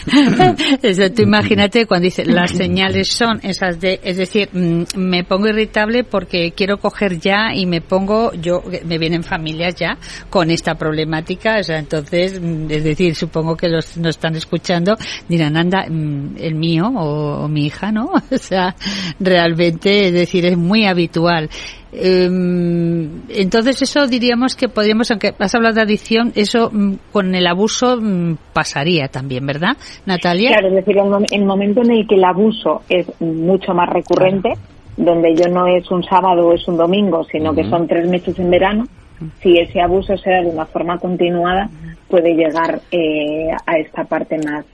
<laughs> tú imagínate cuando dice las señales son esas de, es decir, mm, me pongo irritable porque quiero coger ya y me pongo, yo, me vienen familias ya con esta problemática, o sea, entonces, mm, es decir, supongo que los nos están escuchando dirán, anda, mm, el mío o, o mi hija, ¿no? O sea, realmente, es decir, es muy habitual. Em, entonces eso diríamos que podríamos, aunque has hablado de adicción, eso mm, con el abuso mm, pasaría también, ¿verdad, Natalia? Claro, es decir, en el momento en el que el abuso es mucho más recurrente, donde yo no es un sábado o es un domingo, sino que son tres meses en verano, si ese abuso se da de una forma continuada, puede llegar eh, a esta parte más,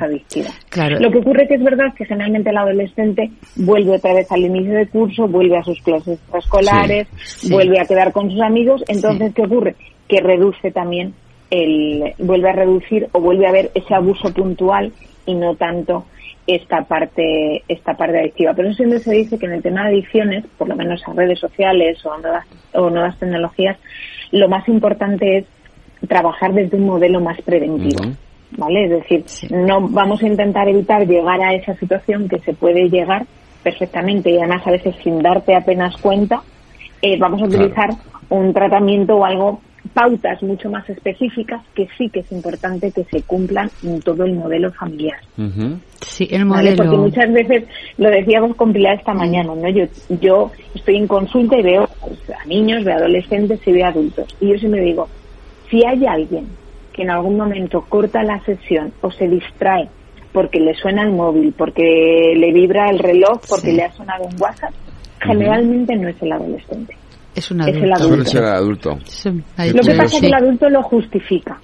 adictiva. Lo que ocurre que es verdad que generalmente el adolescente vuelve otra vez al inicio de curso, vuelve a sus clases escolares, vuelve a quedar con sus amigos, entonces ¿qué ocurre? Que reduce también el, vuelve a reducir o vuelve a haber ese abuso puntual y no tanto esta parte esta parte adictiva. Pero siempre se dice que en el tema de adicciones, por lo menos a redes sociales o nuevas, o nuevas tecnologías, lo más importante es trabajar desde un modelo más preventivo. ¿Vale? Es decir, no vamos a intentar evitar llegar a esa situación que se puede llegar perfectamente y además a veces sin darte apenas cuenta. Eh, vamos a utilizar un tratamiento o algo pautas mucho más específicas que sí que es importante que se cumplan en todo el modelo familiar. Sí, el modelo. Porque muchas veces, lo decíamos con Pilar esta mañana, ¿no? Yo, yo estoy en consulta y veo pues, a niños, veo adolescentes y veo adultos. Y yo sí me digo, si hay alguien que en algún momento corta la sesión o se distrae porque le suena el móvil, porque le vibra el reloj, porque le ha sonado un WhatsApp, generalmente no es el adolescente. Es un adulto. Es el adulto. Lo que pasa es que el adulto lo justifica.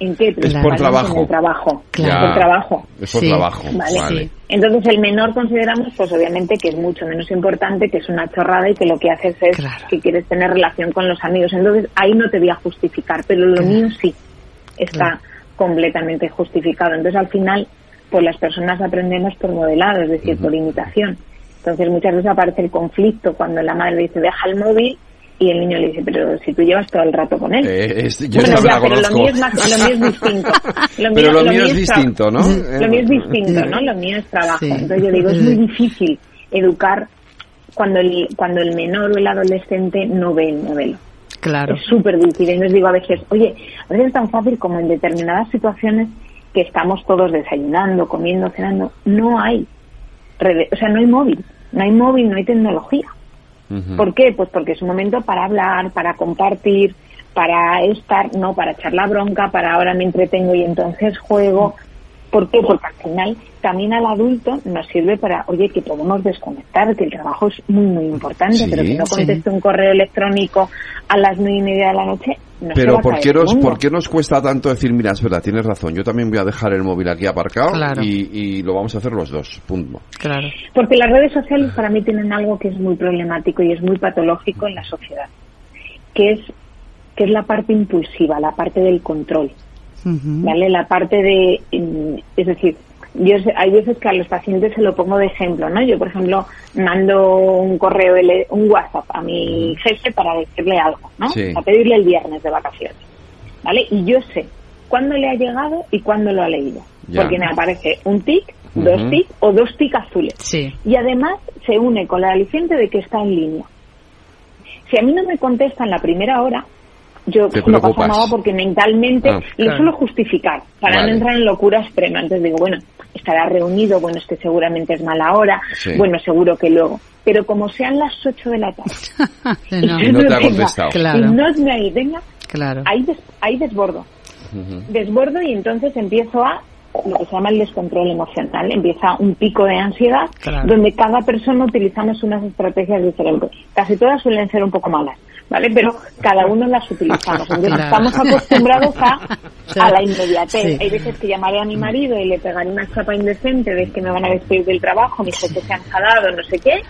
¿En qué? Es por trabajo. En el trabajo. Claro. Por trabajo. Es por trabajo. Vale. Entonces el menor consideramos, pues obviamente que es mucho menos importante, que es una chorrada y que lo que haces es que quieres tener relación con los amigos. Entonces ahí no te voy a justificar, pero lo mío sí está completamente justificado. Entonces al final, pues las personas aprendemos por modelado, es decir, por imitación. Entonces muchas veces aparece el conflicto cuando la madre dice deja el móvil y el niño le dice, pero si tú llevas todo el rato con él. Eh, yo pero lo mío es, más, lo mío es distinto. pero lo, mío, es distinto, ¿no? Lo mío es distinto, ¿no? Lo mío es trabajo. Entonces yo digo, es muy difícil educar cuando el, cuando el menor o el adolescente no ve el modelo. Claro. Es súper difícil. Y les digo a veces, oye, a veces es tan fácil como en determinadas situaciones que estamos todos desayunando, comiendo, cenando, no hay, o sea, no hay móvil, no hay móvil, no hay tecnología. ¿Por qué? Pues porque es un momento para hablar, para compartir, para estar, no para echar la bronca, para ahora me entretengo y entonces juego. ¿Por qué? Porque al final también al adulto nos sirve para, oye, que podemos desconectar, que el trabajo es muy, muy importante, pero si no contesto un correo electrónico a las nueve y media de la noche, Pero ¿por qué, nos, ¿por qué nos cuesta tanto decir, mira, es verdad, tienes razón, yo también voy a dejar el móvil aquí aparcado y, y, lo vamos a hacer los dos, punto. Claro. Porque las redes sociales para mí tienen algo que es muy problemático y es muy patológico en la sociedad, que es que es la parte impulsiva, la parte del control, ¿vale? La parte de, mm, es decir, yo hay veces que a los pacientes se lo pongo de ejemplo, ¿no? Yo, por ejemplo, mando un correo, un WhatsApp a mi jefe para decirle algo, ¿no? A pedirle el viernes de vacaciones, ¿vale? Y yo sé cuándo le ha llegado y cuándo lo ha leído, porque me aparece un tic, dos tic o dos tic azules. Y además se une con la aliciente de que está en línea. Si a mí no me contesta en la primera hora, yo no pasa nada porque mentalmente ah, lo suelo justificar para no entrar en locura extrema. Entonces digo, bueno, estará reunido, bueno, es que seguramente es mala hora, bueno, seguro que luego. Pero como sean las 8 de la tarde <laughs> y, no, te ha contestado. y no me venga, claro. ahí, ahí desbordo. Desbordo y entonces empiezo a lo que se llama el descontrol emocional. Empieza un pico de ansiedad donde cada persona utilizamos unas estrategias diferentes. Casi todas suelen ser un poco malas. ¿vale? Pero cada uno las utilizamos. estamos acostumbrados a, a la inmediatez. Hay veces que llamaré a mi marido y le pegaré una chapa indecente de que me van a despedir del trabajo, mi jefe se ha enfadado, no sé qué.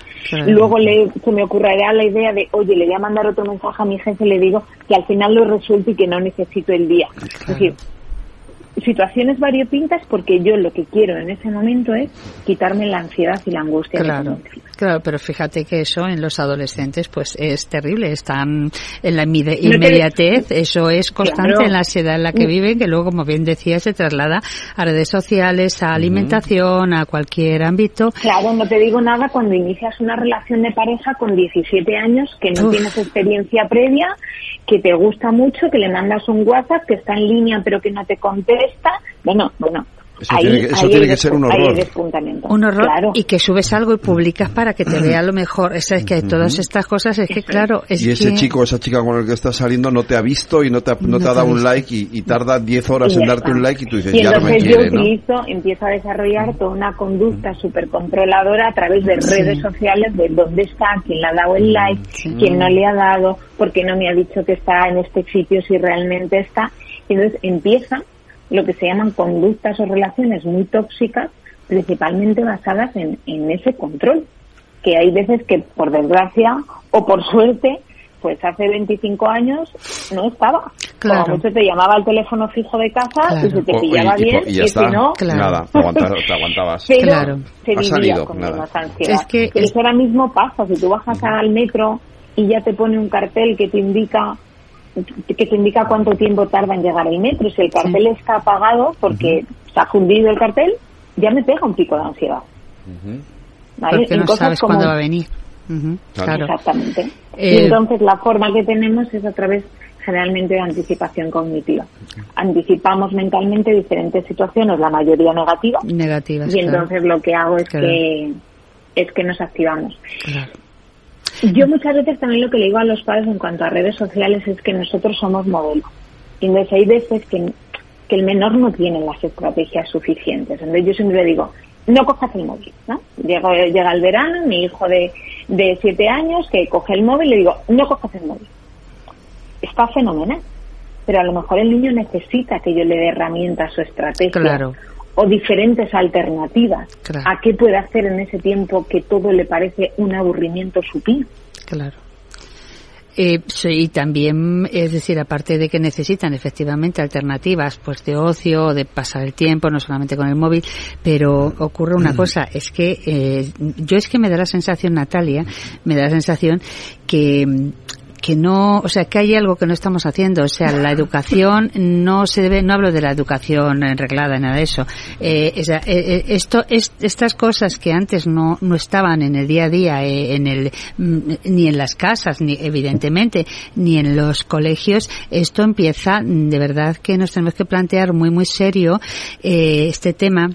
Luego le, se me ocurrirá la idea de, oye, le voy a mandar otro mensaje a mi jefe y le digo que al final lo resuelto y que no necesito el día. Es decir, situaciones variopintas porque yo lo que quiero en ese momento es quitarme la ansiedad y la angustia. Claro, claro, pero fíjate que eso en los adolescentes pues es terrible, están en la inmediatez, eso es constante en la ansiedad en la que viven, que luego como bien decía se traslada a redes sociales, a alimentación, a cualquier ámbito. Claro, no te digo nada cuando inicias una relación de pareja con 17 años que no tienes experiencia previa, que te gusta mucho, que le mandas un WhatsApp que está en línea pero que no te contesta. Esta, bueno, bueno, eso tiene, que ser un horror. Un horror y que subes algo y publicas para que te vea lo mejor. Es, es que todas estas cosas es que claro. Es y ese chico o esa chica con el que estás saliendo no te ha visto y no te ha, no, te ha dado un like y, tarda 10 horas en darte un like y tú dices, ya no me quiere, yo utilizo, empiezo a desarrollar toda una conducta súper controladora a través de redes sociales de dónde está, quién le ha dado el like, quién no le ha dado, por qué no me ha dicho que está en este sitio si realmente está. Y entonces empieza lo que se llaman conductas o relaciones muy tóxicas, principalmente basadas en, ese control, que hay veces que por desgracia o por suerte pues hace 25 años no estaba. Claro. Como mucho te llamaba al teléfono fijo de casa y se te pillaba bien y, si no, nada, te aguantabas. Pero claro. se vivía con nada. más ansiedad. Es que eso ahora mismo pasa, si tú bajas al metro y ya te pone un cartel que te indica que te indica cuánto tiempo tarda en llegar el metro. Si el cartel está apagado porque se ha fundido el cartel, ya me pega un pico de ansiedad. Porque no sabes cuándo va a venir. Exactamente. Y eh, entonces la forma que tenemos es a través generalmente de anticipación cognitiva. Anticipamos mentalmente diferentes situaciones, la mayoría negativas. Negativas. Y entonces lo que hago es que es que nos activamos. Yo muchas veces también lo que le digo a los padres en cuanto a redes sociales es que nosotros somos modelo. Y entonces hay veces que, que el menor no tiene las estrategias suficientes. Entonces yo siempre le digo, no cojas el móvil, ¿no? Llega, llega el verano, mi hijo de, de siete años que coge el móvil y le digo, no cojas el móvil. Está fenomenal. Pero a lo mejor el niño necesita que yo le dé herramientas o estrategias. Claro o diferentes alternativas a qué puede hacer en ese tiempo que todo le parece un aburrimiento supino. Claro. Eh, y también, es decir, aparte de que necesitan efectivamente alternativas pues de ocio, de pasar el tiempo, no solamente con el móvil, pero ocurre una cosa, es que eh, yo es que me da la sensación, Natalia, me da la sensación que que no, o sea, que hay algo que no estamos haciendo. O sea, la educación no se debe, no hablo de la educación reglada, nada de eso. Eh, eh, eh, esto, es, estas cosas que antes no, no estaban en el día a día, en el, mm, ni en las casas, ni evidentemente, ni en los colegios, esto empieza, de verdad que nos tenemos que plantear muy, muy serio, este tema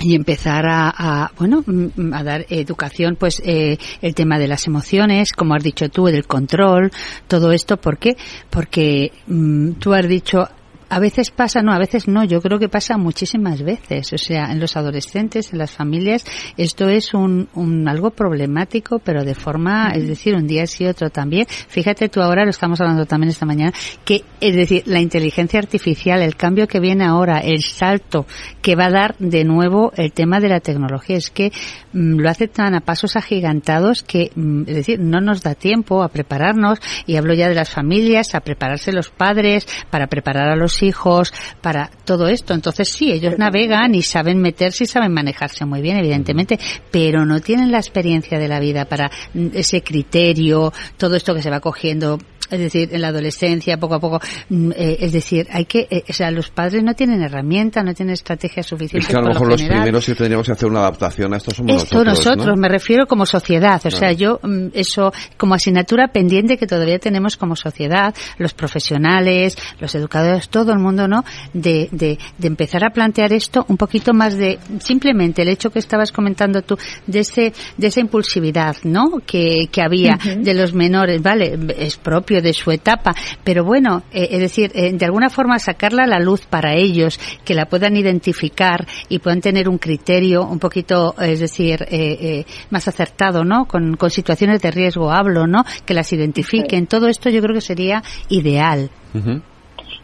y empezar a, bueno mm, a dar educación pues eh, el tema de las emociones como has dicho tú del control todo esto ¿por qué? porque mm, tú has dicho A veces pasa, no, a veces no, yo creo que pasa muchísimas veces. O sea, en los adolescentes, en las familias, esto es un, un algo problemático, pero de forma, es decir, un día sí, otro también. Fíjate tú ahora, lo estamos hablando también esta mañana, que, es decir, la inteligencia artificial, el cambio que viene ahora, el salto que va a dar de nuevo el tema de la tecnología, es que mm, lo hace tan a pasos agigantados que, mm, es decir, no nos da tiempo a prepararnos, y hablo ya de las familias, a prepararse los padres, para preparar a los hijos, para todo esto. Entonces sí, ellos navegan y saben meterse y saben manejarse muy bien, evidentemente, pero no tienen la experiencia de la vida para mm, ese criterio, todo esto que se va cogiendo es decir, en la adolescencia, poco a poco, mm, eh, es decir, hay que, eh, o sea, los padres no tienen herramienta, no tienen estrategia suficiente. Es que a lo mejor los primeros que tendríamos que hacer una adaptación a esto somos esto nosotros. nosotros, me refiero como sociedad, o sea, yo, mm, eso, como asignatura pendiente que todavía tenemos como sociedad, los profesionales, los educadores, todo el mundo, ¿no? De, de, de empezar a plantear esto un poquito más de, simplemente el hecho que estabas comentando tú, de ese, de esa impulsividad, ¿no? Que, que había de los menores, vale, es propio de su etapa, pero bueno, eh, es decir, eh, de alguna forma sacarla a la luz para ellos, que la puedan identificar y puedan tener un criterio un poquito, es decir, eh, más acertado, ¿no? Con, con situaciones de riesgo hablo, ¿no? Que las identifiquen. Todo esto yo creo que sería ideal.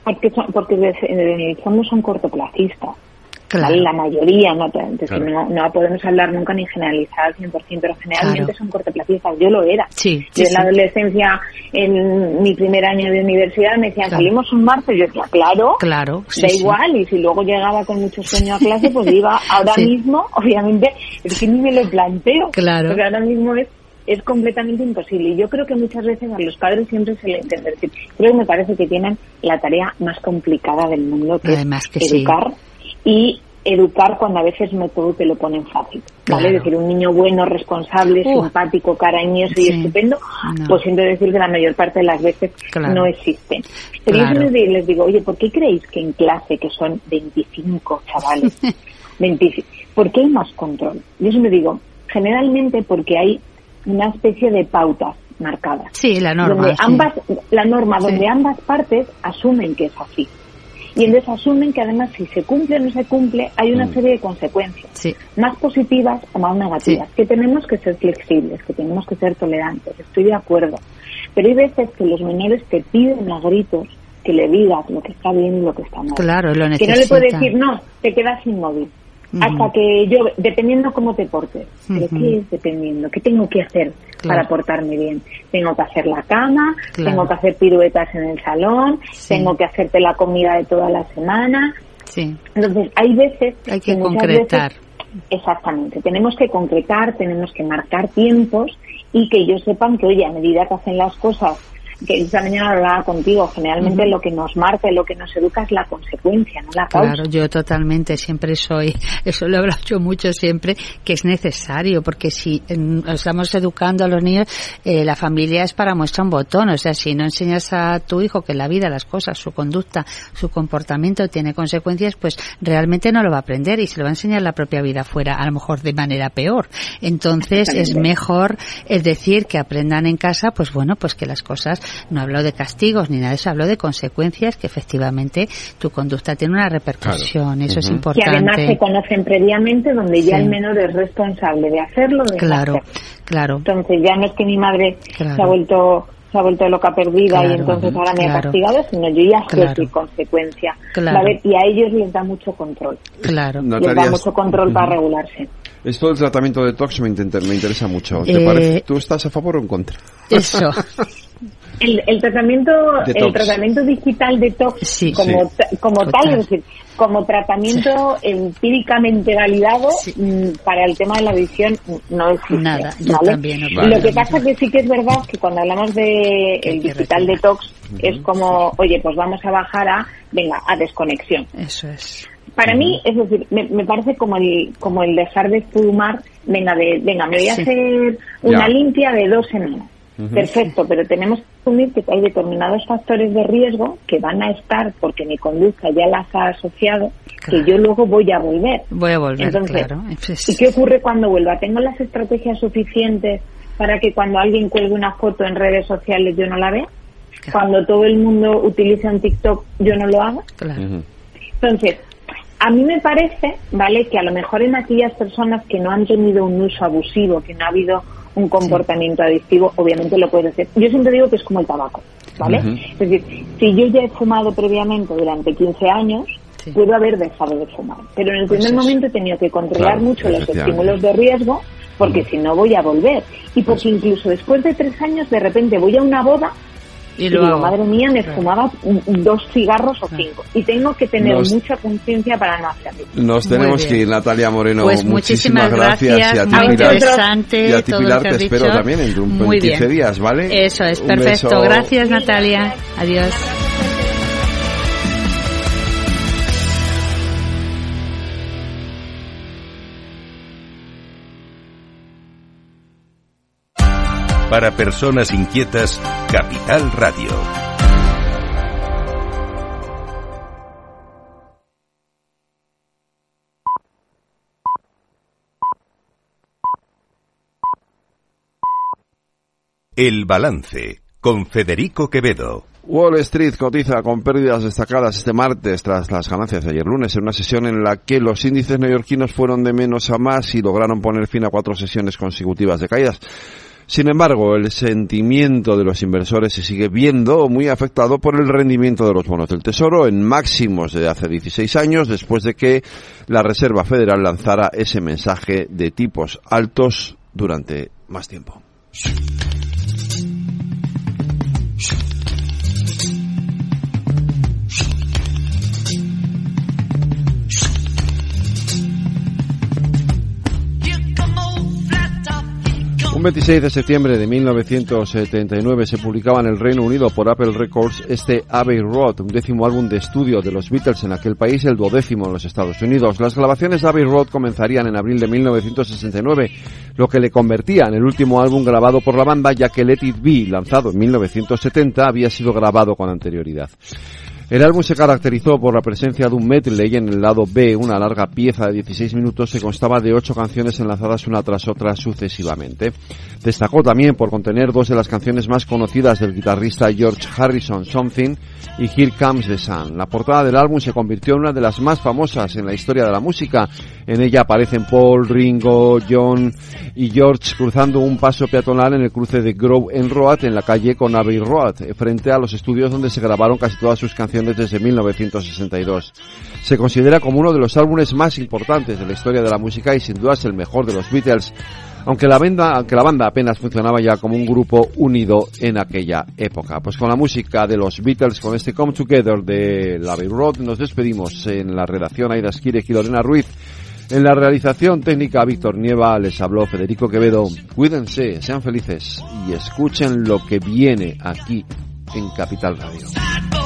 Porque, porque somos un cortoplacista. La mayoría, no, no, podemos hablar nunca ni generalizar al 100%, pero generalmente son cortoplacistas. Yo lo era. Sí, yo en la adolescencia, en mi primer año de universidad, me decían, salimos un martes. Yo decía, claro, claro da igual. Y si luego llegaba con mucho sueño a clase, pues iba. Ahora mismo, obviamente, es que ni me lo planteo. Claro. Porque ahora mismo es es completamente imposible. Y yo creo que muchas veces a los padres siempre se le entiende. Creo que me parece que tienen la tarea más complicada del mundo, que es educar y educar cuando a veces no todo te lo ponen fácil, ¿vale? Es decir, un niño bueno, responsable, simpático, cariñoso y estupendo, pues siento decir que la mayor parte de las veces no existen. Pero yo les digo, oye, ¿por qué creéis que en clase, que son 25 chavales, <laughs> 25, ¿por qué hay más control? Yo siempre digo, generalmente porque hay una especie de pautas marcadas. Sí, la norma. Donde ambas, la norma, donde ambas partes asumen que es así y entonces asumen que además si se cumple o no se cumple hay una mm. serie de consecuencias, más positivas o más negativas, que tenemos que ser flexibles, que tenemos que ser tolerantes, estoy de acuerdo, pero hay veces que los menores te piden a gritos que le digas lo que está bien y lo que está mal. Claro, lo Que no le puede decir, no, te quedas inmóvil hasta que yo, dependiendo cómo te portes, ¿pero qué es dependiendo? ¿Qué tengo que hacer para portarme bien? Tengo que hacer la cama, tengo que hacer piruetas en el salón, tengo que hacerte la comida de toda la semana. Sí. Entonces, hay veces... Hay que, concretar. exactamente, tenemos que concretar, tenemos que marcar tiempos y que ellos sepan que, oye, a medida que hacen las cosas que esta mañana hablaba contigo, generalmente lo que nos marca y lo que nos educa es la consecuencia, no la causa. Claro, yo totalmente siempre soy, <laughs> eso lo he hablado yo mucho siempre, que es necesario, porque si estamos educando a los niños, eh, la familia es para muestra un botón, o sea, si no enseñas a tu hijo que la vida, las cosas, su conducta, su comportamiento tiene consecuencias, pues realmente no lo va a aprender y se lo va a enseñar la propia vida fuera, a lo mejor de manera peor. Entonces es mejor, es decir, que aprendan en casa, pues bueno, pues que las cosas no hablo de castigos ni nada de eso, hablo de consecuencias que efectivamente tu conducta tiene una repercusión, eso es importante. Y además se conocen previamente donde ya el menor es responsable de hacerlo. De claro, claro. Entonces ya no es que mi madre se ha vuelto se ha vuelto loca perdida y entonces ahora me ha castigado, sino yo ya sé mi consecuencia. Y a ellos les da mucho control. Claro. Les da mucho control para regularse. Esto del tratamiento de tox me, me interesa mucho. ¿Te eh, parece? ¿Tú estás a favor o en contra? Eso. <laughs> El, tratamiento el tratamiento digital de tox como, como tal, es decir, como tratamiento empíricamente validado mm, para el tema de la visión no existe. Nada, Lo que pasa que sí que es verdad que cuando hablamos de el digital detox es como, oye, pues vamos a bajar a, venga, a desconexión. Eso es. Para mí, es decir, me, me, parece como el, como el dejar de fumar, venga, de, venga, me voy a hacer una limpia de dos semanas Perfecto, pero tenemos que asumir que hay determinados factores de riesgo que van a estar porque mi conducta ya las ha asociado, que yo luego voy a volver. Voy a volver, Entonces, claro. ¿Y qué ocurre cuando vuelva? ¿Tengo las estrategias suficientes para que cuando alguien cuelgue una foto en redes sociales yo no la vea? cuando todo el mundo utiliza un TikTok, yo no lo hago. Entonces, a mí me parece, ¿vale? Que a lo mejor en aquellas personas que no han tenido un uso abusivo, que no ha habido un comportamiento adictivo, obviamente lo puede hacer. Yo siempre digo que es como el tabaco, ¿vale? Es decir, si yo ya he fumado previamente durante 15 años, puedo haber dejado de fumar. Pero en el pues primer momento he tenido que controlar mucho los estímulos de riesgo porque si no voy a volver. Y porque incluso después de tres años de repente voy a una boda y, digo, madre mía, me fumaba dos cigarros o cinco. Y tengo que tener mucha conciencia para no hacerlo. Nos tenemos que ir, Natalia Moreno. Pues muchísimas, gracias. y a ti, interesante. Y a ti, Pilar, te espero también en, un, 15 días, ¿vale? Eso es, perfecto. Gracias, Natalia. Adiós. Para personas inquietas, Capital Radio. El balance con Federico Quevedo. Wall Street cotiza con pérdidas destacadas este martes tras las ganancias de ayer lunes en una sesión en la que los índices neoyorquinos fueron de menos a más y lograron poner fin a cuatro sesiones consecutivas de caídas. Sin embargo, el sentimiento de los inversores se sigue viendo muy afectado por el rendimiento de los bonos del Tesoro en máximos de hace 16 años después de que la Reserva Federal lanzara ese mensaje de tipos altos durante más tiempo. Un 26 de septiembre de 1979 se publicaba en el Reino Unido por Apple Records este Abbey Road, un décimo álbum de estudio de los Beatles en aquel país, el duodécimo en los Estados Unidos. Las grabaciones de Abbey Road comenzarían en abril de 1969, lo que le convertía en el último álbum grabado por la banda, ya que Let It Be, lanzado en 1970, había sido grabado con anterioridad. El álbum se caracterizó por la presencia de un medley en el lado B, una larga pieza de 16 minutos que constaba de ocho canciones enlazadas una tras otra sucesivamente. Destacó también por contener dos de las canciones más conocidas del guitarrista George Harrison, Something y Here Comes the Sun. La portada del álbum se convirtió en una de las más famosas en la historia de la música. En ella aparecen Paul, Ringo, John y George cruzando un paso peatonal en el cruce de Grove en Road en la calle con Abbey Road, frente a los estudios donde se grabaron casi todas sus canciones desde 1962. Se considera como uno de los álbumes más importantes de la historia de la música y sin duda es el mejor de los Beatles, aunque la, banda, aunque la banda apenas funcionaba ya como un grupo unido en aquella época. Pues con la música de los Beatles, con este Come Together de Larry Road, nos despedimos en la redacción Aida Skirek y Lorena Ruiz. En la realización técnica Víctor Nieva les habló Federico Quevedo. Cuídense, sean felices y escuchen lo que viene aquí en Capital Radio.